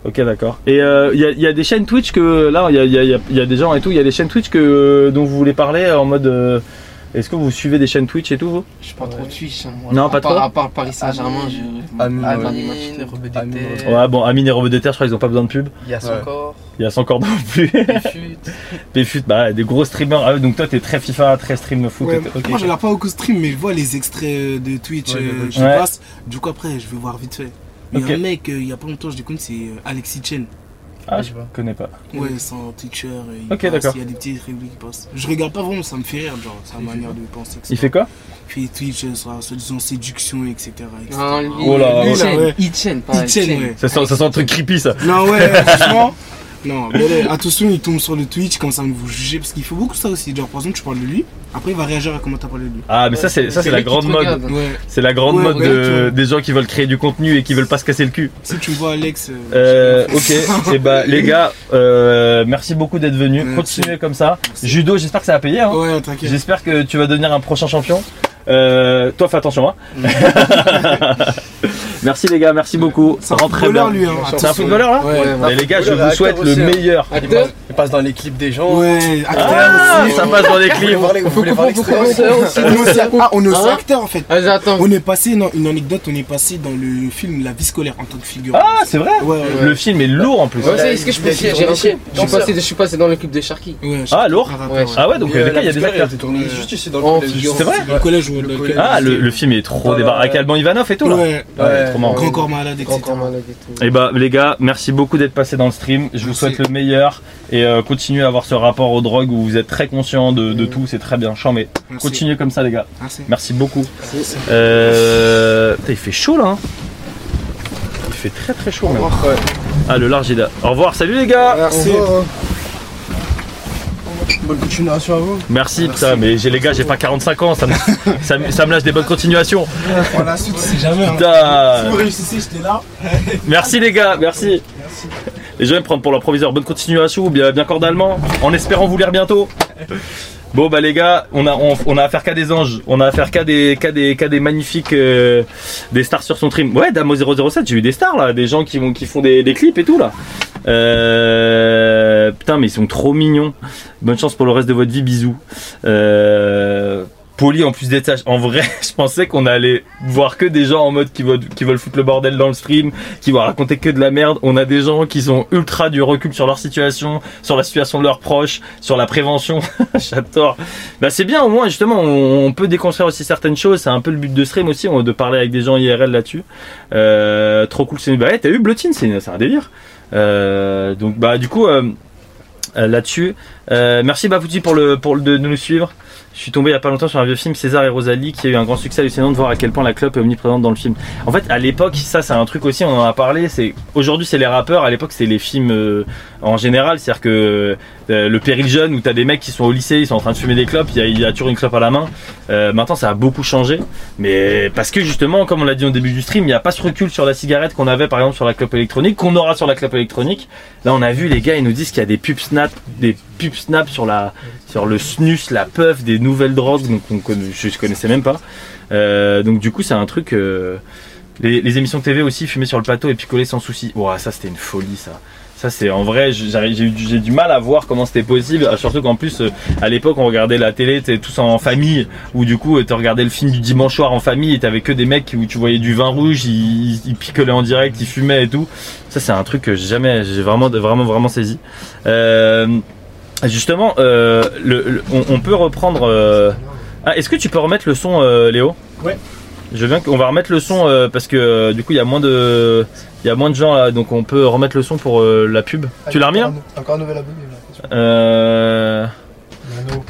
Speaker 1: Ok d'accord. Et il y, a, y a des chaînes Twitch que là il y a, y a- y a- y a des gens et tout, il y a des chaînes Twitch que dont vous voulez parler en mode euh, est-ce que vous suivez des chaînes Twitch et tout vous?
Speaker 14: Je suis pas trop Twitch. hein.
Speaker 1: Non,
Speaker 14: À
Speaker 1: pas
Speaker 14: part-
Speaker 1: trop?
Speaker 14: À part Paris Saint-Germain, je.
Speaker 13: Amine,
Speaker 14: Ah, match.
Speaker 5: Amine, Rebeu d'été.
Speaker 1: Ouais bon Amine et Robert de Terre je crois qu'ils ont pas besoin de pub.
Speaker 5: Il y a son
Speaker 13: Ouais.
Speaker 5: corps.
Speaker 1: Il y a son corps non plus.
Speaker 5: Péfut.
Speaker 1: Péfut, bah des gros streamers. Ah, donc toi t'es très FIFA, très stream foot.
Speaker 12: Ouais. Moi, je regarde pas beaucoup stream, mais je vois les extraits euh, de Twitch
Speaker 13: Ouais,
Speaker 12: euh, qui
Speaker 1: Ouais.
Speaker 12: passent. Du coup, après, je vais voir vite fait. Il y a un mec, euh, il y a pas longtemps, je déconne, c'est euh, Alexis Chen.
Speaker 1: Ah
Speaker 5: je
Speaker 1: je
Speaker 5: vois.
Speaker 1: connais pas.
Speaker 12: Ouais, c'est un Twitcher. euh, il
Speaker 1: Ok, d'accord.
Speaker 12: Il y a des petits répliques qui passent. Je regarde pas vraiment, ça me fait rire, genre, sa manière de penser. etc.
Speaker 1: Il fait quoi
Speaker 12: Il fait Twitch euh, sur la soi-disant séduction, etc. etc.
Speaker 14: Non, lui,
Speaker 1: Oh là, oh
Speaker 14: pas
Speaker 12: Ichen,
Speaker 14: Chen.
Speaker 12: ouais.
Speaker 1: Ça sent, ça sent un truc creepy ça.
Speaker 12: Non, ouais, franchement. Non, mais là, attention, il tombe sur le Twitch, comme ça vous juger, parce qu'il faut beaucoup ça aussi. Genre, par exemple, tu parles de lui, après il va réagir à comment t'as parlé de lui.
Speaker 1: Ah mais ça c'est ça c'est la grande mode. C'est la grande mode de- des gens qui veulent créer du contenu et qui veulent pas se casser le cul.
Speaker 12: Si tu vois Alex. euh,
Speaker 1: Euh, ok, et bah les gars, euh, merci beaucoup d'être venus. Continuez comme ça.
Speaker 12: Merci.
Speaker 1: Judo, j'espère que ça va payer. Hein.
Speaker 12: Ouais, t'inquiète.
Speaker 1: J'espère que tu vas devenir un prochain champion. Euh, toi, fais attention. Hein. merci les gars, merci beaucoup.
Speaker 12: C'est un
Speaker 1: Rentrez
Speaker 12: footballeur,
Speaker 1: bien.
Speaker 12: lui, hein.
Speaker 1: C'est un footballeur là
Speaker 12: Ouais,
Speaker 14: Ouais,
Speaker 1: Et les gars, je vous souhaite le
Speaker 13: aussi, hein.
Speaker 1: meilleur.
Speaker 14: Acteur
Speaker 13: Il passe dans les clips des gens.
Speaker 12: Ouais, acteur
Speaker 1: Ah,
Speaker 12: aussi.
Speaker 1: ça passe dans les clips.
Speaker 13: Vous voulez voir l'extrait
Speaker 14: Pourquoi aussi
Speaker 12: On est aussi, ah, on est aussi
Speaker 14: Hein
Speaker 12: acteur en fait. On est passé, non, une anecdote, on est passé dans le film La vie scolaire en tant que figure.
Speaker 1: Ah, c'est vrai. Le film est lourd en plus.
Speaker 14: Ça, Est-ce que je peux j'ai Je suis passé- je suis passé dans le clip de Sharky.
Speaker 12: Ouais,
Speaker 1: Ah, lourd. Ah ouais, donc les gars, il y a des acteurs.
Speaker 13: été tourné juste ici dans le collège.
Speaker 1: C'est vrai
Speaker 12: Le collège.
Speaker 1: Ah, le, le film est trop débarrassé. Avec Alban Ivanov et tout là.
Speaker 12: Ouais,
Speaker 1: Ouais, trop marrant.
Speaker 12: grand corps malade, etc.
Speaker 14: Grand corps malade et tout.
Speaker 1: Et bah les gars, merci beaucoup d'être passés dans le stream. Je vous
Speaker 12: Merci.
Speaker 1: souhaite le meilleur et euh, continuez à avoir ce rapport aux drogues où vous êtes très conscient de, de tout, c'est très bien. Chambé.
Speaker 12: Merci.
Speaker 1: Continuez comme ça les gars.
Speaker 12: Merci.
Speaker 1: Merci beaucoup. Euh... il fait chaud là. hein. Il fait très très chaud même. Ah le large est là. Au revoir, salut les gars.
Speaker 12: Merci.
Speaker 13: Bonne continuation à vous.
Speaker 1: Merci, putain, mais j'ai les gars, j'ai pas 45 ans, ça me, ça, me- ça me lâche des bonnes continuations.
Speaker 12: Pour la suite, c'est jamais. hein. Si vous réussissez, j'étais là.
Speaker 1: Merci les gars, merci. Les gens ils me prennent pour leur proviseur. Bonne continuation, bien, bien cordalement, en espérant vous lire bientôt. Bon bah les gars, on a, on, a affaire qu'à des anges, on a affaire qu'à des, qu'à des, qu'à des magnifiques euh, des stars sur son stream. Ouais, Damo 007, j'ai eu des stars là, des gens qui, vont, qui font des, des clips et tout là. Euh, putain mais ils sont trop mignons. Bonne chance pour le reste de votre vie, bisous. Euh, Poli en plus d'être sage. En vrai, je pensais qu'on allait voir que des gens en mode qui veulent, qui veulent foutre le bordel dans le stream, qui vont raconter que de la merde. On a des gens qui sont ultra du recul sur leur situation, sur la situation de leurs proches, sur la prévention. J'adore. Bah c'est bien au moins justement, on, peut déconstruire aussi certaines choses. C'est un peu le but de stream aussi, de parler avec des gens IRL là-dessus. Euh, trop cool. C'est bah ouais, t'as eu Blotine, c'est un délire. Euh, donc bah du coup. euh, là-dessus. Merci Bafouti pour le pour le, de nous suivre. Je suis tombé il y a pas longtemps sur un vieux film César et Rosalie qui a eu un grand succès hallucinant de voir à quel point la clope est omniprésente dans le film. En fait, à l'époque, ça c'est un truc aussi, on en a parlé. C'est aujourd'hui c'est les rappeurs, à l'époque c'est les films euh, en général, c'est-à-dire que le péril jeune où t'as des mecs qui sont au lycée, ils sont en train de fumer des clopes, il y a, toujours une clope à la main. Euh, maintenant ça a beaucoup changé, mais parce que justement, comme on l'a dit au début du stream, il n'y a pas ce recul sur la cigarette qu'on avait par exemple sur la clope électronique, qu'on aura sur la clope électronique. Là, on a vu les gars, ils nous disent qu'il y a des pubs snap, des pubs snap sur la, sur le snus, la puff, des nouvelles drogues, donc je, je connaissais même pas. Euh, donc du coup, c'est un truc. euh, les, émissions TV aussi, fumer sur le plateau et picoler sans souci. Ouah, ça c'était une folie, ça. Ça c'est en vrai, j'ai du- du mal à voir comment c'était possible. Ah, Surtout qu'en plus, euh, à l'époque, on regardait la télé, t'es tous en famille, ou du coup, tu regardais le film du dimanche soir en famille, et t'avais que des mecs où tu voyais du vin rouge, ils, picolaient en direct, ils fumaient et tout. Ça c'est un truc que j'ai jamais, j'ai vraiment, vraiment, vraiment saisi. Euh, justement, euh, on, peut reprendre. euh, Ah, est-ce que tu peux remettre le son, euh, Léo?
Speaker 12: Ouais.
Speaker 1: Je bien qu'on va remettre le son euh, parce que euh, du coup il y a moins de il y a moins de gens là donc on peut remettre le son pour euh, la pub. tu l'as remis là
Speaker 16: Encore un nouvel abonné. là.
Speaker 1: Euh...
Speaker 16: Nano.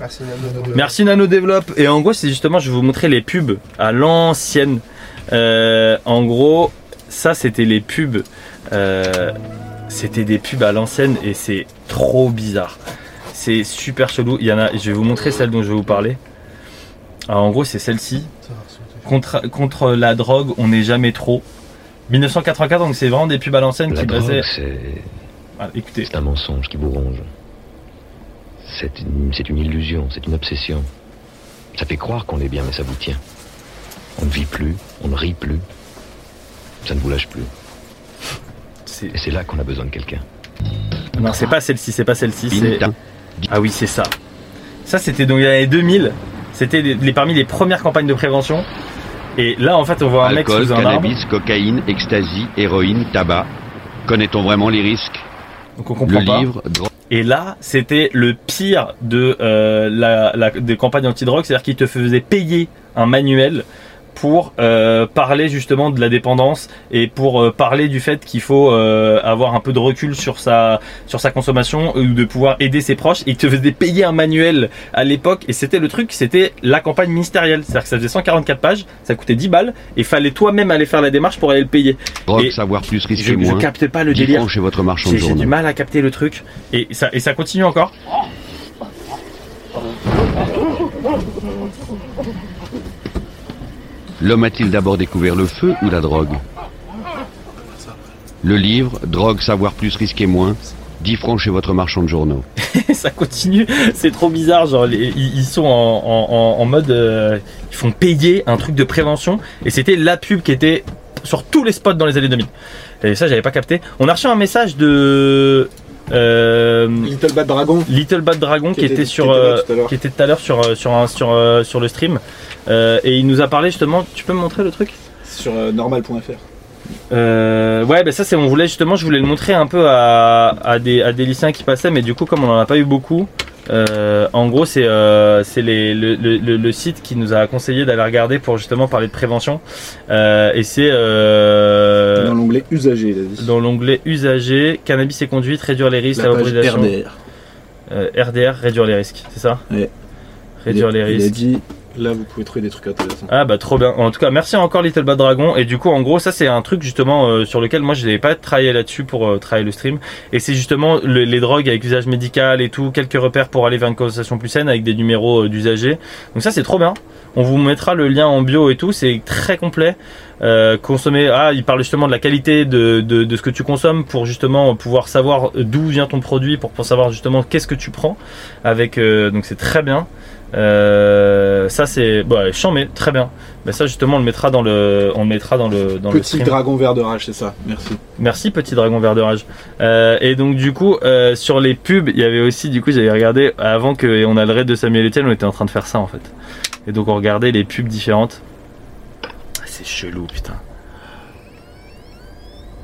Speaker 5: Merci Nano.
Speaker 1: Merci Nano Développe. Et en gros, c'est justement, je vais vous montrer les pubs à l'ancienne. En gros, ça, c'était les pubs. c'était des pubs à l'ancienne et c'est trop bizarre. C'est super chelou. Il y en a. Je vais vous montrer celle dont je vais vous parler. Alors, en gros, c'est celle-ci. Contre, contre la drogue, on n'est jamais trop. 1984, donc c'est vraiment des pubs à l'ancienne
Speaker 4: La
Speaker 1: qui
Speaker 4: drogue,
Speaker 1: basaient. Ah, écoutez.
Speaker 4: c'est un mensonge qui vous ronge. C'est une, illusion, c'est une obsession. Ça fait croire qu'on est bien, mais ça vous tient. On ne vit plus, on ne rit plus. Ça ne vous lâche plus. Et c'est là qu'on a besoin de quelqu'un.
Speaker 1: Non, c'est pas celle-ci, c'est pas celle-ci. c'est-. Ah oui, c'est ça. Ça, c'était donc dans les années 2000. C'était les, les- parmi les premières campagnes de prévention. Et là, en fait, on voit un mec
Speaker 7: Alcool,
Speaker 1: sous un arbre.
Speaker 7: cannabis, cocaïne, ecstasy, héroïne, tabac. Connaît-on vraiment les risques
Speaker 1: Donc on comprend
Speaker 7: Le
Speaker 1: pas.
Speaker 7: livre, drogue.
Speaker 1: Et là, c'était le pire de euh, la, la- des campagnes anti-drogue, c'est-à-dire qu'ils te faisaient payer un manuel pour euh, parler justement de la dépendance et pour euh, parler du fait qu'il faut euh, avoir un peu de recul sur sa sur sa consommation ou de pouvoir aider ses proches. Ils te faisaient payer un manuel à l'époque et c'était le truc, c'était la campagne ministérielle, c'est-à-dire que ça faisait 144 pages, ça coûtait 10 balles et fallait toi-même aller faire la démarche pour aller le payer.
Speaker 7: Drogue,
Speaker 1: Et
Speaker 7: savoir plus,
Speaker 1: je,
Speaker 7: risquer
Speaker 1: je
Speaker 7: moins.
Speaker 1: captais pas le
Speaker 7: 10
Speaker 1: délire.
Speaker 7: chez votre marchand de
Speaker 1: J'ai du mal à capter le truc. Et ça, et ça continue encore.
Speaker 7: L'homme a-t-il d'abord découvert le feu ou la drogue Le livre, drogue, savoir plus, risquer moins. 10 francs chez votre marchand de journaux.
Speaker 1: ça continue. C'est trop bizarre. Genre, ils, sont en mode. euh, ils font payer un truc de prévention. Et c'était la pub qui était sur tous les spots dans les années 2000. Et ça, j'avais pas capté. On a reçu un message de. Euh,
Speaker 3: Little Bad Dragon.
Speaker 1: Little Bad Dragon qui,
Speaker 3: Qui
Speaker 1: était,
Speaker 3: était-
Speaker 1: sur
Speaker 3: qui était là
Speaker 1: euh,
Speaker 3: tout à l'heure.
Speaker 1: qui était tout à l'heure sur euh, sur un- sur sur le stream Euh, et il nous a parlé justement tu peux me montrer le truc?
Speaker 3: Sur normal.fr.
Speaker 1: Euh, ouais, bah ça c'est on voulait justement, je voulais le montrer un peu à, à des à des lycéens qui passaient, mais du coup comme on en a pas eu beaucoup, euh, en gros c'est euh, le, le, le- le site qui nous a conseillé d'aller regarder pour justement parler de prévention, Euh, et c'est
Speaker 3: Dans l'onglet usager, il a dit.
Speaker 1: dans l'onglet usager, cannabis et conduite, réduire les risques,
Speaker 3: La page. RDR.
Speaker 1: RDR, réduire les risques, c'est ça?
Speaker 3: Ouais.
Speaker 1: Réduire
Speaker 3: Il
Speaker 1: les
Speaker 3: Il a
Speaker 1: risques.
Speaker 3: dit, là vous pouvez trouver des trucs intéressants.
Speaker 1: Ah bah trop bien. En tout cas, merci encore Little Bad Dragon. Et du coup, en gros, ça c'est un truc justement euh, sur lequel moi je n'avais pas travaillé là-dessus pour euh, travailler le stream. Et c'est justement le- les drogues avec usage médical et tout, quelques repères pour aller vers une conversation plus saine avec des numéros euh, d'usagers. Donc ça c'est trop bien. On vous mettra le lien en bio et tout. C'est très complet. Consommer. Ah, il parle justement de la qualité de, ce que tu consommes pour justement pouvoir savoir d'où vient ton produit, pour, pour savoir justement qu'est-ce que tu prends. Avec donc c'est très bien. Euh, ça c'est bon, allez, chambé, très bien. Mais ça justement on le mettra dans le on le mettra dans le dans le
Speaker 3: Petit dragon vert de rage, c'est ça. Merci.
Speaker 1: Merci petit dragon vert de rage. Euh, et donc du coup euh, sur les pubs, il y avait aussi du coup j'avais regardé avant que on a le raid de Samuel Etienne, on était en train de faire ça en fait. Et donc on regardait les pubs différentes. Ah, C'est chelou putain.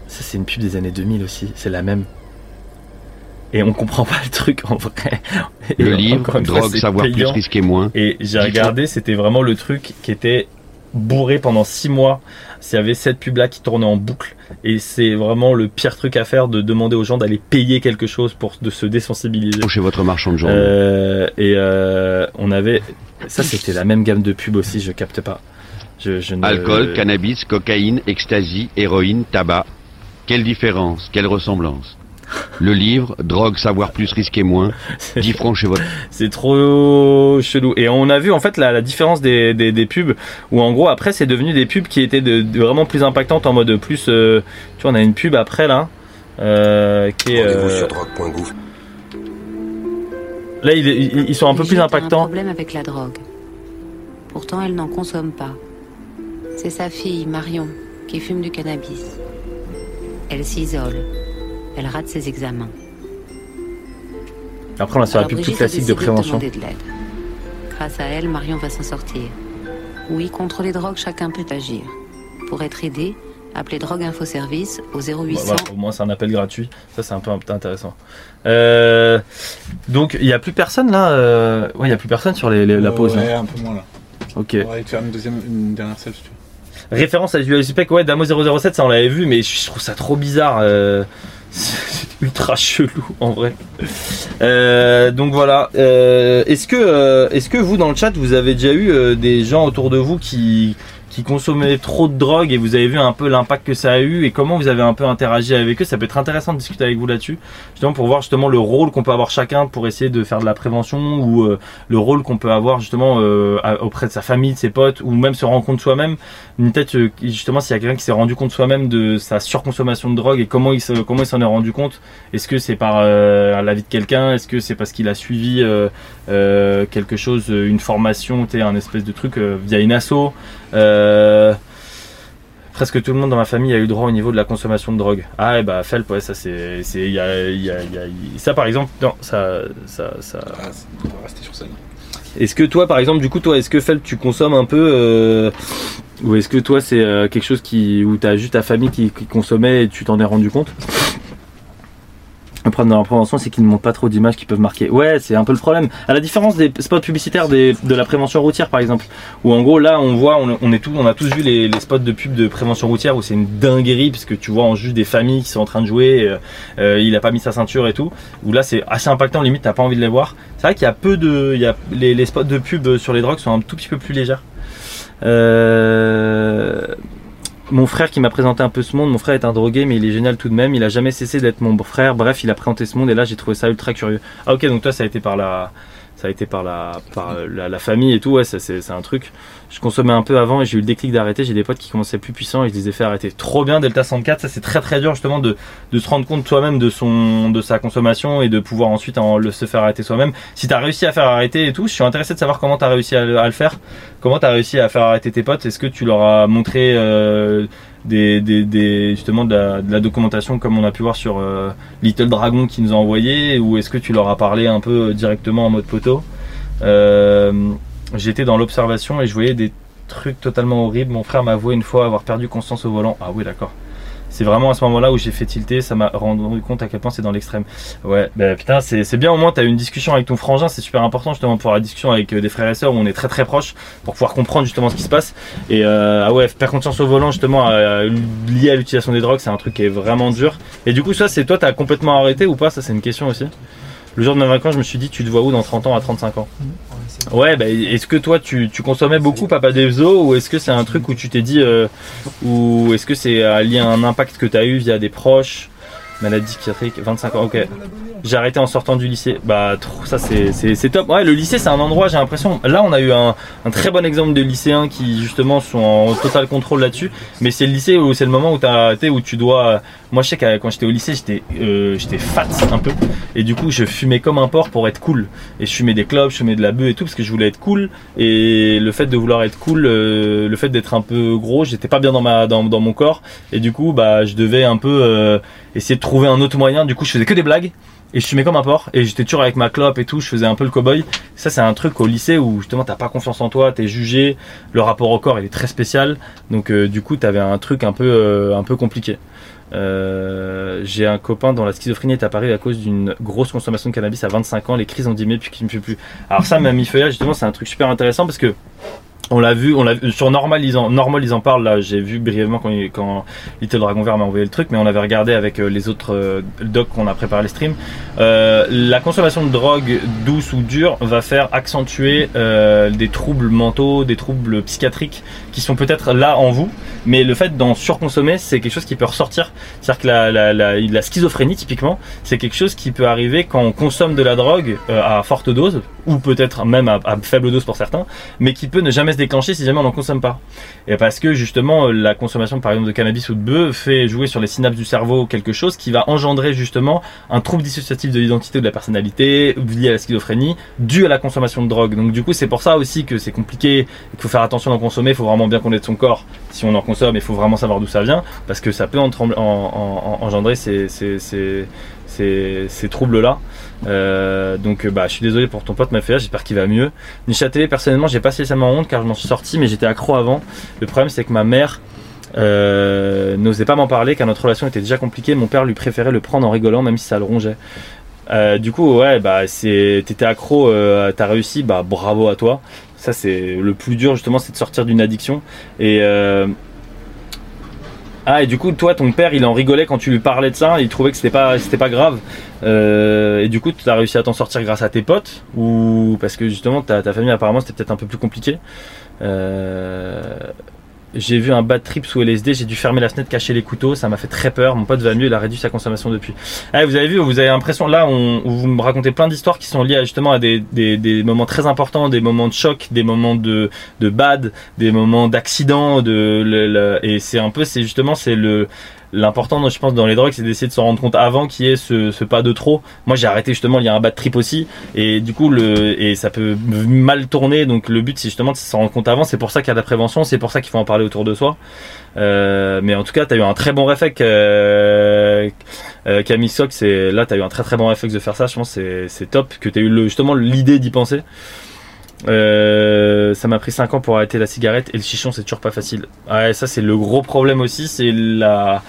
Speaker 1: Ça c'est une pub des années 2000 aussi, c'est la même. Et on comprend pas le truc en vrai. Et
Speaker 7: Le livre,
Speaker 1: fois,
Speaker 7: drogue, savoir plus,
Speaker 1: payant.
Speaker 7: risquer moins.
Speaker 1: Et j'ai regardé, c'était vraiment le truc qui était bourré pendant 6 mois. S'il y avait cette pub là qui tournait en boucle. Et c'est vraiment le pire truc à faire de demander aux gens d'aller payer quelque chose pour de se désensibiliser.
Speaker 7: Chez votre marchand de journaux.
Speaker 1: Euh, et euh, on avait. Ça, c'était la même gamme de pubs aussi, je capte pas. Je, je ne-
Speaker 7: Alcool, cannabis, cocaïne, ecstasy, héroïne, tabac. Quelle différence, quelle ressemblance Le livre, drogue, savoir plus, risquer moins. 10 francs chez votre...
Speaker 1: C'est trop chelou. Et on a vu en fait la, la différence des, des, des pubs où en gros après c'est devenu des pubs qui étaient de, de vraiment plus impactantes en mode plus. euh, tu vois, on a une pub après là. euh, qui est, euh,
Speaker 10: sur drogue.gouv.
Speaker 1: là ils, ils- ils sont un peu plus
Speaker 6: a un
Speaker 1: impactants.
Speaker 6: problème avec la drogue. Pourtant, elle n'en consomme pas. C'est sa fille, Marion, qui fume du cannabis. Elle s'isole. Elle rate ses examens.
Speaker 1: Après on a sur la pub
Speaker 6: a
Speaker 1: classique de prévention.
Speaker 6: demander de l'aide. Grâce à elle, Marion va s'en sortir. Oui, contre les drogues, chacun peut agir. Pour être aidé, appelez Drogue Info Service au 0800
Speaker 1: Voilà, au moins c'est un appel gratuit. Ça c'est un peu, un peu intéressant. Euh, donc il y a plus personne là. euh, Ouais, il y a plus personne sur les, les- la pause.
Speaker 3: Ouais,
Speaker 1: hein.
Speaker 3: un peu moins là.
Speaker 1: Ok.
Speaker 3: On va aller te faire une, deuxième, une dernière si tu veux.
Speaker 1: Référence à du spec, ouais, Damo 007, ça on l'avait vu, mais je trouve ça trop bizarre. euh, C'est ultra chelou en vrai. Euh, donc voilà. Euh, est-ce que, euh, est-ce que vous dans le chat vous avez déjà eu des gens autour de vous qui qui consommaient trop de drogue et vous avez vu un peu l'impact que ça a eu et comment vous avez un peu interagi avec eux Ça peut être intéressant de discuter avec vous là-dessus, justement pour voir justement le rôle qu'on peut avoir chacun pour essayer de faire de la prévention ou euh, le rôle qu'on peut avoir justement euh, auprès de sa famille, de ses potes ou même se rendre compte soi-même. Peut-être euh, justement s'il y a quelqu'un qui s'est rendu compte soi-même de sa surconsommation de drogue et comment il comment il s'en est rendu compte. Est-ce que c'est par la vie de quelqu'un? Est-ce que c'est parce qu'il a suivi quelque chose, une formation, un espèce de truc via une asso? Euh, Presque tout le monde dans ma famille a eu droit au niveau de la consommation de drogue. Ah et bah Felp, ouais, ça c'est, c'est, il y a, il y a- il y a- ça par exemple, non, ça, ça, ça.
Speaker 3: on va rester sur ça.
Speaker 1: Est-ce que toi, par exemple, du coup, toi, est-ce que Felp, tu consommes un peu, euh, ou est-ce que toi, c'est euh, quelque chose qui, où t'as juste ta famille qui, qui consommait et tu t'en es rendu compte? Le problème dans la prévention, c'est qu'ils ne montrent pas trop d'images qui peuvent marquer. Ouais, c'est un peu le problème. À la différence des spots publicitaires de la prévention routière, par exemple, où en gros là, on voit, on, est on a tous vu les, les spots de pub de prévention routière où c'est une dinguerie parce que tu vois en juste des familles qui sont en train de jouer, euh, euh, il a pas mis sa ceinture et tout. Où là, c'est assez impactant, limite, t'as pas envie de les voir. C'est vrai qu'il y a peu de, il y a les, les spots de pub sur les drogues sont un tout petit peu plus légères. Euh, mon frère qui m'a présenté un peu ce monde, mon frère est un drogué mais il est génial tout de même, il a jamais cessé d'être mon frère, bref il a présenté ce monde et là j'ai trouvé ça ultra curieux. Ah ok donc toi ça a été par la ça a été par la par la, la famille et tout, ouais c'est un truc. Je consommais un peu avant et j'ai eu le déclic d'arrêter, j'ai des potes qui commençaient plus puissants et je les ai fait arrêter. Trop bien Delta 104, ça c'est très très dur justement de, de se rendre compte toi-même de son de sa consommation et de pouvoir ensuite en, le, se faire arrêter soi-même. Si t'as réussi à faire arrêter et tout, je suis intéressé de savoir comment t'as réussi à, le- à le faire. Comment t'as réussi à faire arrêter tes potes? Est-ce que tu leur as montré euh, des, des, justement de la, documentation comme on a pu voir sur euh, Little Dragon qui nous a envoyé ou est-ce que tu leur as parlé un peu directement en mode poteau? Euh, J'étais dans l'observation et je voyais des trucs totalement horribles. Mon frère m'a avoué une fois avoir perdu conscience au volant. Ah oui d'accord. C'est vraiment à ce moment-là où j'ai fait tilter, ça m'a rendu compte à quel point c'est dans l'extrême. Ouais, bah putain, c'est bien au moins, t'as eu une discussion avec ton frangin, c'est super important justement pour la discussion avec euh, des frères et sœurs où on est très très proches pour pouvoir comprendre justement ce qui se passe. Et euh, ah ouais, perdre conscience au volant justement lié à l'utilisation des drogues, c'est un truc qui est vraiment dur. Et du coup, ça, c'est toi, t'as complètement arrêté ou pas? Ça, c'est une question aussi. Le jour de mes vacances, je me suis dit, tu te vois où dans 30 ans à 35 ans Ouais, bah, est-ce que toi tu, tu consommais beaucoup Papa Devzo ou est-ce que c'est un truc où tu t'es dit euh, ou est-ce que c'est euh, lié à un impact que tu as eu via des proches Maladie psychiatrique, 25 ans, ok. J'ai arrêté en sortant du lycée. Bah, trop, ça c'est- top. Ouais, le lycée c'est un endroit, j'ai l'impression. Là, on a eu un, un très bon exemple de lycéens qui justement sont en total contrôle là-dessus. Mais c'est le lycée où c'est le moment où, t'as- t'sais, où tu dois. Moi, je sais que quand j'étais au lycée, j'étais euh, j'étais fat un peu. Et du coup, je fumais comme un porc pour être cool. Et je fumais des clopes, je fumais de la bœuf et tout parce que je voulais être cool. Et le fait de vouloir être cool, euh, le fait d'être un peu gros, j'étais pas bien dans ma dans, dans mon corps. Et du coup, bah, je devais un peu euh, essayer de trouver un autre moyen. Du coup, je faisais que des blagues. Et je fumais comme un porc et j'étais toujours avec ma clope et tout, je faisais un peu le cowboy. Ça c'est un truc au lycée où justement t'as pas confiance en toi, t'es jugé, le rapport au corps il est très spécial. Donc euh, du coup t'avais un truc un peu euh, un peu compliqué. Euh, j'ai un copain dont la schizophrénie est apparue à cause d'une grosse consommation de cannabis à 25 ans, les crises ont diminué puis qu'il ne fait plus. Alors ça Mamie Feuillage justement c'est un truc super intéressant parce que on l'a vu, on l'a sur Normal, ils en, parlent là. J'ai vu brièvement quand, quand Little Dragon Vert m'a envoyé le truc, mais on avait regardé avec euh, les autres euh, docs qu'on a préparé les streams. Euh, la consommation de drogue douce ou dure va faire accentuer des troubles mentaux, des troubles psychiatriques qui sont peut-être là en vous, mais le fait d'en surconsommer, c'est quelque chose qui peut ressortir. C'est-à-dire que la, schizophrénie, typiquement, c'est quelque chose qui peut arriver quand on consomme de la drogue à forte dose, ou peut-être même à, à faible dose pour certains, mais qui peut ne jamais se déclencher si jamais on n'en consomme pas. Et parce que justement, euh, la consommation par exemple de cannabis ou de bœuf fait jouer sur les synapses du cerveau quelque chose qui va engendrer justement un trouble dissociatif de l'identité ou de la personnalité lié à la schizophrénie dû à la consommation de drogue. Donc du coup, c'est pour ça aussi que c'est compliqué, qu'il faut faire attention d'en consommer, il faut vraiment bien connaître son corps si on en consomme, il faut vraiment savoir d'où ça vient parce que ça peut engendrer ces, ces, troubles-là. Euh, donc euh, bah je suis désolé pour ton pote Mafia, j'espère qu'il va mieux. Nishaté, personnellement j'ai pas spécialement honte car je m'en suis sorti mais j'étais accro avant. Le problème c'est que ma mère euh, n'osait pas m'en parler car notre relation était déjà compliquée. Mon père lui préférait le prendre en rigolant même si ça le rongeait. Du coup ouais bah t'étais accro, t'as réussi, bah bravo à toi. Ça c'est le plus dur justement c'est de sortir d'une addiction et Ah et du coup toi ton père il en rigolait quand tu lui parlais de ça, il trouvait que c'était pas grave. Euh, et du coup tu as réussi à t'en sortir grâce à tes potes ou parce que justement ta, ta famille apparemment c'était peut-être un peu plus compliqué. Euh, j'ai vu un bad trip sous LSD, j'ai dû fermer la fenêtre, cacher les couteaux, ça m'a fait très peur. Mon pote va mieux, il a réduit sa consommation depuis. Ah, vous avez vu, vous avez l'impression là, on, vous me racontez plein d'histoires qui sont liées justement à des, des, des moments très importants, des moments de choc, des moments de, de bad, des moments d'accident, de le- le- et c'est un peu, c'est justement c'est le L'important, je pense, dans les drogues, c'est d'essayer de se rendre compte avant qu'il y ait ce, pas de trop. Moi, j'ai arrêté justement, il y a un bad trip aussi, et du coup, le et ça peut mal tourner. Donc, le but, c'est justement de se rendre compte avant. C'est pour ça qu'il y a de la prévention, c'est pour ça qu'il faut en parler autour de soi. Euh, mais en tout cas, tu as eu un très bon réflexe, euh, euh, Camille Sock. C'est là, tu as eu un très très bon réflexe de faire ça. Je pense que c'est- c'est top que as eu justement l'idée d'y penser. Euh, ça m'a pris 5 ans pour arrêter la cigarette et le chichon c'est toujours pas facile. Ouais, ça c'est le gros problème aussi, c'est la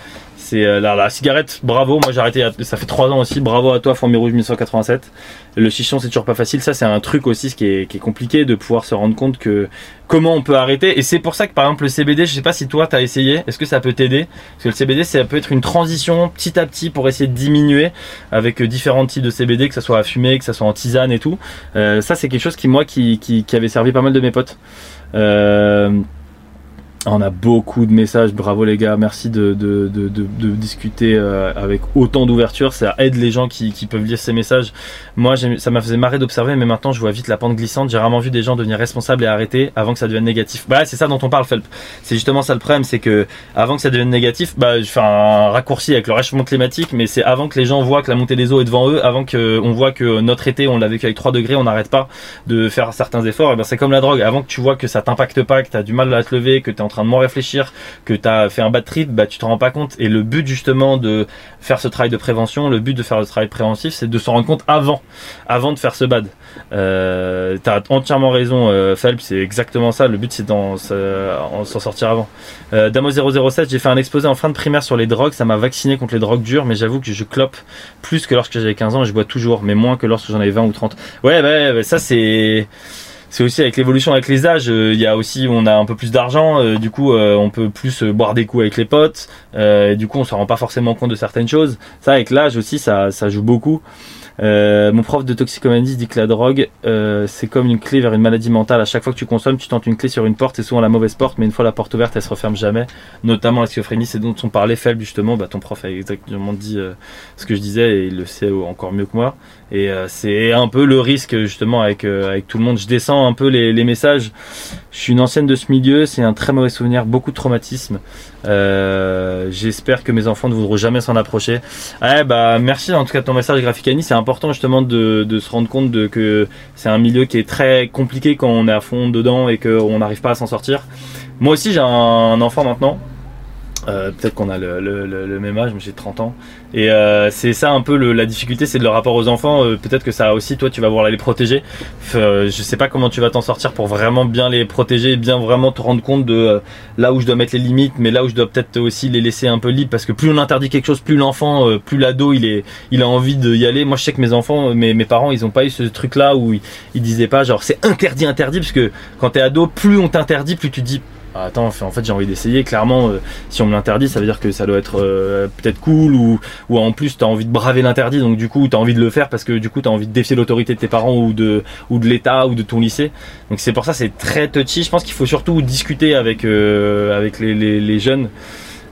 Speaker 1: euh, la, cigarette, bravo, moi j'ai arrêté, ça fait 3 ans aussi, bravo à toi Fourmi Rouge 1987. Le chichon c'est toujours pas facile, ça c'est un truc aussi ce qui est, compliqué de pouvoir se rendre compte que comment on peut arrêter et c'est pour ça que par exemple le CBD, je sais pas si toi t'as essayé, est-ce que ça peut t'aider? Parce que le CBD ça peut être une transition petit à petit pour essayer de diminuer avec euh, différents types de CBD, que ça soit à fumer, que ça soit en tisane et tout. Euh, ça c'est quelque chose qui moi qui, avait servi pas mal de mes potes. On a beaucoup de messages, bravo les gars, merci de, de, de, de, discuter euh, avec autant d'ouverture, ça aide les gens qui, qui peuvent lire ces messages. Moi, ça m'a fait marrer d'observer, mais maintenant je vois vite la pente glissante. J'ai rarement vu des gens devenir responsables et arrêter avant que ça devienne négatif. Bah, c'est ça dont on parle, Felp. C'est justement ça le problème, c'est que avant que ça devienne négatif, bah, je fais un raccourci avec le réchauffement climatique, mais c'est avant que les gens voient que la montée des eaux est devant eux, avant qu'on voit que notre été, on l'a vécu avec 3 degrés, on n'arrête pas de faire certains efforts. Et ben, c'est comme la drogue. Avant que tu vois que ça t'impacte pas, que tu as du mal à te lever, que tu es en train de moins réfléchir, que tu as fait un bad trip, bah, tu te rends pas compte. Et le but justement de faire ce travail de prévention, le but de faire le travail préventif, c'est de se rendre compte avant, avant de faire ce bad. Euh, T'as entièrement raison, euh, c'est exactement ça. Le but, c'est d'en s'en s'en sortir avant. Euh, Damo007, j'ai fait un exposé en fin de primaire sur les drogues. Ça m'a vacciné contre les drogues dures, mais j'avoue que je clope plus que lorsque j'avais 15 ans et je bois toujours, mais moins que lorsque j'en avais 20 ou 30. Ouais, bah, ça, c'est. C'est aussi avec l'évolution avec les âges, euh, il y a aussi on a un peu plus d'argent, euh, du coup euh, on peut plus boire des coups avec les potes, et du coup on se rend pas forcément compte de certaines choses. Ça avec l'âge aussi ça, ça joue beaucoup. Euh, mon prof de toxicomanie dit que la drogue, euh, c'est comme une clé vers une maladie mentale. À chaque fois que tu consommes, tu tentes une clé sur une porte, c'est souvent la mauvaise porte, mais une fois la porte ouverte, elle se referme jamais. Notamment la schizophrénie, c'est dont on parlait faible justement. Bah, ton prof a exactement dit euh, ce que je disais et il le sait encore mieux que moi. Et c'est un peu le risque justement avec, avec tout le monde. Je descends un peu les, les messages. Je suis une ancienne de ce milieu, c'est un très mauvais souvenir, beaucoup de traumatisme. Euh, J'espère que mes enfants ne voudront jamais s'en approcher. Ouais, bah merci en tout cas de ton message Graphicani. C'est important justement de, se rendre compte que c'est un milieu qui est très compliqué quand on est à fond dedans et qu'on n'arrive pas à s'en sortir. Moi aussi j'ai un enfant maintenant. Euh, Peut-être qu'on a le, même âge, mais j'ai 30 ans. Et euh, c'est ça un peu la difficulté, c'est le rapport aux enfants. Euh, Peut-être que ça aussi, toi, tu vas vouloir les protéger. Je sais pas comment tu vas t'en sortir pour vraiment bien les protéger, et bien vraiment te rendre compte de là où je dois mettre les limites, mais là où je dois peut-être aussi les laisser un peu libres, parce que plus on interdit quelque chose, plus l'enfant, plus l'ado, il a envie d'y aller. Moi, je sais que mes enfants, mes, parents, ils ont pas eu ce truc-là où ils, ils disaient pas genre c'est interdit, interdit, parce que quand t'es ado, plus on t'interdit, plus tu dis ah, Attends, en fait, j'ai envie d'essayer. Clairement, euh, si on me l'interdit, ça veut dire que ça doit être euh, peut-être cool ou, en plus, tu as envie de braver l'interdit. Donc, du coup, tu as envie de le faire parce que du coup, tu as envie de défier l'autorité de tes parents ou de, ou de l'État ou de ton lycée. Donc, c'est pour ça, c'est très touchy. Je pense qu'il faut surtout discuter avec, euh, avec les, jeunes.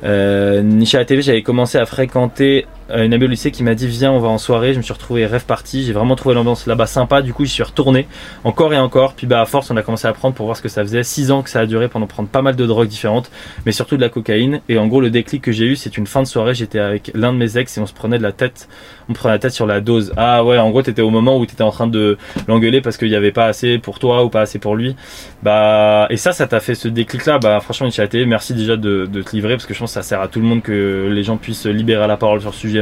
Speaker 1: Euh, Nisha TV, j'avais commencé à fréquenter une amie au lycée qui m'a dit viens on va en soirée. Je me suis retrouvé rêve parti. J'ai vraiment trouvé l'ambiance là-bas sympa. Du coup j'y suis retourné encore et encore. Puis bah à force on a commencé à prendre pour voir ce que ça faisait. 6 ans que ça a duré pendant prendre pas mal de drogues différentes mais surtout de la cocaïne. Et en gros le déclic que j'ai eu c'est une fin de soirée. J'étais avec l'un de mes ex et on se prenait de la tête on prenait la tête sur la dose. Ah ouais en gros t'étais au moment où t'étais en train de l'engueuler parce qu'il y avait pas assez pour toi ou pas assez pour lui. Bah et ça ça t'a fait ce déclic là bah franchement TV merci déjà de, te livrer parce que je pense que ça sert à tout le monde que les gens puissent libérer la parole sur ce sujet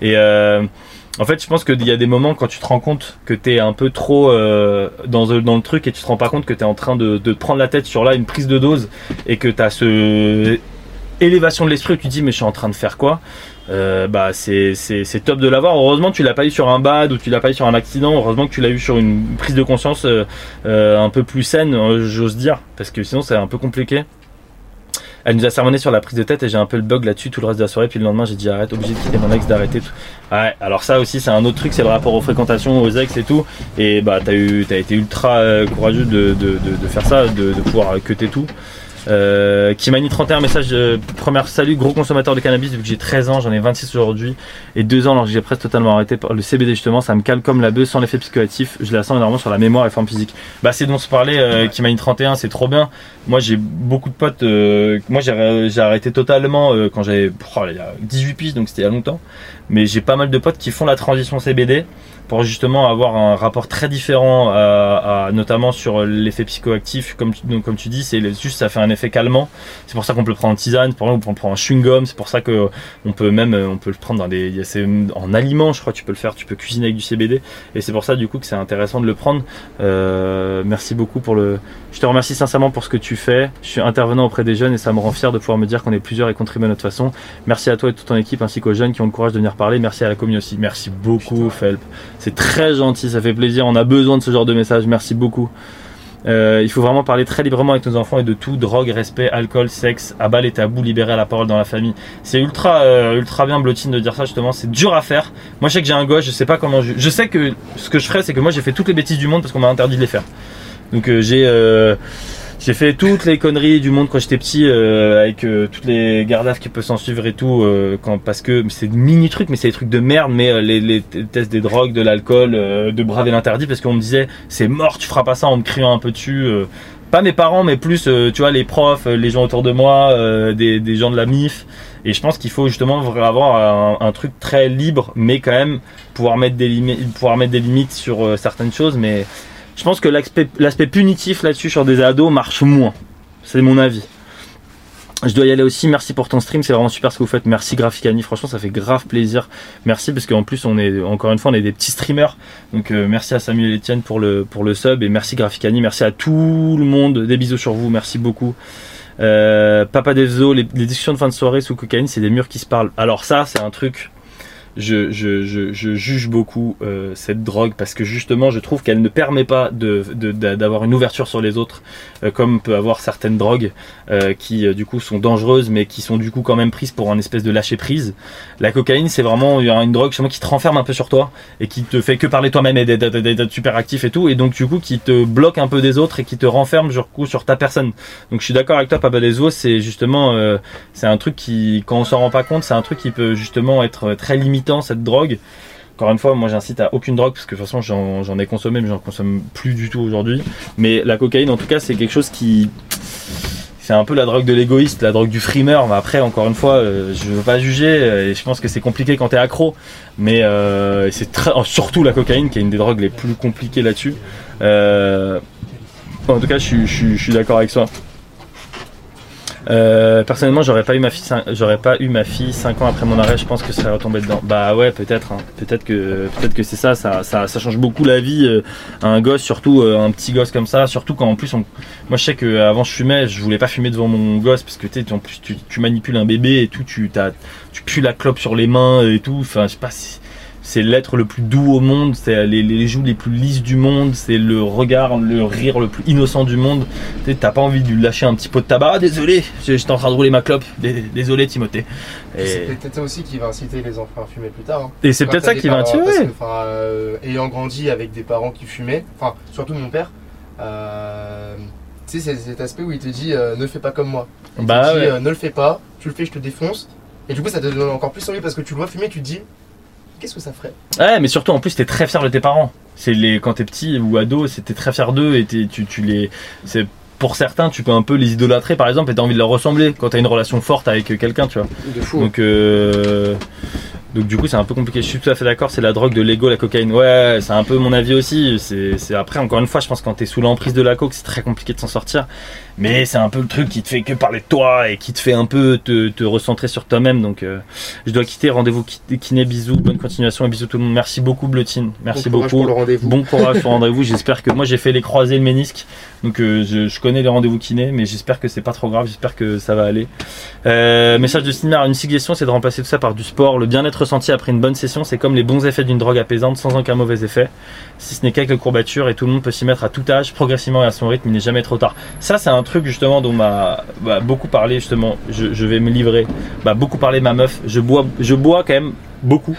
Speaker 1: et euh, en fait, je pense qu'il y a des moments quand tu te rends compte que tu es un peu trop euh, dans, le truc et tu te rends pas compte que tu es en train de, prendre la tête sur là une prise de dose et que tu as ce élévation de l'esprit où tu dis mais je suis en train de faire quoi? Euh, bah c'est top de l'avoir. Heureusement tu l'as pas eu sur un bad ou tu l'as pas eu sur un accident. Heureusement que tu l'as eu sur une prise de conscience un peu plus saine j'ose dire. Parce que sinon c'est un peu compliqué Elle nous a sermonné sur la prise de tête et j'ai un peu le bug là-dessus tout le reste de la soirée. Puis le lendemain, j'ai dit arrête, obligé de quitter mon ex, d'arrêter tout. Ouais, alors ça aussi, c'est un autre truc, c'est le rapport aux fréquentations, aux ex et tout. Et bah, t'as eu, t'as été ultra euh, courageux de, de, de, de faire ça, de, pouvoir cuter tout. Euh, Kimani 31 message de première salut gros consommateur de cannabis vu que j'ai 13 ans j'en ai 26 aujourd'hui et 2 ans alors que j'ai presque totalement arrêté le CBD justement ça me calme comme la bœuf sans l'effet psychoactif je la sens énormément sur la mémoire et forme physique. Bah c'est dont se parlait euh, Kimani 31 c'est trop bien. Moi j'ai beaucoup de potes euh, moi j'ai arrêté totalement euh, quand j'avais oh, il y a 18 piges donc c'était il y a longtemps. Mais j'ai pas mal de potes qui font la transition CBD pour justement avoir un rapport très différent à, à- notamment sur l'effet psychoactif. Comme tu, donc, comme tu dis c'est juste ça fait un effet calmant. C'est pour ça qu'on peut le prendre en tisane pour on peut le prendre en chewing gum c'est pour ça que on peut même euh, on peut le prendre dans des en aliment je crois que tu peux le faire. Tu peux cuisiner avec du CBD et c'est pour ça du coup que c'est intéressant de le prendre. Euh, merci beaucoup pour le je te remercie sincèrement pour ce que tu fais. Je suis intervenant auprès des jeunes et ça me rend fier de pouvoir me dire qu'on est plusieurs et contribuer à notre façon. Merci à toi et toute ton équipe ainsi qu'aux jeunes qui ont le courage de venir parler. Merci à la commune aussi. Merci beaucoup Felp c'est très gentil, ça fait plaisir. On a besoin de ce genre de message. Merci beaucoup. Euh, il faut vraiment parler très librement avec nos enfants et de tout drogue, respect, alcool, sexe, abat les tabous, libérer la parole dans la famille. C'est ultra, euh, ultra bien Blotine de dire ça justement. C'est dur à faire. Moi, je sais que j'ai un gosse, je sais pas comment. Je, je sais que ce que je ferais, c'est que moi, j'ai fait toutes les bêtises du monde parce qu'on m'a interdit de les faire. Donc euh, j'ai j'ai fait toutes les conneries du monde quand j'étais petit euh, avec euh, toutes les gardaves qui peuvent s'en suivre et tout euh, quand parce que c'est des mini trucs mais c'est des trucs de merde mais euh, les, les tests des drogues de l'alcool euh, de braver l'interdit parce qu'on me disait c'est mort tu feras pas ça en me criant un peu dessus euh, pas mes parents mais plus tu vois les profs les gens autour de moi des, des gens de la MIF. Et je pense qu'il faut justement avoir un, un truc très libre mais quand même pouvoir mettre des limites pouvoir mettre des limites sur certaines choses mais je pense que l'aspect punitif là-dessus sur des ados marche moins. C'est mon avis. Je dois y aller aussi. Merci pour ton stream, c'est vraiment super ce que vous faites. Merci Graphicani, franchement ça fait grave plaisir. Merci parce qu'en plus on est encore une fois on est des petits streamers. Donc euh, merci à Samuel et Etienne pour le pour le sub et merci Graphicani, merci à tout le monde. Des bisous sur vous, merci beaucoup. Euh, Papa Devzo, les, les discussions de fin de soirée sous cocaïne, c'est des murs qui se parlent. Alors ça, c'est un truc je, je, je, je juge beaucoup euh, cette drogue parce que justement je trouve qu'elle ne permet pas de, de- d'avoir une ouverture sur les autres euh, comme peut avoir certaines drogues euh, qui euh, du coup sont dangereuses mais qui sont du coup quand même prises pour un espèce de lâcher prise. La cocaïne c'est vraiment une drogue justement qui te renferme un peu sur toi et qui te fait que parler toi-même et d'être- super actif et tout et donc du coup qui te bloque un peu des autres et qui te renferme du coup sur ta personne. Donc je suis d'accord avec toi Papa c'est justement euh, c'est un truc qui quand on s'en rend pas compte c'est un truc qui peut justement être très cette drogue encore une fois, moi j'incite à aucune drogue parce que de toute façon j'en ai consommé mais j'en consomme plus du tout aujourd'hui. Mais la cocaïne en tout cas c'est quelque chose qui... C'est un peu la drogue de l'égoïste, la drogue du frimeur. Mais après, encore une fois, euh, je veux pas juger euh, et je pense que c'est compliqué quand t'es accro. Mais euh, c'est très, oh, surtout la cocaïne qui est une des drogues les plus compliquées là-dessus. Euh, en tout cas, je je suis d'accord avec toi. Euh, personnellement, j'aurais pas eu ma fille, j'aurais pas eu ma fille 5 ans après mon arrêt. Je pense que ça serait retombé dedans. Bah ouais, peut-être. hein. Peut-être que, peut-être que c'est ça, ça, ça. ça change beaucoup la vie euh, à un gosse, surtout euh, un petit gosse comme ça. Surtout quand en plus, on... moi je sais que avant je fumais, je voulais pas fumer devant mon gosse parce que tu en plus tu, tu manipules un bébé et tout, tu tu pues la clope sur les mains et tout. Enfin, je sais pas. si- c'est l'être le plus doux au monde, c'est les, les joues les plus lisses du monde, c'est le regard, le rire le plus innocent du monde. Tu sais, T'as pas envie de lui lâcher un petit pot de tabac. Ah, désolé, j'étais en train de rouler ma clope. Dé- Désolé, Timothée. Et-
Speaker 13: C'est peut-être ça aussi qui va inciter les enfants à fumer plus tard. hein.
Speaker 1: Et c'est peut-être ça qui va
Speaker 13: que, enfin, euh, ayant grandi avec des parents qui fumaient, enfin surtout mon père, euh, tu sais, c'est cet aspect où il te dit euh, ne fais pas comme moi. Il
Speaker 1: Bah
Speaker 13: te dit
Speaker 1: ouais.
Speaker 13: euh, ne le fais pas, tu le fais, je te défonce. Et du coup, ça te donne encore plus envie parce que tu le vois fumer, tu te dis qu'est-ce que ça ferait
Speaker 1: Ouais, mais surtout en plus t'es très fier de tes parents. C'est les quand t'es petit ou ado, c'était très fier d'eux et tu, tu les. C'est pour certains, tu peux un peu les idolâtrer par exemple et t'as envie de leur ressembler quand t'as une relation forte avec quelqu'un, tu vois.
Speaker 13: De fou.
Speaker 1: Donc euh, donc du coup c'est un peu compliqué. Je suis tout à fait d'accord. C'est la drogue de l'ego, la cocaïne. Ouais, c'est un peu mon avis aussi. C'est c'est- après encore une fois, je pense que quand t'es sous l'emprise de la coke, c'est très compliqué de s'en sortir. Mais c'est un peu le truc qui te fait que parler de toi et qui te fait un peu te, te recentrer sur toi-même. Donc euh, je dois quitter. Rendez-vous ki- kiné. Bisous. Bonne continuation et bisous tout le monde. Merci beaucoup Blotine. Merci
Speaker 13: Bon
Speaker 1: beaucoup.
Speaker 13: pour le.
Speaker 1: Bon courage pour le rendez-vous. J'espère que moi j'ai fait les croisés, le ménisque. Donc euh, je, je connais les rendez-vous kiné, mais j'espère que c'est pas trop grave. J'espère que ça va aller. Euh, message de Cinéma, une suggestion, c'est de remplacer tout ça par du sport. Le bien-être ressenti après une bonne session, c'est comme les bons effets d'une drogue apaisante sans aucun mauvais effet. Si ce n'est qu'avec les courbatures et tout le monde peut s'y mettre à tout âge, progressivement et à son rythme, il n'est jamais trop tard. Ça, c'est un truc justement dont m'a bah, beaucoup parlé justement. Je, je vais me livrer. Bah, beaucoup parlé ma meuf. Je bois, je bois quand même beaucoup.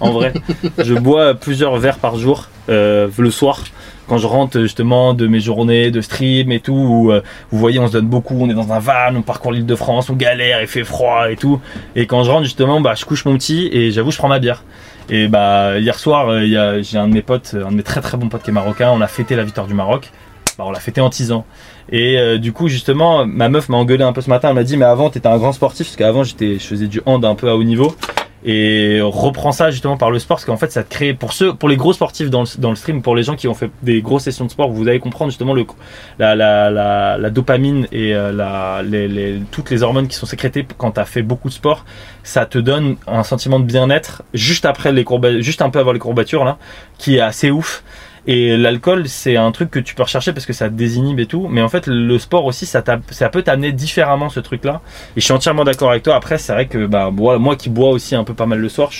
Speaker 1: En vrai, je bois plusieurs verres par jour euh, le soir quand je rentre justement de mes journées de stream et tout. Où, euh, vous voyez, on se donne beaucoup. On est dans un van, on parcourt l'île de France, on galère, il fait froid et tout. Et quand je rentre justement, bah, je couche mon petit et j'avoue, je prends ma bière. Et bah hier soir, euh, j'ai un de mes potes, un de mes très très bons potes qui est marocain. On a fêté la victoire du Maroc. Bah, on l'a fêté en tisant. Et euh, du coup, justement, ma meuf m'a engueulé un peu ce matin. Elle m'a dit, mais avant, t'étais un grand sportif, parce qu'avant, je faisais du hand un peu à haut niveau. Et reprends ça justement par le sport, parce qu'en fait, ça te crée, pour ceux, pour les gros sportifs dans le, dans le stream, pour les gens qui ont fait des grosses sessions de sport, vous allez comprendre justement le, la, la, la, la dopamine et euh, la, les, toutes les hormones qui sont sécrétées quand t'as fait beaucoup de sport. Ça te donne un sentiment de bien-être juste après les courbatures, juste un peu avant les courbatures là, qui est assez ouf. Et l'alcool, c'est un truc que tu peux rechercher parce que ça désinhibe et tout. Mais en fait, le sport aussi, ça, peut t'amener différemment ce truc-là. Et je suis entièrement d'accord avec toi. Après, c'est vrai que bah, moi, qui bois aussi un peu pas mal le soir,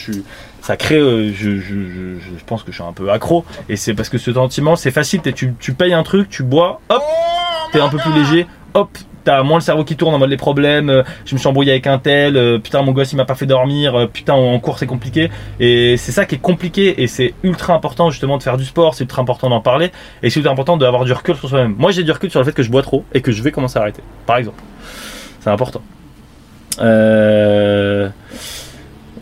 Speaker 1: ça crée, euh, je, pense que je suis un peu accro. Et c'est parce que ce sentiment, c'est facile. Tu payes un truc, tu bois, hop, t'es un peu plus léger, hop, t'as moins le cerveau qui tourne en mode les problèmes, euh, je me suis embrouillé avec un tel, euh, putain mon gosse il m'a pas fait dormir, euh, putain en cours c'est compliqué. Et c'est ça qui est compliqué et c'est ultra important justement de faire du sport, c'est ultra important d'en parler et c'est ultra important d'avoir du recul sur soi-même. Moi j'ai du recul sur le fait que je bois trop et que je vais commencer à arrêter, par exemple. C'est important. Euh,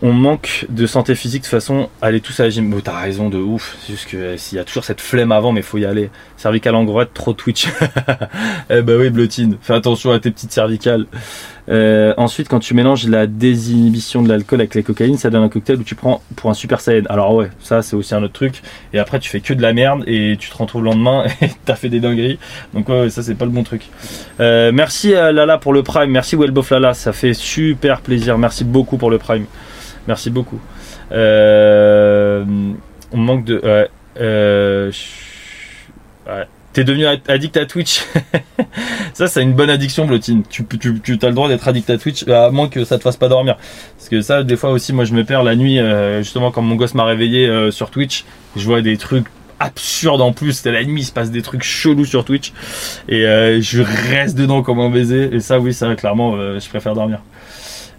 Speaker 1: on manque de santé physique de toute façon, allez tous à la gym. Bon, t'as raison de ouf, c'est juste que euh, s'il y a toujours cette flemme avant, mais faut y aller. Cervicale en droite, trop Twitch. eh bah oui, Blotine, fais attention à tes petites cervicales. Euh, ensuite, quand tu mélanges la désinhibition de l'alcool avec la cocaïne, ça donne un cocktail où tu prends pour un super saiyan. Alors ouais, ça c'est aussi un autre truc. Et après, tu fais que de la merde et tu te retrouves le lendemain et t'as fait des dingueries. Donc ouais, ça c'est pas le bon truc. Euh, merci à Lala pour le prime. Merci Wellbof Lala, ça fait super plaisir. Merci beaucoup pour le prime. Merci beaucoup. Euh, on manque de. Ouais, euh. T'es devenu ad- addict à Twitch. ça, c'est une bonne addiction, Blotine. Tu, tu, tu as le droit d'être addict à Twitch, à moins que ça te fasse pas dormir. Parce que ça, des fois aussi, moi, je me perds la nuit, euh, justement, quand mon gosse m'a réveillé euh, sur Twitch. Je vois des trucs absurdes en plus. C'était la nuit, il se passe des trucs chelous sur Twitch. Et euh, je reste dedans comme un baiser. Et ça, oui, ça, clairement, euh, je préfère dormir.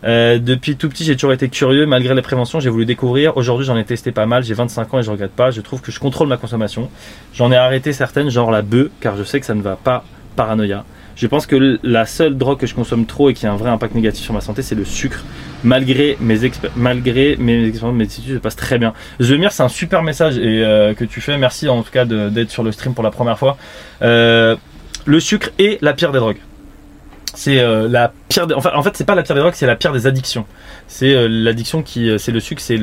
Speaker 1: Euh, depuis tout petit, j'ai toujours été curieux. Malgré les préventions, j'ai voulu découvrir. Aujourd'hui, j'en ai testé pas mal. J'ai 25 ans et je regrette pas. Je trouve que je contrôle ma consommation. J'en ai arrêté certaines, genre la bœuf, car je sais que ça ne va pas. Paranoïa. Je pense que la seule drogue que je consomme trop et qui a un vrai impact négatif sur ma santé, c'est le sucre. Malgré mes, malgré mes expériences, mes études se passent très bien. Zemir, c'est un super message et euh, que tu fais. Merci en tout cas de- d'être sur le stream pour la première fois. Euh, le sucre est la pire des drogues. C'est euh, en fait, c'est pas la pire des drogues, c'est la pire des addictions. C'est euh, l'addiction qui, euh, c'est le sucre, c'est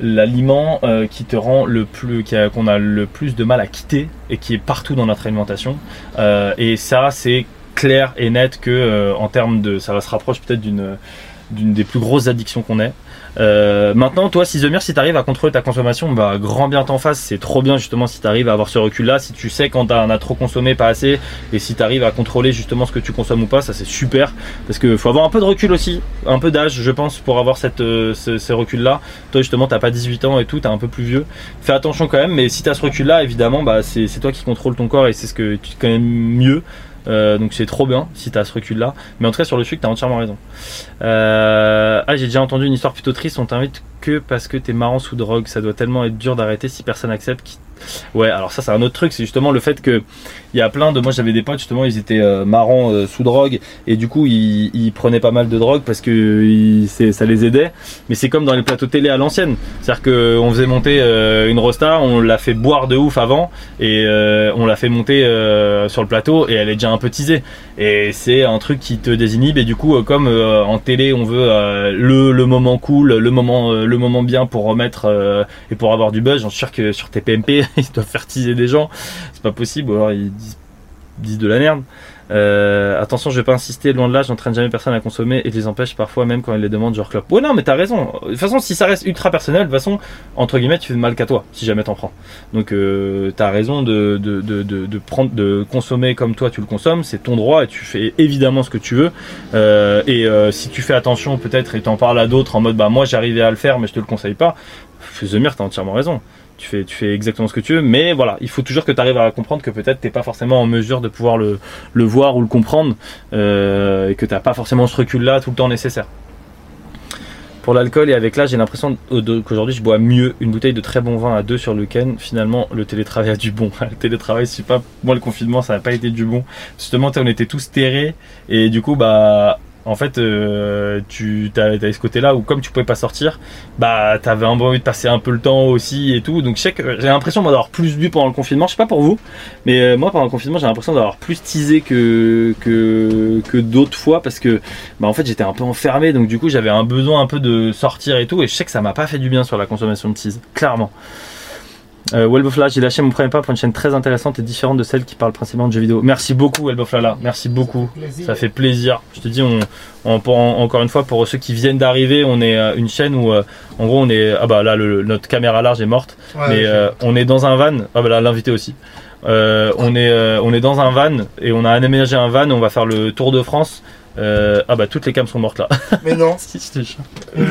Speaker 1: l'aliment qui te rend le plus, qu'on a le plus de mal à quitter et qui est partout dans notre alimentation. Et ça, c'est clair et net que en termes de, ça va se rapproche peut-être d'une des plus grosses addictions qu'on ait. Euh, maintenant, toi, si Zemir, si tu arrives à contrôler ta consommation, bah, grand bien t'en face. C'est trop bien, justement, si tu arrives à avoir ce recul-là. Si tu sais quand t'en as trop consommé, pas assez, et si tu arrives à contrôler justement ce que tu consommes ou pas, ça c'est super. Parce que faut avoir un peu de recul aussi, un peu d'âge, je pense, pour avoir euh, ce, ce recul-là. Toi, justement, t'as pas 18 ans et tout, t'es un peu plus vieux. Fais attention quand même, mais si t'as ce recul-là, évidemment, bah, c'est toi qui contrôle ton corps et c'est ce que tu connais mieux. Euh, donc c'est trop bien si t'as ce recul là mais en tout cas sur le sucre t'as entièrement raison. Euh, ah j'ai déjà entendu une histoire plutôt triste. On t'invite que parce que t'es marrant sous drogue. Ça doit tellement être dur d'arrêter si personne accepte ouais alors ça c'est un autre truc c'est justement le fait que il y a plein de moi j'avais des potes justement ils étaient euh, marrants euh, sous drogue et du coup ils, prenaient pas mal de drogue parce que ça les aidait mais c'est comme dans les plateaux télé à l'ancienne. C'est à dire qu'on faisait monter euh, une rosta on l'a fait boire de ouf avant et on l'a fait monter sur le plateau et elle est déjà un peu teasée. Et c'est un truc qui te désinhibe et du coup comme en télé on veut le, moment cool le moment le moment bien pour remettre et pour avoir du buzz j'en suis sûr que sur tes PMP ils doivent faire teaser des gens c'est pas possible ou alors ils disent, de la merde euh, attention, je vais pas insister, loin de là, j'entraîne jamais personne à consommer et je les empêche parfois même quand ils les demandent, genre clope. Ouais, non, mais t'as raison. De toute façon, si ça reste ultra personnel, de toute façon, entre guillemets, tu fais mal qu'à toi, si jamais t'en prends. Donc, euh, t'as raison de, consommer comme toi tu le consommes, c'est ton droit et tu fais évidemment ce que tu veux. Euh, et si tu fais attention peut-être et t'en parles à d'autres en mode, bah moi j'arrivais à le faire, mais je te le conseille pas, The Mir, t'as entièrement raison. Tu fais, tu fais exactement ce que tu veux. Mais voilà, il faut toujours que tu arrives à comprendre que peut-être t'es pas forcément en mesure de pouvoir le, le voir ou le comprendre euh, et que t'as pas forcément ce recul-là tout le temps nécessaire. Pour l'alcool et avec l'âge, j'ai l'impression qu'aujourd'hui je bois mieux une bouteille de très bon vin à deux sur le week-end. Finalement, le télétravail a du bon. le télétravail, pas moi le confinement, ça n'a pas été du bon. Justement, on était tous terrés et du coup, bah, en fait, euh, tu ce côté-là où comme tu pouvais pas sortir, bah, t'avais un peu envie de passer un peu le temps aussi et tout. Donc, je sais que j'ai l'impression d'avoir plus bu pendant le confinement. Je sais pas pour vous, mais euh, moi pendant le confinement, j'ai l'impression d'avoir plus teasé que d'autres fois parce que, bah, en fait, j'étais un peu enfermé. Donc, du coup, j'avais un besoin un peu de sortir et tout. Et je sais que ça m'a pas fait du bien sur la consommation de tease, clairement. Euh, Welbofla, j'ai lâché mon premier pas pour une chaîne très intéressante et différente de celle qui parle principalement de jeux vidéo. Merci beaucoup Welbofla, merci beaucoup.
Speaker 2: plaisir.
Speaker 1: Ça fait plaisir. Je te dis, on, on- pour- en- encore une fois, pour ceux qui viennent d'arriver, on est euh, une chaîne où, euh, en gros, on est. Ah bah là, le- notre caméra large est morte,
Speaker 13: Ouais,
Speaker 1: mais euh, on est dans un van. Ah bah là, l'invité aussi. On est, on est dans un van et on a aménagé un van. On va faire le tour de France. Euh, ah bah toutes les cams sont mortes là.
Speaker 13: Mais non.
Speaker 1: si, te jure.
Speaker 13: Mais non.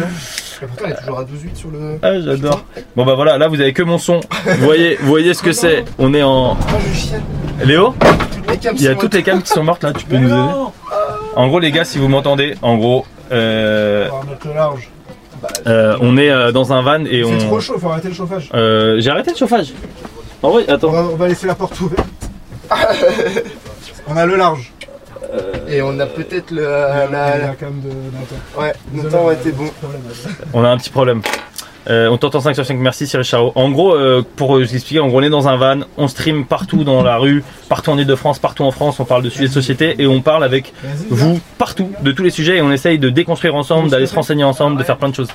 Speaker 13: Pourtant, elle est toujours à 12,8 sur le.
Speaker 1: Ah, j'adore. Bon bah voilà, là vous avez que mon son. Vous voyez, vous voyez ce que c'est. On est en.
Speaker 13: Moi, je.
Speaker 1: Léo Il y a toutes les cams qui sont mortes là, tu peux nous aider En gros les gars, si vous m'entendez, en gros, euh,
Speaker 15: On va remettre le large.
Speaker 1: euh, on est euh, dans un van et
Speaker 15: C'est trop
Speaker 1: on.
Speaker 15: chaud, faut arrêter le chauffage.
Speaker 1: Euh, J'ai arrêté le chauffage. En vrai, attends.
Speaker 15: On va, on va laisser la porte ouverte. on a le large.
Speaker 13: Et on a peut-être le. La-
Speaker 15: la cam de Nathan.
Speaker 13: Ouais, Nathan
Speaker 15: un
Speaker 13: bon.
Speaker 1: On a un petit problème. Euh, on t'entend 5 sur 5, merci Cyril Charo. En gros, euh, pour euh, vous expliquer, en gros, on est dans un van, on stream partout dans la rue, partout en Ile-de-France, partout en France, on parle de sujets de société et on parle avec vous partout de tous les sujets et on essaye de déconstruire ensemble, d'aller se renseigner ensemble, de faire plein de choses.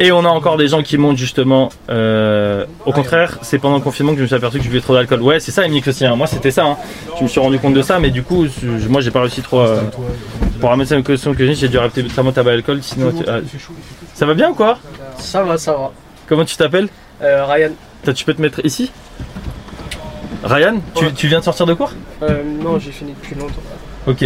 Speaker 1: Et on a encore des gens qui montent justement. euh, au contraire, c'est pendant le confinement que je me suis aperçu que je buvais trop d'alcool. Ouais, c'est ça, Emile aussi. hein. Moi, c'était ça. hein. Je me suis rendu compte de ça, mais du coup, je- moi, j'ai pas réussi trop. pour ramener une question que j'ai, j'ai dû arrêter notamment tabac et alcool. Sinon, tu- ah, ça va bien ou quoi?
Speaker 16: Ça va, ça va.
Speaker 1: Comment tu t'appelles
Speaker 16: Euh, Ryan.
Speaker 1: Tu peux te mettre ici Ryan, tu, tu viens de sortir de cours
Speaker 16: Euh, non, j'ai fini depuis longtemps.
Speaker 1: Ok.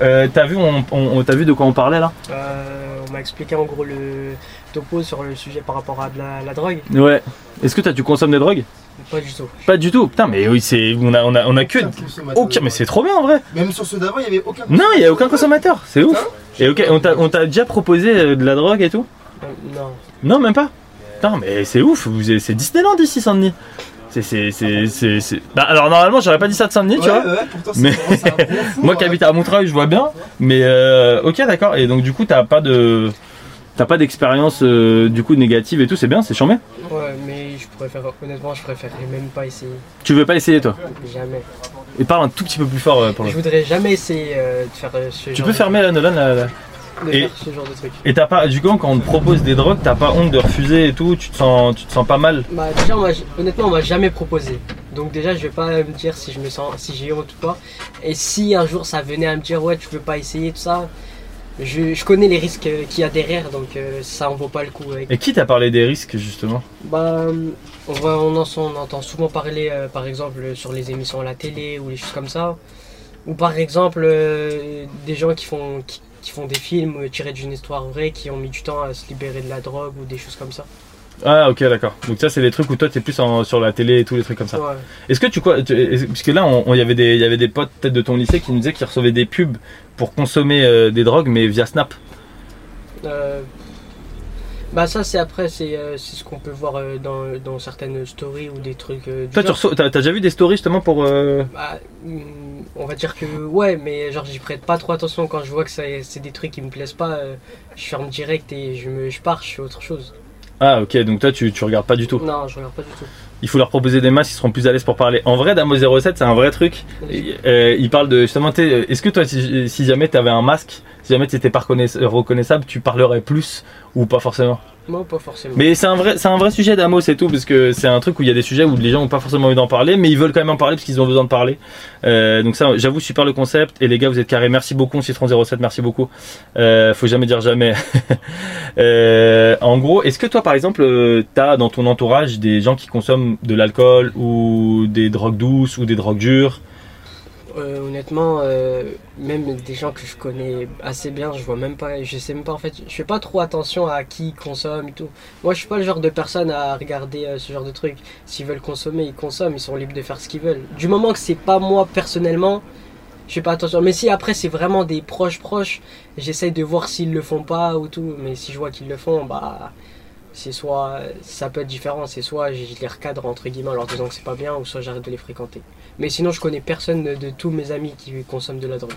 Speaker 1: Euh, t'as vu, on, on- vu de quoi on parlait là
Speaker 16: Euh, on m'a expliqué en gros le topo sur le sujet par rapport à de la, la drogue.
Speaker 1: Ouais. Est-ce que tu consommes des drogues
Speaker 16: Pas du tout.
Speaker 1: Pas du tout. Putain, mais oui, c'est, on a, on a, on a que. Aucun, mais c'est trop bien en vrai.
Speaker 13: Même sur ceux d'avant, il y avait aucun.
Speaker 1: Non, il n'y a aucun consommateur, c'est ouf. Et ok, on t'a on t'a déjà proposé de la drogue et tout
Speaker 16: Euh, non.
Speaker 1: Non, même pas. Putain, mais c'est ouf, c'est Disneyland ici, Saint-Denis. C'est, c'est, c'est, c'est, c'est- Bah, alors normalement, j'aurais pas dit ça de Saint-Denis, tu vois.
Speaker 13: ouais, pourtant, c'est
Speaker 1: mais
Speaker 13: vraiment- c'est un bon fou,
Speaker 1: moi qui habite à Montreuil, je vois bien. Mais euh, ok, d'accord. Et donc du coup, t'as pas de, t'as pas d'expérience euh, du coup négative et tout. C'est bien, c'est chambé.
Speaker 16: Ouais, mais je préfère, honnêtement, je préférerais même pas essayer.
Speaker 1: Tu veux pas essayer toi?
Speaker 16: Jamais.
Speaker 1: Et parle un tout petit peu plus fort euh, pour le.
Speaker 16: Je voudrais jamais essayer euh, de faire euh, ce
Speaker 1: Tu
Speaker 16: genre
Speaker 1: peux
Speaker 16: de-
Speaker 1: fermer la Nolan la- la-
Speaker 16: de
Speaker 1: Et-
Speaker 16: faire ce genre de truc.
Speaker 1: Et t'as pas, du coup, quand on te propose des drogues, t'as pas honte de refuser et tout, tu te sens, tu te sens pas mal?
Speaker 16: Bah déjà, on honnêtement, on m'a jamais proposé. Donc déjà, je vais pas me dire si je me sens, si j'ai honte ou pas. Et si un jour ça venait à me dire ouais, tu veux pas essayer tout ça, je, je connais les risques qu'il y a derrière, donc euh, ça en vaut pas le coup. avec.
Speaker 1: Et qui t'a parlé des risques justement?
Speaker 16: Bah, on, voit, on, en- on entend souvent parler, euh, par exemple, sur les émissions à la télé ou les choses comme ça. Ou par exemple, euh, des gens qui font, qui, qui font des films euh, tirés d'une histoire vraie, qui ont mis du temps à se libérer de la drogue ou des choses comme ça.
Speaker 1: Ah ok d'accord. Donc ça c'est des trucs où toi t'es plus en- sur la télé et tous les trucs comme ça.
Speaker 16: Ouais.
Speaker 1: Est-ce que tu quoi tu- Parce que là on- y avait des il y avait des potes peut-être de ton lycée qui nous disaient qu'ils recevaient des pubs pour consommer euh, des drogues mais via Snap.
Speaker 16: Euh, bah ça c'est après c'est euh, c'est ce qu'on peut voir euh, dans, dans certaines stories ou des trucs euh, du
Speaker 1: Toi tu
Speaker 16: genre.
Speaker 1: t'as déjà vu des stories justement pour euh,
Speaker 16: Bah, hum, on va dire que ouais mais genre j'y prête pas trop attention quand je vois que ça- c'est des trucs qui me plaisent pas euh, je ferme direct et je me je pars je fais autre chose
Speaker 1: Ah ok donc toi tu, tu regardes pas du tout.
Speaker 16: non je regarde pas du tout
Speaker 1: Il faut leur proposer des masques, ils seront plus à l'aise pour parler. En vrai, Damo 07, c'est un vrai truc. Euh, il parle de justement, est-ce que toi, si, jamais tu un masque, si jamais tu étais pas reconnaiss- reconnaissable, tu parlerais plus ou pas forcément?
Speaker 16: Moi pas forcément
Speaker 1: Mais c'est un vrai, c'est un vrai sujet Damo, c'est tout, parce que c'est un truc où il y a des sujets où les gens ont pas forcément envie d'en parler, mais ils veulent quand même en parler parce qu'ils ont besoin de parler. Euh, donc ça, j'avoue, super le concept. Et les gars, vous êtes carrés. Merci beaucoup, Citron 07, merci beaucoup. Euh, faut jamais dire jamais. Euh, en gros, est-ce que toi, par exemple, t'as dans ton entourage des gens qui consomment de l'alcool ou des drogues douces ou des drogues dures
Speaker 16: Euh, honnêtement, euh, même des gens que je connais assez bien, je vois même pas, je sais même pas en fait, je fais pas trop attention à qui consomme et tout. Moi, je suis pas le genre de personne à regarder euh, ce genre de trucs. S'ils veulent consommer, ils consomment, ils sont libres de faire ce qu'ils veulent. Du moment que c'est pas moi personnellement, je fais pas attention. Mais si après c'est vraiment des proches proches, j'essaye de voir s'ils le font pas ou tout. Mais si je vois qu'ils le font, bah c'est soit ça peut être différent, c'est soit je les recadre entre guillemets en leur disant que c'est pas bien, ou soit j'arrête de les fréquenter. Mais sinon, je connais personne de, tous mes amis qui consomment de la drogue.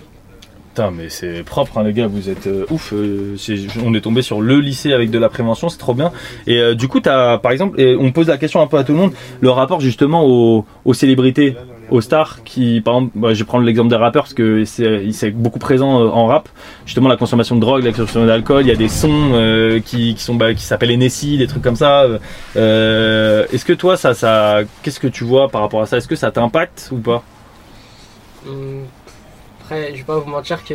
Speaker 1: Putain, mais c'est propre, hein, les gars, vous êtes euh, ouf. euh, on est tombé sur le lycée avec de la prévention, c'est trop bien. Et euh, du coup, par exemple, on pose la question un peu à tout le monde, le rapport justement aux célébrités, aux stars, qui, par exemple, bah, je vais prendre l'exemple des rappeurs parce que c'est, c'est beaucoup présent euh, en rap. Justement, la consommation de drogue, la consommation d'alcool, il y a des sons euh, qui, qui sont, bah, qui s'appellent Hennessy, des trucs comme ça. Euh, est-ce que toi, ça, ça, qu'est-ce que tu vois par rapport à ça? Est-ce que ça t'impacte ou pas?
Speaker 16: Hum, Après, je vais pas vous mentir que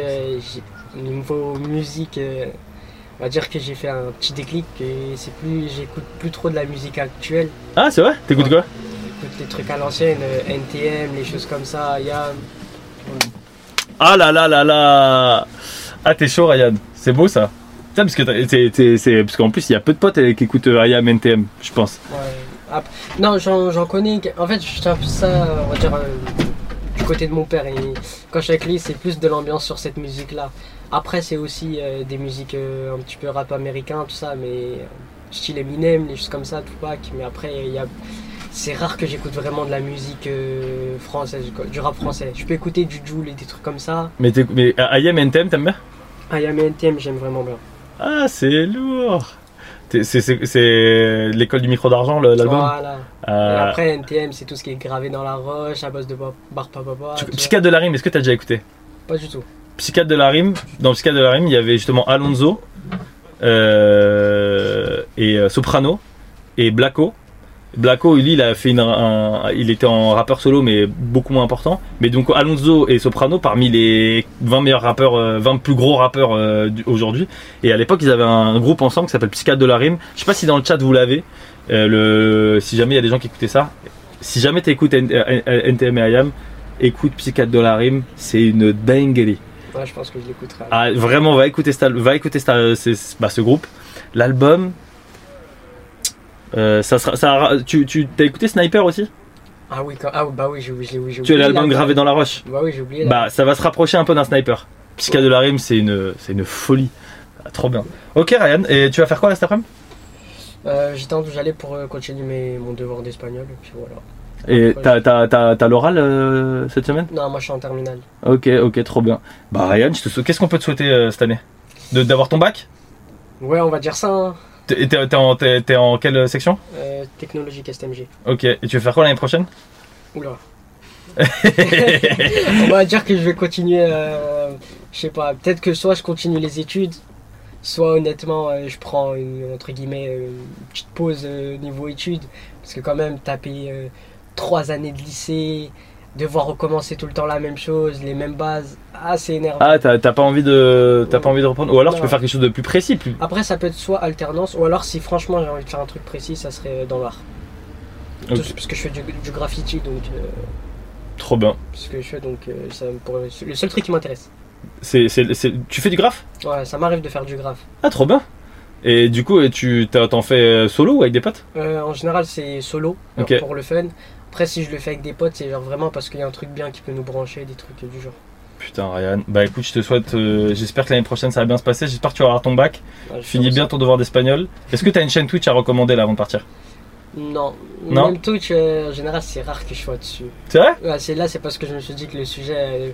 Speaker 16: niveau musique, on va dire que j'ai fait un petit déclic et c'est plus, j'écoute plus trop de la musique actuelle.
Speaker 1: Ah, c'est vrai? T'écoutes quoi?
Speaker 16: Les trucs à l'ancienne, euh, NTM, les choses comme ça. Il y a
Speaker 1: Ah là là là là Ah t'es chaud Ryan, c'est beau ça Putain, parce que c'est- parce qu'en plus il y a peu de potes euh, qui écoutent euh, IAM NTM, je pense.
Speaker 16: Ouais. Non, j'en connais. En fait, je tiens plus ça, on va dire, euh, du côté de mon père. Et quand je suis avec lui, c'est plus de l'ambiance sur cette musique-là. Après, c'est aussi euh, des musiques euh, un petit peu rap américain, tout ça, mais euh, style Eminem, les choses comme ça, Tupac. Mais après, il y a. C'est rare que j'écoute vraiment de la musique euh, française, du rap français. Je peux écouter du Joule et des trucs comme ça.
Speaker 1: Mais, mais euh, IAM NTM t'aimes bien?
Speaker 16: Ah, mes NTM, j'aime vraiment bien.
Speaker 1: Ah c'est lourd C'est l'école du micro d'argent l'album?
Speaker 16: Voilà.
Speaker 1: Euh,
Speaker 16: Et après, NTM, c'est tout ce qui est gravé dans la roche, à base de bar papa.
Speaker 1: Psychiatre de la rime, est-ce que t'as déjà écouté?
Speaker 16: Pas du tout.
Speaker 1: Psychiatre de la rime, dans Psychiatre de la rime, il y avait justement Alonso euh, et Soprano et Blacko. Blacko, lui, il a fait une, un- il était en rappeur solo, mais beaucoup moins important. Mais donc Alonso et Soprano, parmi les 20 meilleurs rappeurs, euh, 20 plus gros rappeurs euh, aujourd'hui. Et à l'époque, ils avaient un groupe ensemble qui s'appelle Psychiatre de la rime. Je sais pas si dans le chat vous l'avez. Euh, le, si jamais il y a des gens qui écoutaient ça, si jamais tu écoutes NTM et IAM, écoute Psychiatre de la rime, c'est une dinguerie.
Speaker 16: Ouais, je pense que je l'écouterai.
Speaker 1: Ah, vraiment, va écouter, va écouter ce, bah, ce groupe. L'album, euh, ça sera, ça, tu, tu as écouté Sniper aussi?
Speaker 16: Ah oui, quand- ah, bah oui, j'ai oublié. Oui, j'ai
Speaker 1: Tu as
Speaker 16: oublié
Speaker 1: l'album
Speaker 16: la-
Speaker 1: gravé dans la roche
Speaker 16: Bah oui, j'ai oublié.
Speaker 1: Bah, ça va se rapprocher un peu d'un Sniper. Psychiatre de la rime, c'est une, c'est une folie. Ah, trop bien. Ok, Ryan, et tu vas faire quoi là cet après-midi?
Speaker 16: Euh, J'étais en j'allais pour euh, continuer mes, mon devoir d'espagnol, et puis voilà.
Speaker 1: Et t'as, t'as, t'as, t'as l'oral euh, cette semaine?
Speaker 16: Non, moi je suis en terminale.
Speaker 1: Ok, ok, trop bien. Bah, Ryan, je te souhaite- qu'est-ce qu'on peut te souhaiter cette année? De- D'avoir ton bac?
Speaker 16: Ouais, on va dire ça. hein.
Speaker 1: T'es, t'es- t'es en, quelle section?
Speaker 16: Euh, technologique STMG.
Speaker 1: Ok, et tu veux faire quoi l'année prochaine?
Speaker 16: Oula. on va dire que je vais continuer. euh, je sais pas, peut-être que soit je continue les études, soit honnêtement euh, je prends une, entre guillemets euh, une petite pause euh, niveau études. Parce que quand même, taper trois années de lycée, devoir recommencer tout le temps la même chose, les mêmes bases, ah c'est énervant.
Speaker 1: Ah, t'as, pas envie de, t'as pas envie de reprendre? Ou alors tu peux faire quelque chose de plus précis, plus.
Speaker 16: Après, ça peut être soit alternance, ou alors si franchement j'ai envie de faire un truc précis, ça serait dans l'art. Parce que je fais du, du graffiti, donc. euh,
Speaker 1: Trop bien.
Speaker 16: ce que je fais, donc euh, ça pourrait- le seul truc qui m'intéresse.
Speaker 1: C'est, tu fais du graphe?
Speaker 16: Ouais, ça m'arrive de faire du graphe.
Speaker 1: Ah, trop bien. Et du coup, tu t'as- t'en fais euh, solo ou avec des potes?
Speaker 16: Euh, en général, c'est solo, pour le fun. Après, si je le fais avec des potes, c'est genre vraiment parce qu'il y a un truc bien qui peut nous brancher, des trucs du genre.
Speaker 1: Putain, Ryan. Bah écoute, je te souhaite. euh, j'espère que l'année prochaine ça va bien se passer. J'espère que tu vas avoir ton bac.
Speaker 16: Ouais, je
Speaker 1: Finis
Speaker 16: pense.
Speaker 1: bien ton devoir d'espagnol. Est-ce que t'as une chaîne Twitch à recommander là avant de partir?
Speaker 16: Non.
Speaker 1: Non
Speaker 16: Même Twitch, euh, en général, c'est rare que je sois dessus.
Speaker 1: C'est vrai?
Speaker 16: Ouais, c'est là, c'est parce que je me suis dit que le sujet, euh,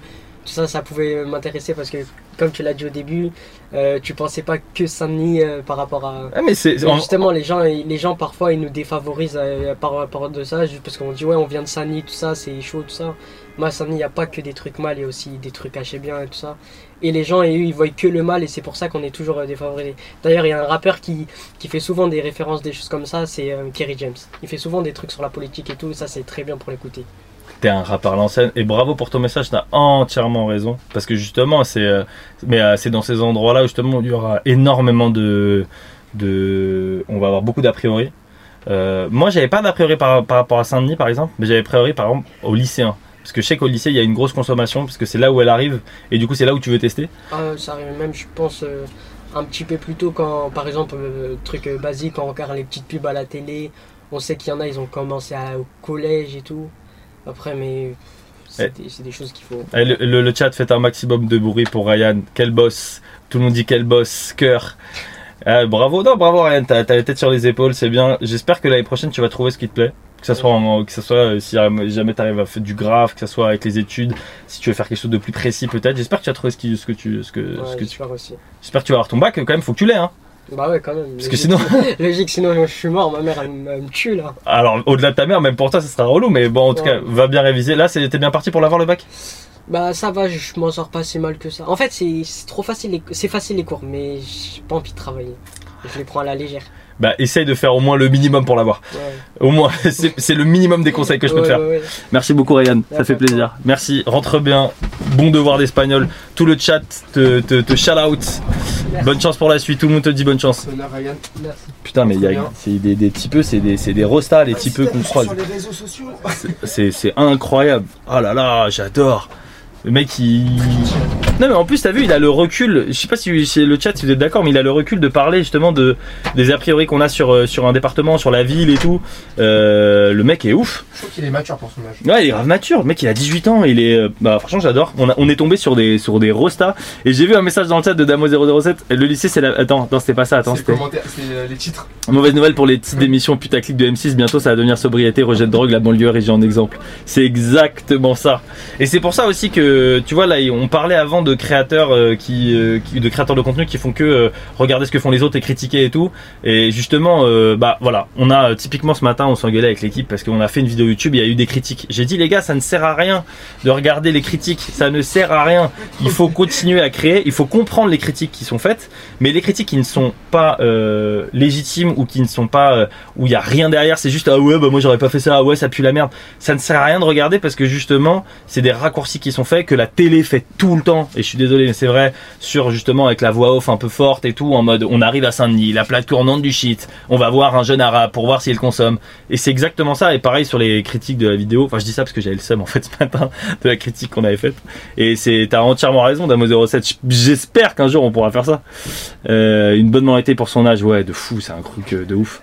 Speaker 16: tout ça, ça pouvait m'intéresser parce que, comme tu l'as dit au début, euh, tu pensais pas que Saint-Denis euh, par rapport à.
Speaker 1: Ah, mais c'est-
Speaker 16: Mais justement, les gens, les gens parfois, ils nous défavorisent euh, par rapport de ça, juste parce qu'on dit ouais, on vient de Saint-Denis, tout ça, c'est chaud, tout ça. Moi, à Saint-Denis, il n'y a pas que des trucs mal, il y a aussi des trucs cachés bien et tout ça. Et les gens, et eux, ils voient que le mal et c'est pour ça qu'on est toujours euh, défavorisé. D'ailleurs, il y a un rappeur qui, qui fait souvent des références, des choses comme ça, c'est Kerry James. Il fait souvent des trucs sur la politique et tout, ça c'est très bien pour l'écouter.
Speaker 1: T'es un rappeur à l'ancienne et bravo pour ton message, t'as entièrement raison. Parce que justement, c'est euh, mais euh, c'est dans ces endroits-là où justement il y aura énormément de, de on va avoir beaucoup d'a priori. Euh, moi, j'avais pas d'a priori par, par rapport à Saint-Denis par exemple, mais j'avais a priori par exemple aux lycéens. Parce que je sais qu'au lycée, il y a une grosse consommation, parce que c'est là où elle arrive, et du coup, c'est là où tu veux tester.
Speaker 16: Ah, ça arrive même, je pense, un petit peu plus tôt quand, par exemple, truc basique, quand on regarde les petites pubs à la télé, on sait qu'il y en a, ils ont commencé au collège et tout. Après, mais c'est
Speaker 1: Eh.
Speaker 16: des, c'est des choses qu'il faut.
Speaker 1: Eh, le, le- le chat fait un maximum de bruit pour Ryan. Quel boss Tout le monde dit quel boss, cœur. Eh, bravo, non, bravo Ryan, t'as la tête sur les épaules, c'est bien. J'espère que l'année prochaine tu vas trouver ce qui te plaît. Que ça soit, en- que ça soit euh, si jamais tu arrives à faire du graphe, que ça soit avec les études, si tu veux faire quelque chose de plus précis peut-être. J'espère que tu as trouvé ce, qui, ce que tu. Ce que,
Speaker 16: Ouais,
Speaker 1: ce que tu...
Speaker 16: j'espère aussi.
Speaker 1: J'espère que tu vas avoir ton bac, quand même, faut que tu l'aies. Hein.
Speaker 16: Bah ouais, quand même.
Speaker 1: Parce que sinon-
Speaker 16: Logique, sinon je suis mort, ma mère elle, me- elle me tue là.
Speaker 1: Alors, au-delà de ta mère, même pour toi, ça sera relou, mais bon, en tout
Speaker 16: Ouais.
Speaker 1: cas, va bien réviser. Là, t'es bien parti pour l'avoir le bac?
Speaker 16: Bah ça va, je, m'en sors pas si mal que ça. En fait, c'est c'est trop facile, les- c'est facile les cours, mais j'ai pas envie de travailler. Je les prends à la légère.
Speaker 1: Bah, essaye de faire au moins le minimum pour l'avoir.
Speaker 16: Ouais.
Speaker 1: Au moins, c'est c'est le minimum des conseils que je peux te
Speaker 16: Ouais,
Speaker 1: faire.
Speaker 16: ouais, ouais.
Speaker 1: Merci beaucoup Ryan, ça fait plaisir. Merci, rentre bien, bon devoir d'espagnol. Tout le chat te, te, te shout out. Bonne chance pour la suite, tout le monde te dit bonne chance.
Speaker 13: Honneur, Ryan.
Speaker 16: Merci.
Speaker 1: Putain, mais il y a des, des petits peu, c'est des, c'est des rostas, les petits peu qu'on croise. C'est incroyable. Oh là là, j'adore. Le mec, il. Non, mais en plus, t'as vu, il a le recul. Je sais pas si si le chat, si vous êtes d'accord, mais il a le recul de parler justement de des a priori qu'on a sur, euh, sur un département, sur la ville et tout. Euh, le mec est ouf.
Speaker 13: Je trouve qu'il est mature pour son âge.
Speaker 1: Ouais, il est grave mature. Le mec, il a 18 ans. Il est. euh, Bah, franchement, j'adore. On, a- on est tombé sur des, sur des rostas. Et j'ai vu un message dans le chat de Damo007. Le lycée, c'est la. Attends, attends, c'était pas ça. Attends, c'était.
Speaker 13: c'est les titres.
Speaker 1: Mauvaise nouvelle pour les titres d'émissions putaclic de M6, bientôt ça va devenir sobriété, rejet de drogue, la banlieue région en exemple. C'est exactement ça. Et c'est pour ça aussi que, tu vois, là, on parlait avant de créateurs euh, qui, euh, qui- de créateurs de contenu qui font que euh, regarder ce que font les autres et critiquer et tout. Et justement, euh, bah voilà, on a euh, typiquement ce matin, on s'engueulait avec l'équipe parce qu'on a fait une vidéo YouTube, il y a eu des critiques. J'ai dit les gars, ça ne sert à rien de regarder les critiques, ça ne sert à rien. Il faut continuer à créer, il faut comprendre les critiques qui sont faites, mais les critiques qui ne sont pas euh, légitimes ou qui ne sont pas euh, où il y a rien derrière, c'est juste ah ouais bah moi j'aurais pas fait ça, ah ouais ça pue la merde. Ça ne sert à rien de regarder parce que justement c'est des raccourcis qui sont faits que la télé fait tout le temps. Et je suis désolé mais c'est vrai sur justement avec la voix off un peu forte et tout en mode on arrive à Saint-Denis, la plaque tournante du shit, on va voir un jeune arabe pour voir s'il consomme. Et c'est exactement ça. Et pareil sur les critiques de la vidéo. Enfin je dis ça parce que j'avais le seum en fait ce matin de la critique qu'on avait faite. Et c'est t'as entièrement raison Damo07. J'espère qu'un jour on pourra faire ça. Euh, une bonne moralité pour son âge, ouais, de fou, c'est un truc euh, de ouf.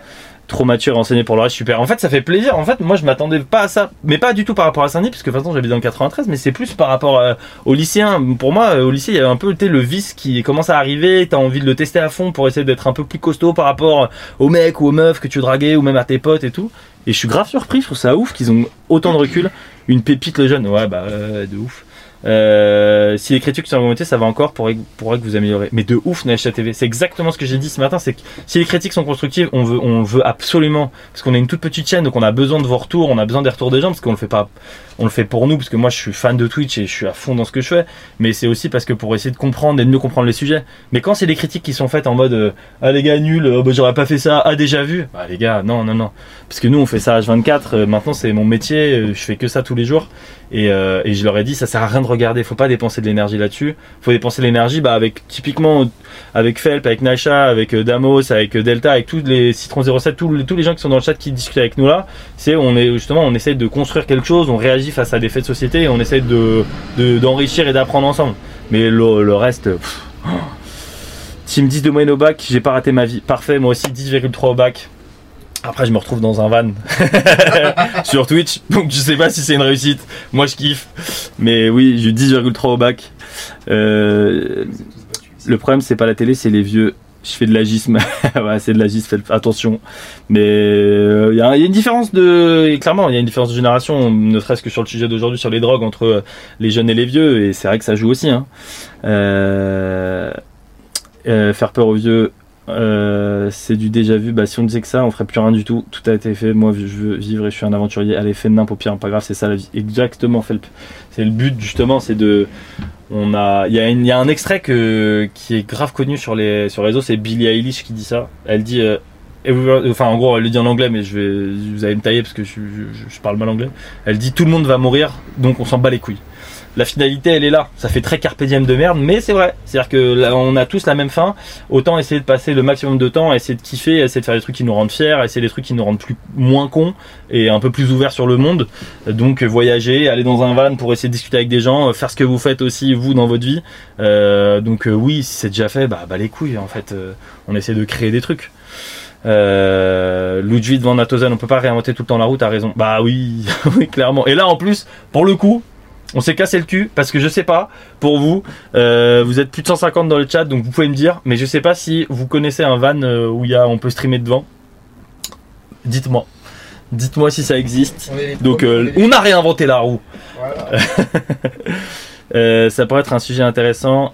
Speaker 1: Trop mature et enseigné pour le reste, super. En fait, ça fait plaisir. En fait, moi, je m'attendais pas à ça, mais pas du tout par rapport à Saint-Denis, parce que de toute façon, j'habite dans le 93, mais c'est plus par rapport euh, aux lycéens. Pour moi, euh, au lycée, il y avait un peu le vice qui commence à arriver. T'as envie de le tester à fond pour essayer d'être un peu plus costaud par rapport aux mecs ou aux meufs que tu draguais ou même à tes potes et tout. Et je suis grave surpris. Je trouve ça ouf qu'ils ont autant de recul. Une pépite, le jeune. Ouais, bah, euh, de ouf. Euh, si les critiques sont argumentées, ça va encore pourrait que vous améliorez. Mais de ouf, Nash. C'est exactement ce que j'ai dit ce matin. C'est que si les critiques sont constructives, on veut, veut absolument, parce qu'on est une toute petite chaîne, donc on a besoin de vos retours, on a besoin des retours des gens, parce qu'on le fait pas, on le fait pour nous, parce que moi je suis fan de Twitch et je suis à fond dans ce que je fais. Mais c'est aussi parce que pour essayer de comprendre et de mieux comprendre les sujets. Mais quand c'est des critiques qui sont faites en mode, euh, ah les gars nuls, euh, bah, j'aurais pas fait ça, ah déjà vu. Bah les gars, non, non, non. Parce que nous on fait ça H24, euh, maintenant c'est mon métier, euh, je fais que ça tous les jours. Et, et je leur ai dit, ça sert à rien de regarder, faut pas dépenser de l'énergie là-dessus. Faut dépenser de l'énergie, bah, avec typiquement avec Felp, avec Nacha, avec euh, Damos, avec euh, Delta, avec tous les Citron 07, tous les, gens qui sont dans le chat qui discutent avec nous là. C'est on est justement, on essaye de construire quelque chose, on réagit face à des faits de société et on essaye de de- d'enrichir et d'apprendre ensemble. Mais le, reste. pff, oh. Team 10 de moyenne au bac, j'ai pas raté ma vie. Parfait, moi aussi 10,3 au bac. Après, je me retrouve dans un van sur Twitch, donc je sais pas si c'est une réussite. Moi, je kiffe. Mais oui, j'ai eu 10,3 au bac. Euh, le problème, c'est pas la télé, c'est les vieux. Je fais de l'agisme. ouais, c'est de l'agisme, attention. Mais euh, il y, a il y a une différence de. clairement, il y a une différence de génération, ne serait-ce que sur le sujet d'aujourd'hui, sur les drogues, entre euh, les jeunes et les vieux. Et c'est vrai que ça joue aussi. Hein. Euh, euh, faire peur aux vieux, euh, c'est du déjà vu. Bah, si on disait que ça, on ferait plus rien du tout. Tout a été fait. Moi, je veux vivre et je suis un aventurier. Allez, fais de n'importe pire, pas grave, c'est ça la vie. Exactement, Felp. C'est le but, justement, c'est de. On a, il y, a un extrait qui est grave connu sur les, sur les réseaux, c'est Billie Eilish qui dit ça. Elle dit. euh, enfin, en gros, elle le dit en anglais, mais je vais, vous allez me tailler parce que je parle mal anglais. Elle dit tout le monde va mourir, donc on s'en bat les couilles. La finalité elle est là. Ça fait très carpe diem de merde, mais c'est vrai. C'est-à-dire que a tous la même fin. Autant essayer de passer le maximum de temps, à essayer de kiffer, à essayer de faire des trucs qui nous rendent fiers, à essayer des trucs qui nous rendent plus moins cons et un peu plus ouverts sur le monde. Donc voyager, aller dans un van pour essayer de discuter avec des gens, euh, faire ce que vous faites aussi vous dans votre vie. Euh, donc euh, oui, si c'est déjà fait, bah, bah les couilles en fait. On essaie de créer des trucs. Ludwig van Natozan, on peut pas réinventer tout le temps la route, t'as raison. Bah oui, clairement. Et là, en plus, pour le coup, on s'est cassé le cul parce que je sais pas, pour vous, euh, vous êtes plus de 150 dans le chat, donc vous pouvez me dire, mais je sais pas si vous connaissez un van euh, où il y a, on peut streamer devant. Dites-moi. Dites-moi si ça existe.
Speaker 2: On
Speaker 1: Donc, euh,
Speaker 2: on
Speaker 1: n'a réinventé la roue.
Speaker 2: Voilà.
Speaker 1: Euh, ça pourrait être un sujet intéressant.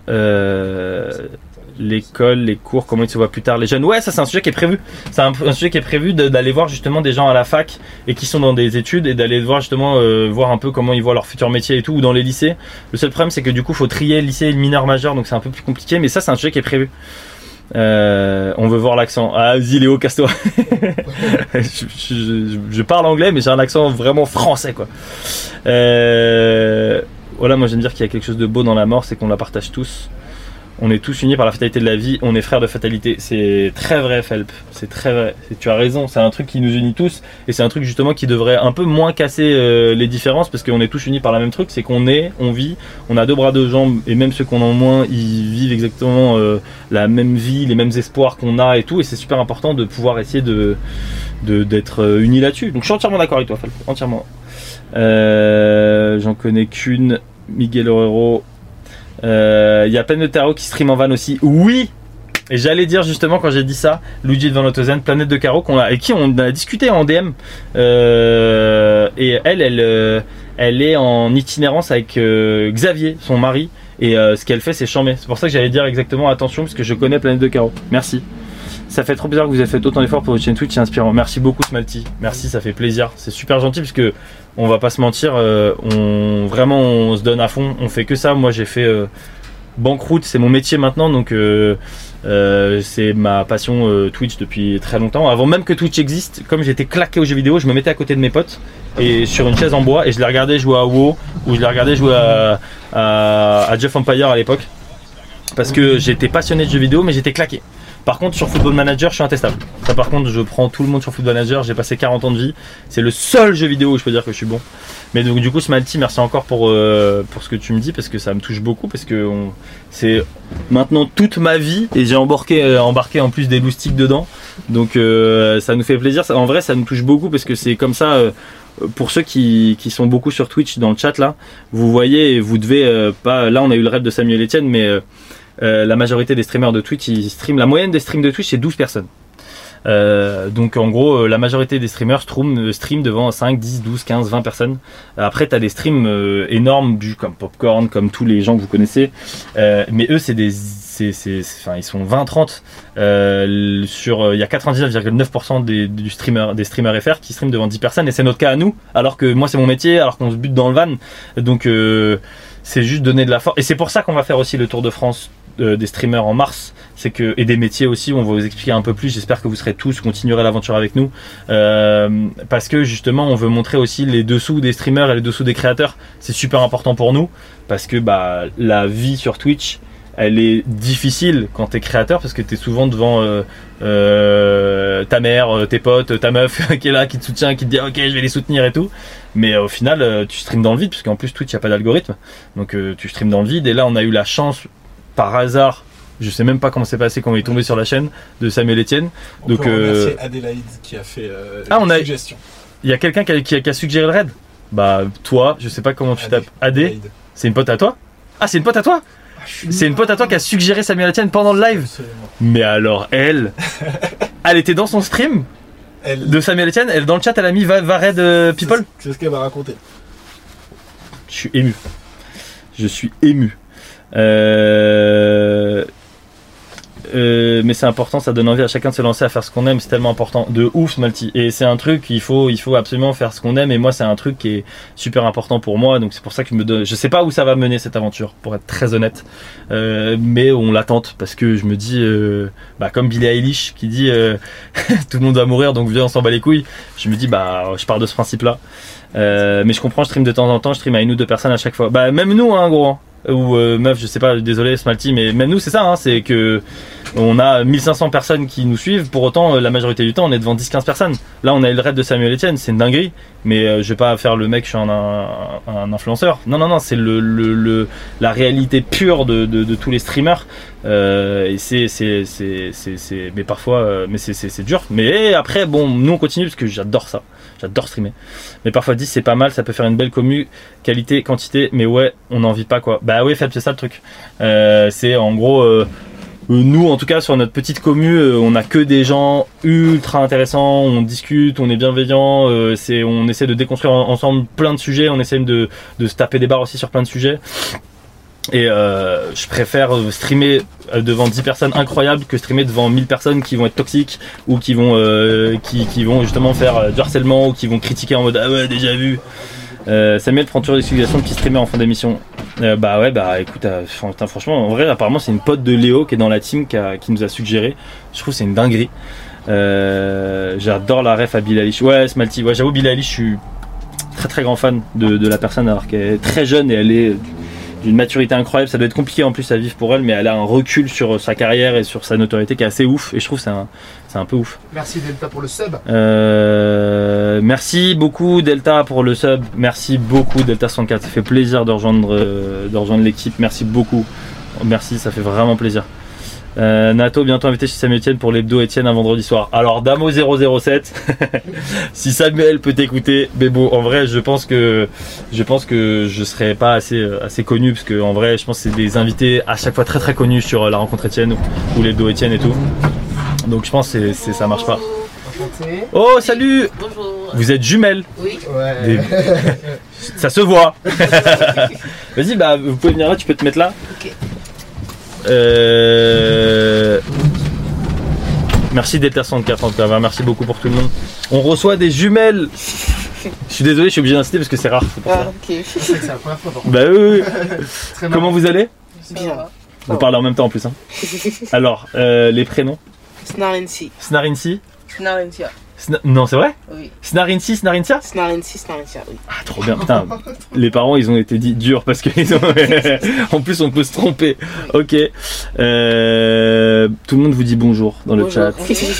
Speaker 1: L'école, les cours, comment ils se voient plus tard, les jeunes. Ouais, ça c'est un sujet qui est prévu. C'est un, sujet qui est prévu d'aller voir justement des gens à la fac et qui sont dans des études et d'aller voir justement euh, voir un peu comment ils voient leur futur métier et tout ou dans les lycées. Le seul problème c'est que du coup faut trier lycée et mineur majeur donc c'est un peu plus compliqué. Mais ça c'est un sujet qui est prévu. Euh, on veut voir l'accent. Ah, vas-y Léo, casse-toi. je parle anglais, mais j'ai un accent vraiment français, quoi. Euh, voilà, moi j'aime dire qu'il y a quelque chose de beau dans la mort, c'est qu'on la partage tous. On est tous unis par la fatalité de la vie, on est frères de fatalité. C'est très vrai, Felp. C'est très vrai. Tu as raison, c'est un truc qui nous unit tous. Et c'est un truc justement qui devrait un peu moins casser euh, les différences parce qu'on est tous unis par la même truc. C'est qu'on est, on vit, on a deux bras, deux jambes. Et même ceux qu'on a moins, ils vivent exactement euh, la même vie, les mêmes espoirs qu'on a et tout. Et c'est super important de pouvoir essayer de d'être euh, unis là-dessus. Donc je suis entièrement d'accord avec toi, Felp. Entièrement. J'en connais qu'une. Miguel Herrero. Euh, Il y a plein de tarot qui stream en van aussi. Oui Et j'allais dire justement quand j'ai dit ça, Luigi Van Otozen, Planète de Carreau, qu'on a, avec qui on a discuté en DM. Euh, et elle, elle, euh, elle est en itinérance avec euh, Xavier, son mari. Et euh, ce qu'elle fait, c'est chambé. C'est pour ça que j'allais dire exactement attention, parce que je connais Planète de Carreau. Merci. Ça fait trop bizarre que vous ayez fait autant d'efforts pour votre chaîne Twitch, c'est inspirant. Merci beaucoup Smalty. Merci, ça fait plaisir. C'est super gentil parce que on va pas se mentir, euh, on vraiment on se donne à fond. On fait que ça. Moi j'ai fait euh, banqueroute, c'est mon métier maintenant, donc euh, c'est ma passion Twitch depuis très longtemps. Avant même que Twitch existe, comme j'étais claqué aux jeux vidéo, je me mettais à côté de mes potes et sur une chaise en bois et je les regardais jouer à WoW ou je les regardais jouer à, à Jeff Empire à l'époque parce que j'étais passionné de jeux vidéo mais j'étais claqué. Par contre, sur Football Manager, je suis intestable. Ça, par contre, je prends tout le monde sur Football Manager. J'ai passé 40 ans de vie. C'est le seul jeu vidéo où je peux dire que je suis bon. Mais donc, du coup, Smalty, merci encore pour, euh, pour ce que tu me dis parce que ça me touche beaucoup. Parce que c'est maintenant toute ma vie et j'ai embarqué, euh, embarqué en plus des loustiques dedans. Donc, euh, ça nous fait plaisir. En vrai, ça nous touche beaucoup parce que c'est comme ça. pour ceux qui, sont beaucoup sur Twitch dans le chat là, vous voyez, vous devez pas. Là, on a eu le rêve de Samuel Etienne, mais euh, la majorité des streamers de Twitch, ils streament. La moyenne des streams de Twitch, c'est 12 personnes. Euh, donc en gros, euh, la majorité des streamers stream, stream devant 5, 10, 12, 15, 20 personnes. Après, tu as des streams énormes, du, comme Popcorn, comme tous les gens que vous connaissez. Mais eux, c'est des... Enfin, ils sont 20, 30. Euh, sur, il y a 99,9% des, du streamer, des streamers FR qui streament devant 10 personnes. Et c'est notre cas à nous. Alors que moi, c'est mon métier, alors qu'on se bute dans le van. Donc... C'est juste donner de la force. Et c'est pour ça qu'on va faire aussi le Tour de France des streamers en mars. C'est que et des métiers aussi. On va vous expliquer un peu plus. J'espère que vous serez tous continuerez l'aventure avec nous Euh, parce que justement, on veut montrer aussi les dessous des streamers et les dessous des créateurs. C'est super important pour nous parce que bah la vie sur Twitch. Elle est difficile quand t'es créateur parce que t'es souvent devant euh, euh, ta mère, tes potes, ta meuf qui est là, qui te soutient, qui te dit ok je vais les soutenir et tout. Mais au final, tu streams dans le vide, puisqu'en plus Twitch, n'y a pas d'algorithme. Donc tu streams dans le vide. Et là, on a eu la chance, par hasard, je sais même pas comment c'est passé quand on est tombé sur la chaîne de Samuel Etienne.
Speaker 3: On
Speaker 1: Donc,
Speaker 3: peut
Speaker 1: euh,
Speaker 3: remercier Adélaïde qui a fait euh,
Speaker 1: ah, on
Speaker 3: une
Speaker 1: a.
Speaker 3: suggestion.
Speaker 1: Il y a quelqu'un qui, a- qui a- qui a suggéré le raid? Bah, toi, je sais pas comment tu tapes. AD C'est une pote à toi? Ah, c'est une pote à toi? C'est une pote à toi qui a suggéré Samuel Etienne pendant le live? Mais alors, elle, elle était dans son stream de Samuel Etienne, elle dans le chat, elle a mis va, va raid euh, people?
Speaker 3: C'est ce qu'elle va raconter.
Speaker 1: Je suis ému. Je suis ému. Euh, euh, mais c'est important, ça donne envie à chacun de se lancer à faire ce qu'on aime, c'est tellement important. De ouf, Smalty. Et c'est un truc, il faut, il faut absolument faire ce qu'on aime. Et moi, c'est un truc qui est super important pour moi. Donc c'est pour ça que je me donne. Je sais pas où ça va mener cette aventure, pour être très honnête. Euh, mais on l'attente parce que je me dis, bah, comme Billie Eilish qui dit, tout le monde va mourir, donc viens, on s'en bat les couilles. Je me dis, bah, je pars de ce principe-là. Mais je comprends, je stream de temps en temps, je stream à une ou deux personnes à chaque fois. Bah, même nous, hein, gros. Ou euh, meuf, je sais pas, désolé Smalty, mais même nous c'est ça, hein, c'est que on a 1500 personnes qui nous suivent, pour autant euh, la majorité du temps on est devant 10-15 personnes. Là on a le raid de Samuel Etienne, c'est une dinguerie, mais euh, je vais pas faire le mec, je suis un, influenceur. Non, non, non, c'est la réalité pure de, tous les streamers. Euh, et c'est, c'est, c'est, mais parfois, euh, mais c'est dur. Mais après, bon, nous on continue parce que j'adore ça. J'adore streamer. Mais parfois 10 c'est pas mal, ça peut faire une belle commu, qualité, quantité, mais ouais, on n'en vit pas quoi. Bah oui, Fab, c'est ça le truc. Euh, c'est en gros, euh, euh, nous en tout cas sur notre petite commu, on a que des gens ultra intéressants, on discute, on est bienveillant, on essaie de déconstruire en- ensemble plein de sujets, on essaie de, de se taper des barres aussi sur plein de sujets. Et euh, je préfère streamer euh, devant 10 personnes incroyables que streamer devant 1000 personnes qui vont être toxiques ou qui vont, euh, qui, qui vont justement faire du harcèlement ou qui vont critiquer en mode ah ouais déjà vu. Samuel prend toujours des suggestions de petits streamers en fin d'émission. Bah ouais bah écoute franchement en vrai apparemment c'est une pote de Léo qui est dans la team qui, qui nous a suggéré. Je trouve c'est une dinguerie. J'adore la ref à Billie Eilish. Ouais Smalty, ouais j'avoue Billie Eilish je suis très très grand fan de la personne alors qu'elle est très jeune et elle est d'une maturité incroyable. Ça doit être compliqué en plus à vivre pour elle, mais elle a un recul sur sa carrière et sur sa notoriété qui est assez ouf. Et je trouve que c'est un, c'est un peu ouf.
Speaker 13: Merci Delta pour le sub.
Speaker 1: Euh, merci beaucoup Delta pour le sub. Merci beaucoup Delta 64. Ça fait plaisir de rejoindre, euh, de rejoindre l'équipe. Merci beaucoup. Merci, ça fait vraiment plaisir. Euh, Nato bientôt invité chez Samuel Etienne pour l'hebdo Etienne un vendredi soir. Alors Damo 007, si Samuel peut t'écouter, mais bon en vrai je pense que je pense que je serais pas assez euh, assez connu parce que en vrai je pense que c'est des invités à chaque fois très très connus sur euh, la rencontre Etienne ou, ou l'hebdo Etienne et tout. Donc je pense que c'est- c'est- ça marche pas. Oh salut Vous êtes jumelles
Speaker 13: Oui. Ouais.
Speaker 1: Des- Ça se voit Vas-y bah vous pouvez venir là, tu peux te mettre là.
Speaker 17: Ok.
Speaker 1: Euh... Merci Delta 64 en tout cas, merci beaucoup pour tout le monde. On reçoit des jumelles Je suis désolé, je suis obligé d'inciter parce que c'est rare. c'est pour ça.
Speaker 17: Ah, ok.
Speaker 13: C'est vrai que c'est la première fois. par contre.
Speaker 1: Bah oui, oui. Comment vous allez?
Speaker 17: Bien.
Speaker 1: Vous parlez en même temps en plus. Hein. Alors, euh, les prénoms?
Speaker 17: Snarinsi.
Speaker 1: Snarinsi
Speaker 17: Snarinsia.
Speaker 1: Sna- Non, c'est vrai
Speaker 17: Oui.
Speaker 1: Snarinsi, Snarinsia
Speaker 17: Snarinsi, Snarinsia, oui.
Speaker 1: Ah, trop bien. Putain, les parents, ils ont été dit durs parce que ils ont... en plus, on peut se tromper. Ok. Euh, tout le monde vous dit bonjour dans le
Speaker 17: Bonjour.
Speaker 1: chat.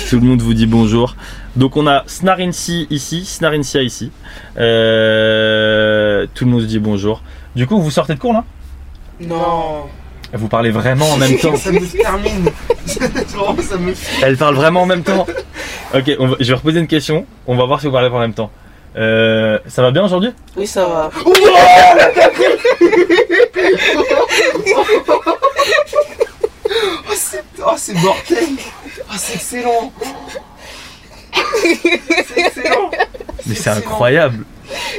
Speaker 1: Tout le monde vous dit bonjour. Donc, on a Snarinsi ici, Snarinsia ici. Euh, tout le monde vous dit bonjour. Du coup, vous sortez de cours là?
Speaker 17: Non.
Speaker 1: Vous parlez vraiment en même temps.
Speaker 13: Ça me termine. Vraiment, ça me.
Speaker 1: Elle parle vraiment en même temps. Ok, on va- je vais reposer une question. On va voir si vous parlez en même temps. Euh, ça va bien aujourd'hui?
Speaker 17: Oui, ça va.
Speaker 13: Oh, c'est oh, c'est mortel. Oh, c'est excellent. C'est excellent.
Speaker 1: Mais c'est incroyable.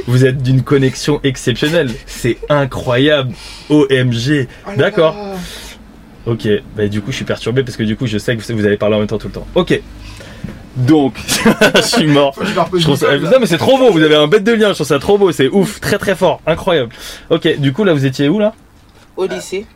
Speaker 1: Vous êtes d'une connexion exceptionnelle. C'est incroyable. OMG. D'accord. Ok. Bah, du coup, je suis perturbé parce que du coup, je sais que vous allez parler en même temps tout le temps. Ok. Donc, je suis mort.
Speaker 13: Je
Speaker 1: Je trouve ça-. Non, mais c'est trop beau. Vous avez un bête de lien. Je trouve ça trop beau. C'est ouf. Très très fort. Incroyable. Ok. Du coup, là, vous étiez où là?
Speaker 17: Au lycée.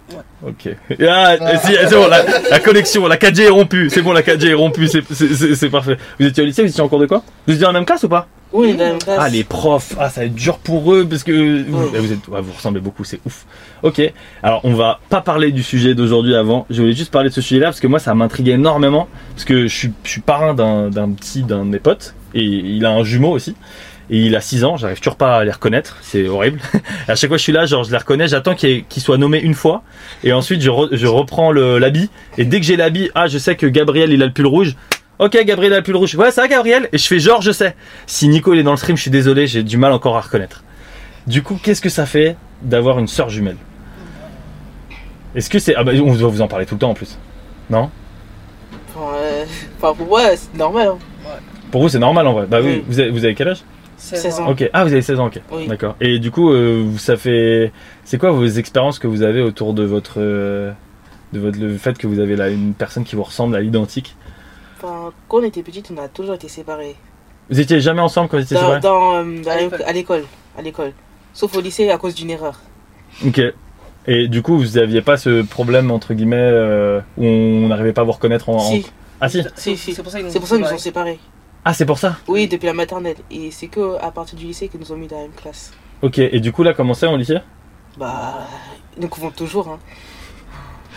Speaker 1: Ok. Ah, si, c'est bon, la, la connexion, la 4G est rompue. C'est bon, la 4G est rompue. C'est- C'est c'est- c'est parfait. Vous étiez au lycée, vous étiez en cours de quoi? Vous étiez dans la même classe ou pas?
Speaker 17: Oui, dans la même classe.
Speaker 1: Ah, les profs. Ah, ça va être dur pour eux parce que vous, vous êtes, ouais, vous ressemblez beaucoup. C'est ouf. Ok. Alors, on va pas parler du sujet d'aujourd'hui avant. Je voulais juste parler de ce sujet-là parce que moi, ça m'intrigue énormément parce que je suis, je suis parrain d'un d'un petit d'un de mes potes et il a un jumeau aussi. Et il a 6 ans, j'arrive toujours pas à les reconnaître, c'est horrible. à chaque fois que je suis là, genre je les reconnais, j'attends qu'il qu'il soit nommé une fois, et ensuite je, re- je reprends l'habit, et dès que j'ai l'habit, ah je sais que Gabriel il a le pull rouge, ok Gabriel a le pull rouge, ouais ça va Gabriel, et je fais genre je sais. Si Nico il est dans le stream, je suis désolé, j'ai du mal encore à reconnaître. Du coup, qu'est-ce que ça fait d'avoir une sœur jumelle? Est-ce que c'est... Ah bah on doit vous en parler tout le temps en plus. Non?
Speaker 17: Enfin, euh, enfin, pour moi, c'est normal. Hein.
Speaker 1: Pour vous c'est normal en vrai. Bah oui,
Speaker 17: Oui.
Speaker 1: vous avez, vous avez quel âge?
Speaker 17: 16 ans.
Speaker 1: Ok, ah vous avez 16 ans, ok.
Speaker 17: Oui.
Speaker 1: D'accord. Et du coup, euh, vous- ça fait. C'est quoi vos expériences que vous avez autour de votre. euh, De votre, le fait que vous avez là une personne qui vous ressemble à l'identique?
Speaker 17: Enfin, quand on était petite, on a toujours été séparés.
Speaker 1: Vous étiez jamais ensemble quand vous étiez
Speaker 17: Dans,
Speaker 1: séparés?
Speaker 17: dans, euh, à l'école- à l'école. À l'école. Sauf au lycée à cause d'une erreur.
Speaker 1: Ok. Et du coup, vous aviez pas ce problème, entre guillemets, euh, où on n'arrivait pas à vous reconnaître en. en-
Speaker 17: Si.
Speaker 1: Ah si
Speaker 17: Si, si.
Speaker 5: C'est pour ça qu'ils nous
Speaker 17: C'est
Speaker 5: ont
Speaker 17: pour ça qu'ils nous
Speaker 5: séparés.
Speaker 17: ont séparés.
Speaker 1: Ah, c'est pour ça
Speaker 17: Oui, depuis la maternelle. Et c'est que à partir du lycée qu'ils nous ont mis dans la même classe.
Speaker 1: Ok, et du coup, là, comment c'est en lycée?
Speaker 17: Bah, nous pouvons toujours. Hein.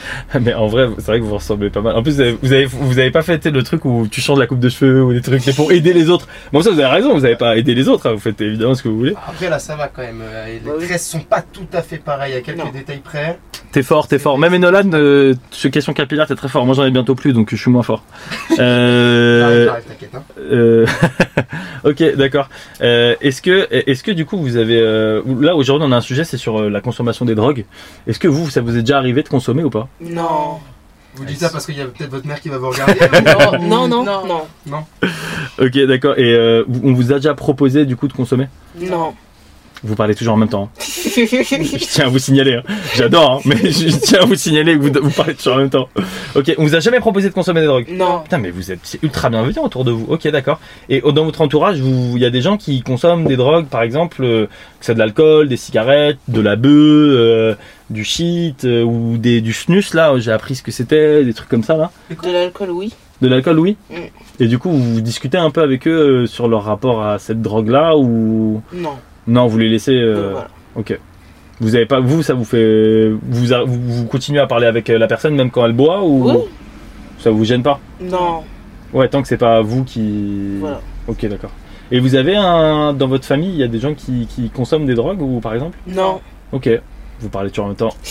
Speaker 1: Mais en vrai, c'est vrai que vous ressemblez pas mal. En plus, vous avez, vous avez, vous avez pas fait le truc où tu changes la coupe de cheveux ou des trucs, c'est pour aider les autres. Bon, ça, vous avez raison, vous avez pas aidé les autres, hein, vous faites évidemment ce que vous voulez.
Speaker 13: Après là ça va quand même, euh,
Speaker 17: Bah
Speaker 13: les tresses sont pas tout à fait pareilles, il y a quelques détails près.
Speaker 1: T'es fort, t'es fort. Même Enolan, euh, sur question capillaire, t'es très fort. Moi, j'en ai bientôt plus, donc je suis moins fort. Euh...
Speaker 13: J'arrive, t'inquiète, hein.
Speaker 1: euh, ok, d'accord. Euh, est-ce que, est-ce que du coup, vous avez euh, là aujourd'hui, on a un sujet, c'est sur euh, la consommation des drogues. Est-ce que vous, ça vous est déjà arrivé de consommer ou pas?
Speaker 17: Non.
Speaker 13: Vous dites ça parce qu'il y a peut-être votre mère qui va vous regarder.
Speaker 17: non, non, non, non.
Speaker 13: Non.
Speaker 1: Ok, d'accord. Et euh, on vous a déjà proposé du coup de consommer?
Speaker 17: Non.
Speaker 1: Vous parlez toujours en même temps. hein. je tiens à vous signaler. hein. J'adore, hein, mais je tiens à vous signaler que vous, vous parlez toujours en même temps. Ok, on vous a jamais proposé de consommer des drogues?
Speaker 17: Non.
Speaker 1: Putain, mais vous êtes c'est ultra bienveillant autour de vous. Ok, d'accord. Et dans votre entourage, vous- il y a des gens qui consomment des drogues, par exemple, euh, que c'est de l'alcool, des cigarettes, de la bœuf, euh, du shit euh, ou des, du snus. Là, j'ai appris ce que c'était, des trucs comme ça là.
Speaker 17: De l'alcool, oui.
Speaker 1: De l'alcool, oui.
Speaker 17: Mm.
Speaker 1: Et du coup, vous discutez un peu avec eux euh, sur leur rapport à cette drogue-là ou
Speaker 17: Non.
Speaker 1: non, vous les laissez. euh,
Speaker 17: voilà.
Speaker 1: Ok. Vous avez pas, vous, ça vous fait, vous, a- vous, continuez à parler avec la personne même quand elle boit ou
Speaker 17: Oui.
Speaker 1: ça vous gêne pas?
Speaker 17: Non.
Speaker 1: Ouais, tant que c'est pas vous qui.
Speaker 17: Voilà.
Speaker 1: Ok, d'accord. Et vous avez un dans votre famille, il y a des gens qui, qui consomment des drogues ou par exemple?
Speaker 17: Non.
Speaker 1: Ok. Vous parlez toujours en même temps.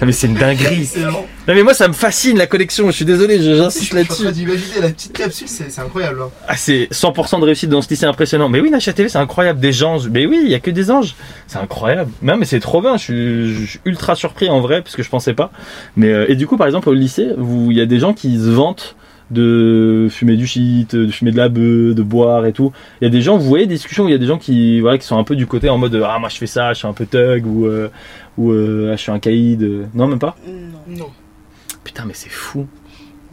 Speaker 1: Non, mais c'est une dinguerie. Non mais moi ça me fascine la collection. Je suis désolé, j'insiste là-dessus.
Speaker 13: d'imaginer la petite capsule, c'est c'est incroyable. hein.
Speaker 1: Ah, c'est 100% de réussite dans ce lycée impressionnant. Mais oui, Nachatv, c'est incroyable. Des anges. Mais oui, il y a que des anges. C'est incroyable. Non, mais c'est trop bien. Je suis, je suis ultra surpris en vrai parce que je pensais pas. Mais euh, et du coup, par exemple, au lycée, il y a des gens qui se vantent de fumer du shit, de fumer de la bœuf, de boire et tout. Il y a des gens, vous voyez, des discussions où il y a des gens qui, voilà, qui sont un peu du côté en mode ah moi je fais ça, je suis un peu thug ou euh, ou euh, ah, je suis un caïd. Non, même pas.
Speaker 17: Non. Non.
Speaker 1: Putain, mais c'est fou.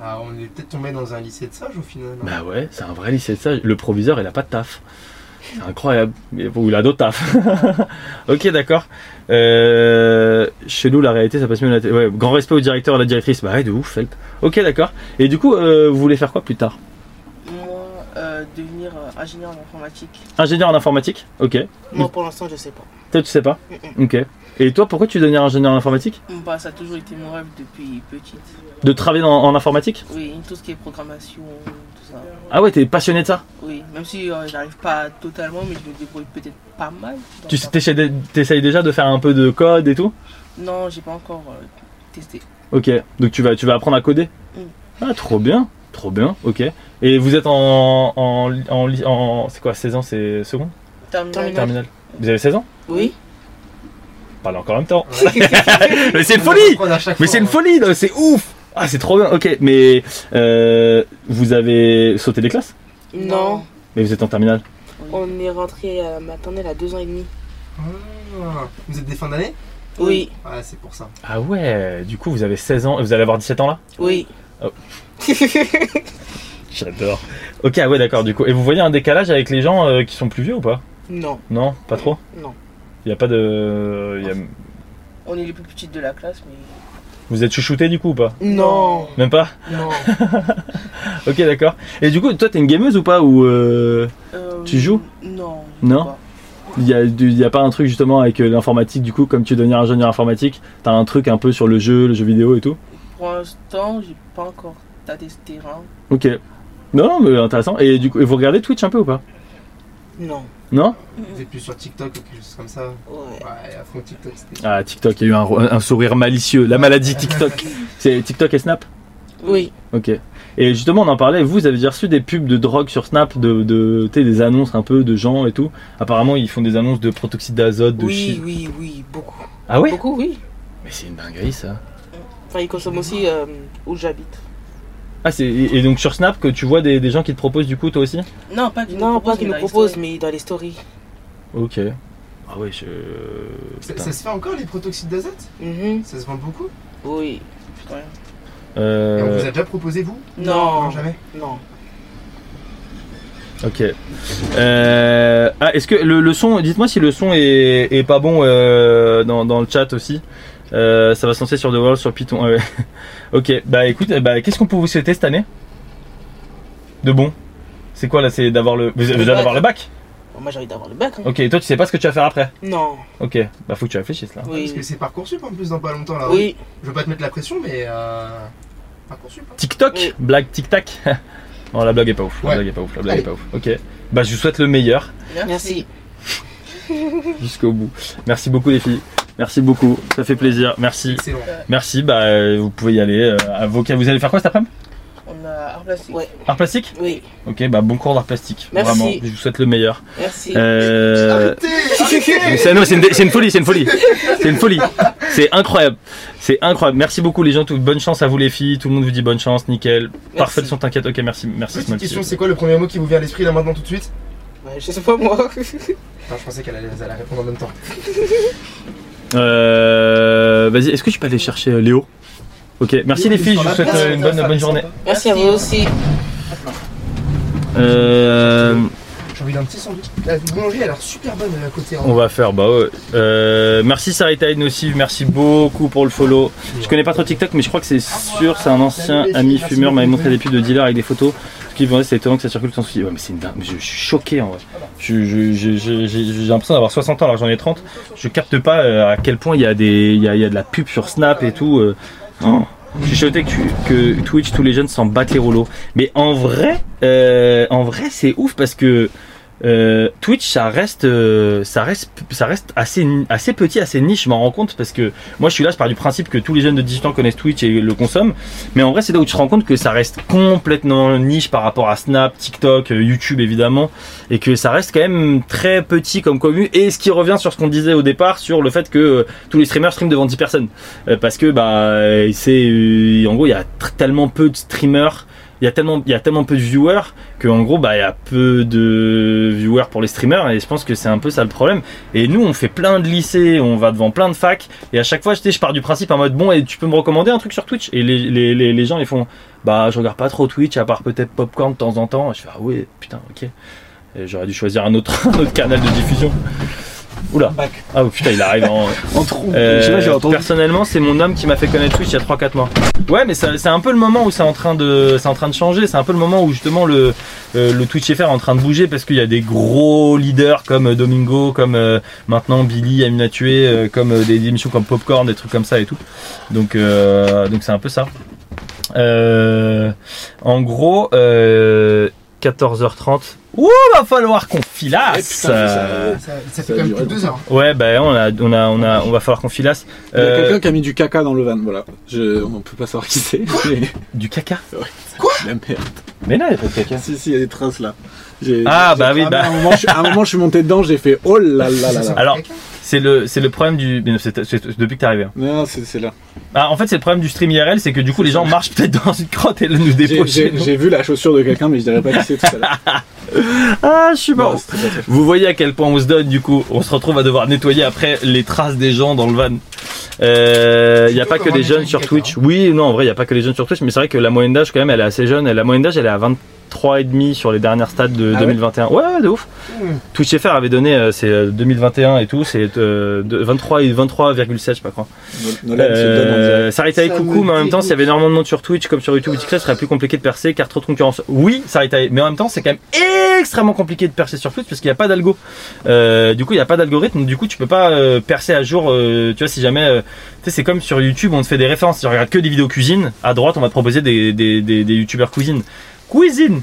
Speaker 13: Ah, on est peut-être tombé dans un lycée de sages au final. hein.
Speaker 1: Bah ouais, c'est un vrai lycée de ça. Le proviseur, il a pas de taf. Incroyable. Ou il a d'autres taf. ok, d'accord. Euh, chez nous, la réalité, ça passe mieux la. Ouais, grand respect au directeur, à la directrice. Bah ouais, de ouf, Felp. Ok, d'accord. Et du coup, euh, vous voulez faire quoi plus tard?
Speaker 17: Moi, euh, devenir ingénieur en informatique.
Speaker 1: Ingénieur en informatique? Ok.
Speaker 17: Moi, pour l'instant, je sais pas.
Speaker 1: Toi, tu sais pas? Ok. Et toi, pourquoi tu veux devenir ingénieur en informatique?
Speaker 17: Bah, ça a toujours été mon rêve depuis petite.
Speaker 1: De travailler en, en informatique?
Speaker 17: Oui, tout ce qui est programmation, tout ça.
Speaker 1: Ah ouais, t'es passionné de ça?
Speaker 17: Oui, même si euh, j'arrive pas totalement, mais je me débrouille peut-être pas mal.
Speaker 1: Tu t'essayes t'essayes déjà de faire un peu de code et tout?
Speaker 17: Non, j'ai pas encore euh, testé.
Speaker 1: Ok, donc tu vas, tu vas apprendre à coder?
Speaker 17: Mm.
Speaker 1: Ah, trop bien, trop bien, ok. Et vous êtes en. en, en, c'est quoi, 16 ans, c'est second?
Speaker 17: Terminal.
Speaker 1: Terminal. Vous avez 16 ans?
Speaker 17: Oui.
Speaker 1: Parlez encore en même temps. mais c'est une folie Mais c'est une folie, c'est ouf Ah, c'est trop bien, ok. Mais euh, vous avez sauté des classes?
Speaker 17: Non.
Speaker 1: Mais vous êtes en terminale?
Speaker 17: On est rentré à la maternelle à deux ans et demi.
Speaker 13: Ah, Vous êtes des fins d'année?
Speaker 17: Oui.
Speaker 13: Ouais, c'est pour ça.
Speaker 1: Ah ouais, du coup, vous avez 16 ans, vous allez avoir 17 ans là?
Speaker 17: Oui.
Speaker 1: Oh. J'adore. Ok, ah ouais, d'accord, du coup. Et vous voyez un décalage avec les gens euh, qui sont plus vieux ou pas?
Speaker 17: Non.
Speaker 1: Non, pas trop?
Speaker 17: Non.
Speaker 1: Il n'y a pas de. il y a-
Speaker 17: On est les plus petites de la classe, mais.
Speaker 1: Vous êtes chouchouté du coup ou pas
Speaker 17: Non.
Speaker 1: Même pas
Speaker 17: Non.
Speaker 1: Ok, d'accord. Et du coup, toi, t'es une gameuse ou pas Ou euh,
Speaker 17: Euh,
Speaker 1: tu joues
Speaker 17: Non.
Speaker 1: Non Il a, y pas un truc justement avec euh, l'informatique, du coup, comme tu veux devenir ingénieur informatique, t'as un truc un peu sur le jeu, le jeu vidéo et tout
Speaker 17: Pour l'instant, j'ai pas encore tâté ce terrain.
Speaker 1: Ok. Non, non, mais intéressant. Et du coup, et vous regardez Twitch un peu ou pas
Speaker 17: Non.
Speaker 1: Non
Speaker 13: Vous plus sur TikTok ou quelque chose comme ça Ouais. à fond TikTok, c'était.
Speaker 1: Ah, TikTok, il y a eu un, un sourire malicieux. La maladie TikTok. C'est TikTok et Snap
Speaker 17: Oui.
Speaker 1: Ok. Et justement, on en parlait, vous avez déjà reçu des pubs de drogue sur Snap, de, des annonces un peu de gens et tout. Apparemment, ils font des annonces de protoxyde d'azote, de
Speaker 17: Oui, oui, oui, beaucoup.
Speaker 1: Ah ouais?
Speaker 17: Beaucoup, oui.
Speaker 1: Mais c'est une dinguerie ça.
Speaker 17: Enfin, ils consomment aussi euh, où j'habite.
Speaker 1: Ah, c'est, et donc sur Snap, que tu vois des, des gens qui te proposent du coup, toi aussi?
Speaker 17: Non, pas qu'ils non, pas qu'ils nous proposent, mais dans les stories.
Speaker 1: Ok. Ah ouais, je.
Speaker 13: Ça,
Speaker 1: putain.
Speaker 13: ça se fait encore les protoxydes d'azote?
Speaker 17: Mhm.
Speaker 13: Ça se vend beaucoup?
Speaker 17: Oui. Ouais.
Speaker 1: Euh,
Speaker 13: Et on vous a déjà proposé, vous?
Speaker 17: Non.
Speaker 13: Non, jamais
Speaker 17: Non.
Speaker 1: Ok. Euh, ah, est-ce que le, le son, dites-moi si le son est, est pas bon euh, dans, dans le chat aussi. Euh, ça va se lancer sur The World sur Python. Ah ouais. ok, bah écoute, eh bah, qu'est-ce qu'on peut vous souhaiter cette année? De bon? C'est quoi là C'est d'avoir le. Vous vous allez avoir le bac?
Speaker 17: Bon, moi j'ai envie d'avoir le bac. hein.
Speaker 1: Ok, et toi tu sais pas ce que tu vas faire après?
Speaker 17: Non.
Speaker 1: Ok, bah faut que tu réfléchisses là.
Speaker 13: Parce que c'est Parcoursup en plus dans pas longtemps là.
Speaker 17: Oui.
Speaker 13: Je veux pas te mettre la pression, mais euh... Parcoursup. hein.
Speaker 1: TikTok? Blague tic-tac Non, la blague est pas ouf. La
Speaker 13: Ouais.
Speaker 1: blague est pas ouf. La blague
Speaker 13: Allez.
Speaker 1: est pas ouf. Ok. Bah je vous souhaite le meilleur
Speaker 17: Merci.
Speaker 1: jusqu'au bout. Merci beaucoup les filles. Merci beaucoup. Ça fait plaisir. Merci.
Speaker 13: Excellent.
Speaker 1: Merci. Bah euh, vous pouvez y aller. euh, avocat. Vous allez faire quoi cet après-midi?
Speaker 17: On a art plastique. Ouais.
Speaker 1: Art plastique?
Speaker 17: Oui.
Speaker 1: Ok, bah bon cours d'art plastique.
Speaker 17: Merci.
Speaker 1: Vraiment, je vous souhaite le meilleur.
Speaker 17: Merci.
Speaker 1: Euh... C'est une, folie, c'est une folie. C'est une folie. C'est incroyable. C'est incroyable. Merci beaucoup les gens. Tout, bonne chance à vous les filles. Tout le monde vous dit bonne chance, nickel. Parfait le son, t'inquiète. Ok, merci, merci
Speaker 13: Petite question, c'est quoi le premier mot qui vous vient à l'esprit là maintenant tout de suite?
Speaker 17: Ouais, je sais pas moi.
Speaker 13: Enfin, je pensais qu'elle allait, elle allait répondre en même temps.
Speaker 1: Euh... Vas-y, est-ce que tu peux aller chercher euh, Léo? Ok, merci les filles. Je vous souhaite euh, une bonne, bonne journée.
Speaker 17: Merci à vous aussi.
Speaker 1: Euh...
Speaker 13: J'ai envie d'un petit sandwich. La boulangerie a l'air super bonne à côté. hein.
Speaker 1: On va faire, bah ouais. Euh, merci Saritaïd aussi, merci beaucoup pour le follow. Je connais pas trop TikTok, mais je crois que c'est sûr, c'est un ancien ami fumeur, m'avait montré des pubs de dealer avec des photos. Ce qui vendait, c'est étonnant que ça circule sans souci. Ouais, mais c'est une dingue, je, je suis choqué en vrai. Je- je- je- je- J'ai j'ai l'impression d'avoir 60 ans alors que j'en ai 30. Je capte pas euh, à quel point il y, a des- il y, a, il y a de la pub sur Snap et tout. euh. Oh. Je suis choqué que, que Twitch, tous les jeunes s'en battent les rouleaux. Mais en vrai, euh, en vrai, c'est ouf parce que euh, Twitch, ça reste, euh, ça reste, ça reste assez, assez petit, assez niche. Je m'en rends compte parce que moi, je suis là, je pars du principe que tous les jeunes de 18 ans connaissent Twitch et le consomment. Mais en vrai, c'est là où tu te rends compte que ça reste complètement niche par rapport à Snap, TikTok, euh, YouTube évidemment, et que ça reste quand même très petit comme commune. Et ce qui revient sur ce qu'on disait au départ sur le fait que tous les streamers streament devant 10 personnes, parce que bah, c'est, en gros, il y a tellement peu de streamers il y a tellement y a tellement peu de viewers que en gros bah il y a peu de viewers pour les streamers et je pense que c'est un peu ça le problème. Et nous on fait plein de lycées on va devant plein de facs et à chaque fois je, pars du principe en mode bon et tu peux me recommander un truc sur Twitch? Et les, les, les, gens ils font bah je regarde pas trop Twitch à part peut-être Popcorn de temps en temps. Je fais ah ouais putain ok. Et j'aurais dû choisir un autre canal de diffusion Oula. Ah oh, putain, il arrive en.
Speaker 3: En trou.
Speaker 1: Euh, personnellement, c'est mon homme qui m'a fait connaître Twitch il y a 3-4 mois. Ouais, mais c'est un peu le moment où c'est en train de, c'est en train de changer. C'est un peu le moment où justement le, euh, le Twitch FR est en train de bouger parce qu'il y a des gros leaders comme euh, Domingo, comme euh, maintenant Billy, Amina Tué, comme euh, des, des émissions comme Popcorn, des trucs comme ça et tout. Donc, euh, donc c'est un peu ça. En gros, euh, 14h30. Ouh, va falloir qu'on filasse. Euh,
Speaker 13: Ça, ça fait quand même plus de deux heures.
Speaker 1: Ouais, bah on a, on a, on a, on va falloir qu'on filasse.
Speaker 3: Il y a
Speaker 1: Euh,
Speaker 3: quelqu'un qui a mis du caca dans le van, voilà. Je, on peut pas savoir qui c'est. mais-
Speaker 1: Du caca
Speaker 3: Quoi La merde.
Speaker 1: Mais là, il y a pas de caca.
Speaker 3: Si, si, il y a des traces là.
Speaker 1: Ah, bah oui, bah.
Speaker 3: À un, moment, je, à un moment, je suis monté dedans, j'ai fait oh là là là là.
Speaker 1: Alors, c'est le, c'est le problème du. mais non, c'est- c'est depuis que t'es arrivé. hein.
Speaker 3: Non, c'est c'est là.
Speaker 1: Ah, en fait, c'est le problème du stream IRL, c'est que du coup, les gens marchent peut-être dans une crotte et nous
Speaker 3: J'ai-
Speaker 1: déposent. chez
Speaker 3: J'ai
Speaker 1: nous.
Speaker 3: j'ai vu la chaussure de quelqu'un, mais je dirais pas qui c'est tout à l'heure.
Speaker 1: Ah, je suis mort.
Speaker 3: Non, c'était pas ça.
Speaker 1: Vous voyez à quel point on se donne, du coup. On se retrouve à devoir nettoyer après les traces des gens dans le van. Il n'y a pas que des jeunes sur Twitch. Oui, non, en vrai, il n'y a pas que les jeunes sur Twitch, mais c'est vrai que la moyenne d'âge, quand même, elle est assez jeune. La moyenne d'âge, elle est à 23,5 sur les dernières stats de
Speaker 3: Ah ouais
Speaker 1: 2021. Ouais, ouais, de ouf. Twitch FR avait donné, euh, c'est euh, 2021 et tout, c'est euh, de 23 et 23,7, je sais pas quoi. Euh,
Speaker 3: Ça
Speaker 1: coucou, mais en même temps, s'il y avait énormément de monde sur Twitch comme sur YouTube ce serait plus compliqué de percer car trop de concurrence. Oui, Saritaï, mais en même temps, c'est quand même extrêmement compliqué de percer sur Twitch parce qu'il n'y a pas d'algo. Euh, du coup, il n'y a pas d'algorithme, du coup, tu peux pas euh, percer à jour. euh, tu vois, si jamais, euh, tu sais, c'est comme sur YouTube, on te fait des références. Si tu regardes que des vidéos cuisine, à droite, on va te proposer des, des, des, des youtubeurs cuisine. Cuisine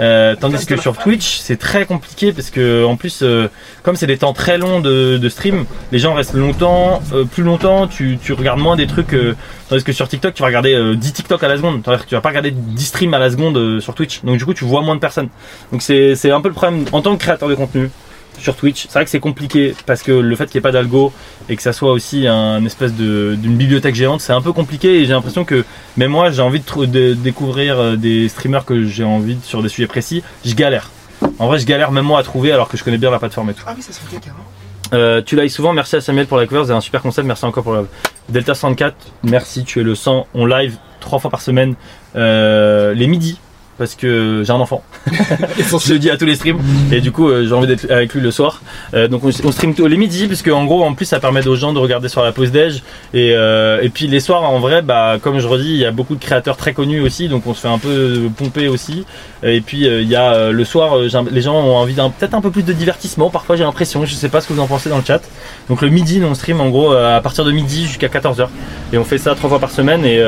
Speaker 1: Euh, tandis que sur Twitch, c'est très compliqué parce que en plus, euh, comme c'est des temps très longs de, de stream, les gens restent longtemps, euh, plus longtemps. Tu, tu regardes moins des trucs. tandis que sur TikTok, tu vas regarder euh, 10 TikTok à la seconde. Que tu vas pas regarder 10 streams à la seconde sur Twitch. Donc du coup, tu vois moins de personnes. Donc c'est c'est un peu le problème en tant que créateur de contenu sur Twitch. C'est vrai que c'est compliqué parce que le fait qu'il n'y ait pas d'algo et que ça soit aussi un espèce de d'une bibliothèque géante, c'est un peu compliqué et j'ai l'impression que même moi j'ai envie de, découvrir euh, des streamers que j'ai envie de- sur des sujets précis, je galère. En vrai, je galère même moi à trouver alors que je connais bien la plateforme et tout.
Speaker 13: Ah oui, ça se fait hein.
Speaker 1: Euh, tu l'as souvent, merci à Samuel pour la cover, c'est un super concept, merci encore pour la. Delta 64, merci, tu es le sang. On live trois fois par semaine, euh, les midis, parce que j'ai un enfant. je le dis à tous les streams. Et du coup, euh, j'ai envie d'être avec lui le soir. Euh, donc on, on stream tous les midis, parce qu'en gros, en plus, ça permet aux gens de regarder sur la pause déj. Et, euh, et puis les soirs, en vrai, bah, comme je redis, il y a beaucoup de créateurs très connus aussi, donc on se fait un peu pomper aussi. Et puis euh, il y a le soir, les gens ont envie d'un peut-être un peu plus de divertissement. Parfois, j'ai l'impression. Je sais pas ce que vous en pensez dans le chat. Donc le midi, nous on stream en gros à partir de midi jusqu'à 14h. Et on fait ça trois fois par semaine et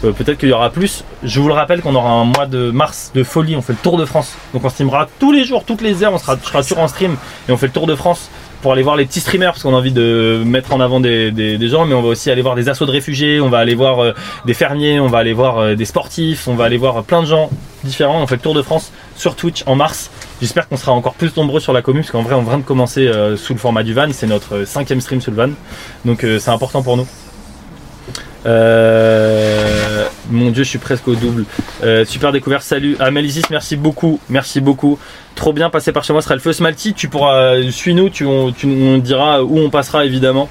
Speaker 1: peut-être qu'il y aura plus. Je vous le rappelle qu'on aura un mois de mars de folie. On fait le tour de France. Donc on streamera tous les jours, toutes les heures. On sera, je serai toujours en stream et on fait le tour de France pour aller voir les petits streamers parce qu'on a envie de mettre en avant des, des- gens. Mais on va aussi aller voir des assauts de réfugiés. On va aller voir euh, des fermiers. On va aller voir euh, des sportifs. On va aller voir plein de gens différents. On fait le tour de France sur Twitch en mars. J'espère qu'on sera encore plus nombreux sur la commune parce qu'en vrai on vient de commencer euh, sous le format du van. C'est notre cinquième stream sous le van. Donc c'est important pour nous. Euh, mon dieu, je suis presque au double. Euh, super découverte, salut. Amélisis, merci beaucoup, merci beaucoup. Trop bien passé par chez moi, ce sera le feu Smalty. Tu pourras, suis-nous, tu, on, tu nous diras où on passera évidemment.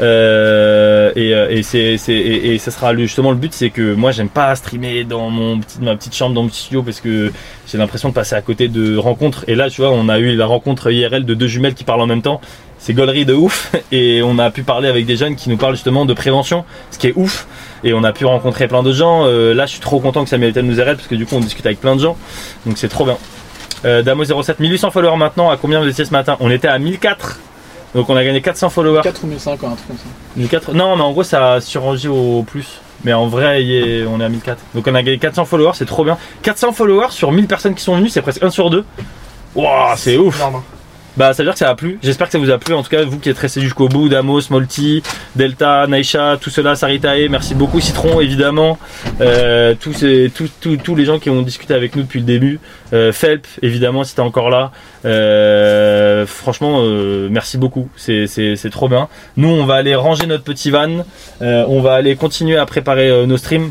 Speaker 1: Euh, et, et c'est, et, ça sera justement le but, c'est que moi j'aime pas streamer dans mon ma petite chambre, dans mon petit studio, parce que j'ai l'impression de passer à côté de rencontres. Et là, tu vois, on a eu la rencontre IRL de deux jumelles qui parlent en même temps. C'est gaulerie de ouf. Et on a pu parler avec des jeunes qui nous parlent justement de prévention, ce qui est ouf. Et on a pu rencontrer plein de gens. Euh, là, je suis trop content que Samuel Eten nous RL parce que du coup, on discute avec plein de gens. Donc c'est trop bien. Euh, Damo07, 1800 followers maintenant. À combien vous étiez ce matin? On était à 1004. Donc on a gagné 400 followers.
Speaker 3: 4 ou 1005, un truc comme ça.
Speaker 1: 1004 Non, mais en gros, ça a surgi au plus. Mais en vrai, est- on est à 1004. Donc on a gagné 400 followers, c'est trop bien. 400 followers sur 1000 personnes qui sont venues, c'est presque 1 sur 2. Waouh, c'est ouf. Bah, ça veut dire que ça a plu. J'espère que ça vous a plu. En tout cas, vous qui êtes restés jusqu'au bout, Damos, Molti, Delta, Naisha, tout cela, Saritae, merci beaucoup. Citron, évidemment. Euh, tous, les gens qui ont discuté avec nous depuis le début. Euh, Felp, évidemment, si t'es encore là. Euh, franchement, euh, merci beaucoup. C'est, trop bien. Nous, on va aller ranger notre petit van. On va aller continuer à préparer nos streams.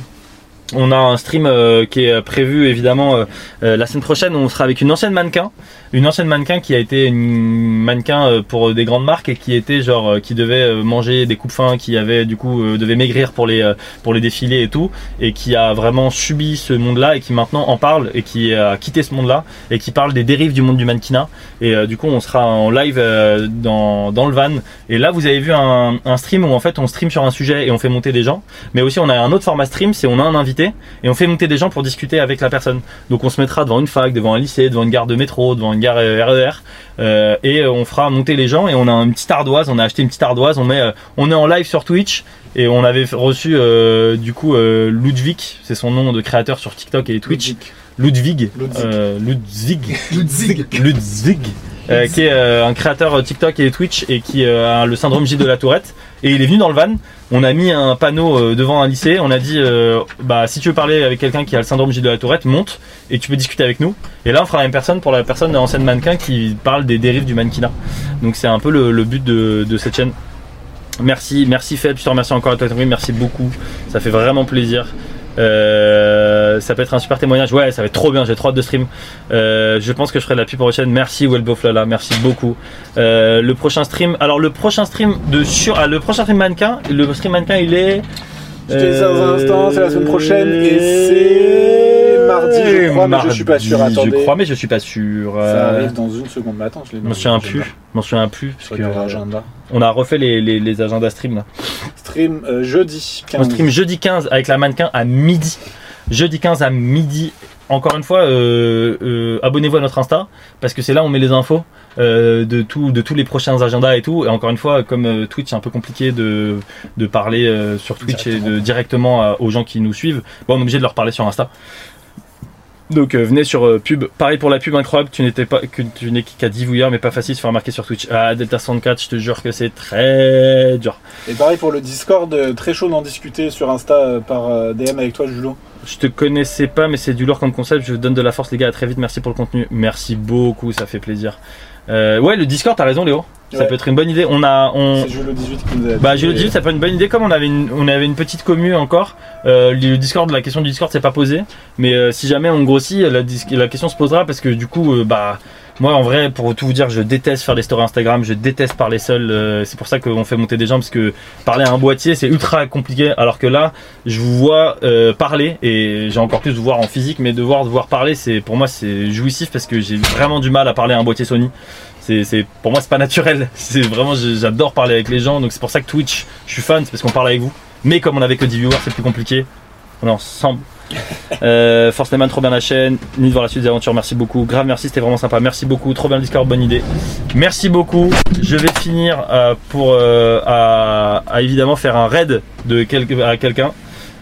Speaker 1: On a un stream qui est prévu évidemment la semaine prochaine. On sera avec une ancienne mannequin, une ancienne mannequin qui a été une mannequin euh, pour des grandes marques et qui était genre euh, qui devait euh, manger des coupes fins, qui avait du coup euh, devait maigrir pour les euh, pour les défilés et tout, et qui a vraiment subi ce monde-là et qui maintenant en parle et qui a quitté ce monde-là et qui parle des dérives du monde du mannequinat. Et euh, du coup, on sera en live euh, dans dans le van. Et là, vous avez vu un, un stream où en fait on stream sur un sujet et on fait monter des gens. Mais aussi, on a un autre format stream, c'est on a un invité et on fait monter des gens pour discuter avec la personne. Donc on se mettra devant une fac, devant un lycée, devant une gare de métro, devant une gare euh, RER euh, et euh, on fera monter les gens et on a une petite ardoise, on a acheté une petite ardoise, on met on est en live sur Twitch et on avait reçu euh, du coup euh, Ludwig, c'est son nom de créateur sur TikTok et Twitch. Ludwig. Ludwig.
Speaker 13: Ludwig.
Speaker 1: Ludwig. euh, qui est euh, un créateur TikTok et Twitch et qui euh, a le syndrome J de la Tourette. Et il est venu dans le van. On a mis un panneau euh, devant un lycée. On a dit, euh, bah si tu veux parler avec quelqu'un qui a le syndrome J de la Tourette, monte et tu peux discuter avec nous. Et là, on fera la même personne pour la personne ancienne mannequin qui parle des dérives du mannequinat. Donc c'est un peu le, but de, cette chaîne. Merci, merci Feb, je te remercie encore à toi, merci beaucoup. Ça fait vraiment plaisir. Euh, ça peut être un super témoignage. Ouais, ça va être trop bien. J'ai trop hâte de stream. Euh, je pense que je ferai de la pub pour la chaîne. Merci Wellboflala, merci beaucoup. Euh, le prochain stream. Alors le prochain stream de sur, ah, le prochain stream mannequin. Le stream mannequin, il est.
Speaker 3: Je te dis ça dans un instant, c'est la semaine prochaine et c'est mardi, je crois, mais je suis pas sûr. Attendez.
Speaker 1: Je crois, mais je suis pas sûr.
Speaker 3: Ça
Speaker 1: Euh,
Speaker 3: arrive dans une seconde, mais attends, je l'ai
Speaker 1: m'en souviens plus. Je m'en souviens plus. Parce que, euh,
Speaker 3: l'agenda.
Speaker 1: on a refait les, les, les agendas stream là.
Speaker 3: Stream euh, jeudi 15.
Speaker 1: On stream jeudi 15 avec la mannequin à midi. Jeudi 15 à midi. Encore une fois, euh, euh, abonnez-vous à notre Insta parce que c'est là où on met les infos de, tout, de tous les prochains agendas et tout. Et encore une fois, comme Twitch, c'est un peu compliqué de, de parler sur Twitch et de directement à- aux gens qui nous suivent. Bon, on est obligé de leur parler sur Insta. Donc euh, venez sur euh, pub. Pareil pour la pub incroyable, tu n'étais pas que tu n'es qu'à 10 vouillard mais pas facile de se faire remarquer sur Twitch. Ah Delta 64, je te jure que c'est très dur.
Speaker 3: Et pareil pour le Discord, euh, très chaud d'en discuter sur Insta par DM avec toi, Julo.
Speaker 1: Je te connaissais pas, mais c'est du lourd comme concept. Je vous donne de la force, les gars. À très vite. Merci pour le contenu. Merci beaucoup, ça fait plaisir. Ouais, le Discord, t'as raison, Léo. Ça
Speaker 3: Ouais.
Speaker 1: peut être une bonne idée. On a, on.
Speaker 3: C'est Julo 18 qui nous a
Speaker 1: Bah, le dis,
Speaker 3: et-
Speaker 1: ça peut être une bonne idée. Comme on avait une, on avait une petite commu encore, euh, le Discord, la question du Discord s'est pas posée. Mais euh, si jamais on grossit, la question se posera parce que du coup, euh, bah, Moi, en vrai, pour tout vous dire, je déteste faire des stories Instagram, je déteste parler seul. euh, c'est pour ça qu'on fait monter des gens, parce que parler à un boîtier, c'est ultra compliqué. Alors que là, je vous vois euh, parler, et j'ai encore plus de vous voir en physique, mais de voir, de voir parler, c'est pour moi, c'est jouissif parce que j'ai vraiment du mal à parler à un boîtier Sony. C'est, pour moi, c'est pas naturel. C'est vraiment, j'adore parler avec les gens, donc c'est pour ça que Twitch, je suis fan, c'est parce qu'on parle avec vous. Mais comme on avait que 10 viewers, c'est plus compliqué. On est ensemble. Euh, Force Neyman, trop bien la chaîne. Ni de voir la suite des aventures, merci beaucoup. Grave, merci, c'était vraiment sympa. Merci beaucoup. Trop bien le Discord, bonne idée. Merci beaucoup. Je vais finir euh, pour euh, à, à évidemment faire un raid de quel- à quelqu'un.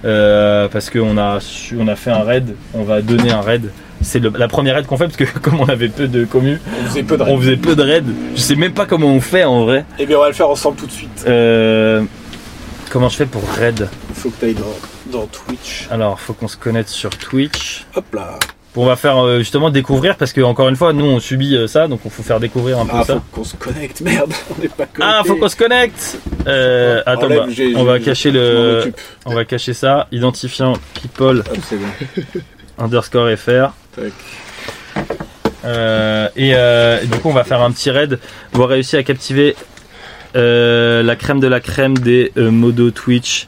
Speaker 1: Euh, parce qu'on a, on a fait un raid, on va donner un raid. C'est la première raid qu'on fait parce que comme on avait peu de commu,
Speaker 3: On faisait peu de raids.
Speaker 1: on faisait peu de raids. Je sais même pas comment on fait en vrai.
Speaker 3: Eh bien, on va le faire ensemble tout de suite.
Speaker 1: Euh, comment je fais pour raid
Speaker 3: Faut que tu ailles dans, dans Twitch.
Speaker 1: Alors, faut qu'on se connecte sur Twitch.
Speaker 3: Hop là.
Speaker 1: On va faire euh, justement découvrir parce que encore une fois, nous on subit euh, ça, donc il faut faire découvrir un peu
Speaker 3: Ah,
Speaker 1: ça.
Speaker 3: faut qu'on se connecte, merde. On n'est pas connecté.
Speaker 1: Ah, faut qu'on se connecte. Euh, attends,
Speaker 3: Enlève,
Speaker 1: bah, on va cacher le, on va cacher ça. Identifiant people
Speaker 3: bon.
Speaker 1: underscore fr.
Speaker 3: Tac.
Speaker 1: Euh, et euh, du coup, on va faire un petit raid. On va réussir à captiver euh, la crème de la crème des euh, modos Twitch.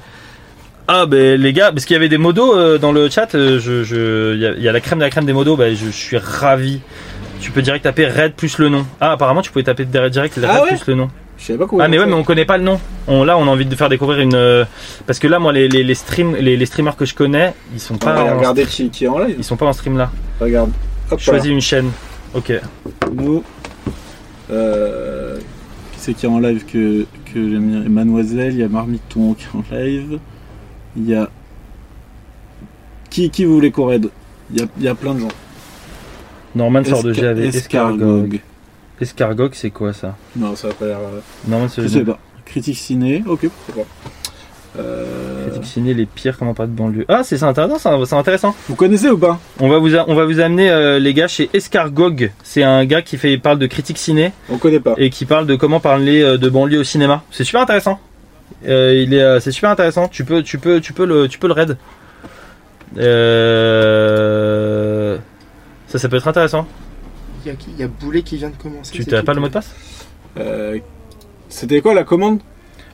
Speaker 1: Ah ben les gars, parce qu'il y avait des modos euh, dans le chat, euh, je, je, il y, a- il y a la crème de la crème des modos, bah, je, je suis ravi. Tu peux direct taper raid plus le nom. Ah apparemment tu pouvais taper direct raid
Speaker 3: Ah ouais
Speaker 1: plus le nom.
Speaker 3: Je savais pas comment.
Speaker 1: Ah mais ouais mais on connaît pas le nom. On, là on a envie de faire découvrir une euh, parce que là moi les, les, les streams les, les streamers que je connais ils sont
Speaker 3: On
Speaker 1: pas en,
Speaker 3: regarder qui, qui est en live.
Speaker 1: ils sont pas en stream là.
Speaker 3: Regarde. Hop
Speaker 1: Choisis une chaîne. Ok.
Speaker 3: Nous. Euh, qui c'est qui est en live que, que j'aime bien? Mademoiselle, il y a Marmiton qui est en live. Il y a. Qui, qui vous voulez qu'on raid? Il y, a, il y a plein de gens.
Speaker 1: Norman sort de GAV.
Speaker 3: Escargog.
Speaker 1: Escargog. Escargog c'est quoi ça?
Speaker 3: Non, ça va pas l'air. euh,
Speaker 1: Norman c'est
Speaker 3: Je sais pas. Critique ciné, ok, pourquoi pas. Euh,
Speaker 1: Critique ciné, les pires comment pas de banlieue. Ah c'est intéressant, c'est- intéressant.
Speaker 3: Vous connaissez ou pas?
Speaker 1: On va vous a- on va vous amener euh, les gars chez Escargog. C'est un gars qui fait parle de critique ciné.
Speaker 3: On connaît pas.
Speaker 1: Et qui parle de comment parler euh, de banlieue au cinéma. C'est super intéressant. Il est c'est super intéressant. Tu peux tu peux tu peux le tu peux le raid. Ça ça peut être intéressant.
Speaker 13: Il y a qui Il y a Boulet qui vient de commencer.
Speaker 1: Tu t'as pas le mot de passe
Speaker 3: Euh, C'était quoi la commande?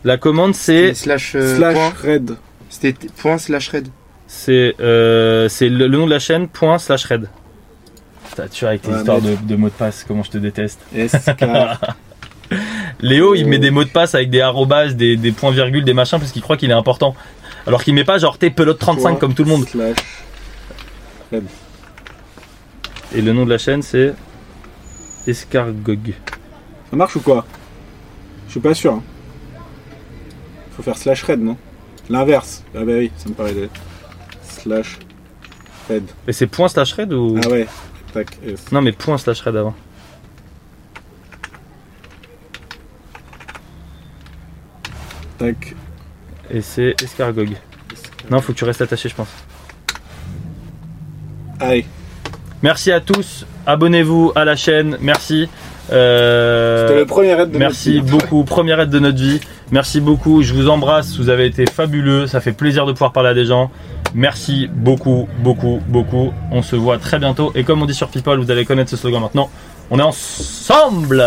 Speaker 1: La commande c'est
Speaker 13: Slash. euh,
Speaker 3: Slash
Speaker 13: point.
Speaker 3: raid.
Speaker 13: C'était t- point slash red.
Speaker 1: c'est euh, c'est le, le nom de la chaîne point slash. Putain, tu vois avec tes
Speaker 3: Ouais,
Speaker 1: histoires
Speaker 3: mais-
Speaker 1: de, de mots de passe, comment je te déteste.
Speaker 3: SK.
Speaker 1: Léo, il met des mots de passe avec des arrobas, des, des points virgules, des machins parce qu'il croit qu'il est important. Alors qu'il met pas genre t'es pelote 35
Speaker 3: Point
Speaker 1: comme tout le monde.
Speaker 3: Slash raid.
Speaker 1: Et le nom de la chaîne c'est Escargog.
Speaker 3: Ça marche ou quoi? Je suis pas sûr. hein. Faut faire slash raid, non? L'inverse. Ah bah oui, ça me paraît. Slash raid.
Speaker 1: Et c'est point slash raid ou
Speaker 3: Ah ouais. Tac.
Speaker 1: Non mais point slash raid avant.
Speaker 3: Tac.
Speaker 1: Et c'est Escargog. Non, faut que tu restes attaché, je pense.
Speaker 3: Allez.
Speaker 1: Merci à tous. Abonnez-vous à la chaîne. Merci. Euh,
Speaker 3: C'était le premier raid de
Speaker 1: Merci
Speaker 3: notre vie.
Speaker 1: beaucoup. Première aide de notre vie. Merci beaucoup. Je vous embrasse. Vous avez été fabuleux. Ça fait plaisir de pouvoir parler à des gens. Merci beaucoup, beaucoup, beaucoup. On se voit très bientôt. Et comme on dit sur People, vous allez connaître ce slogan maintenant. On est ensemble.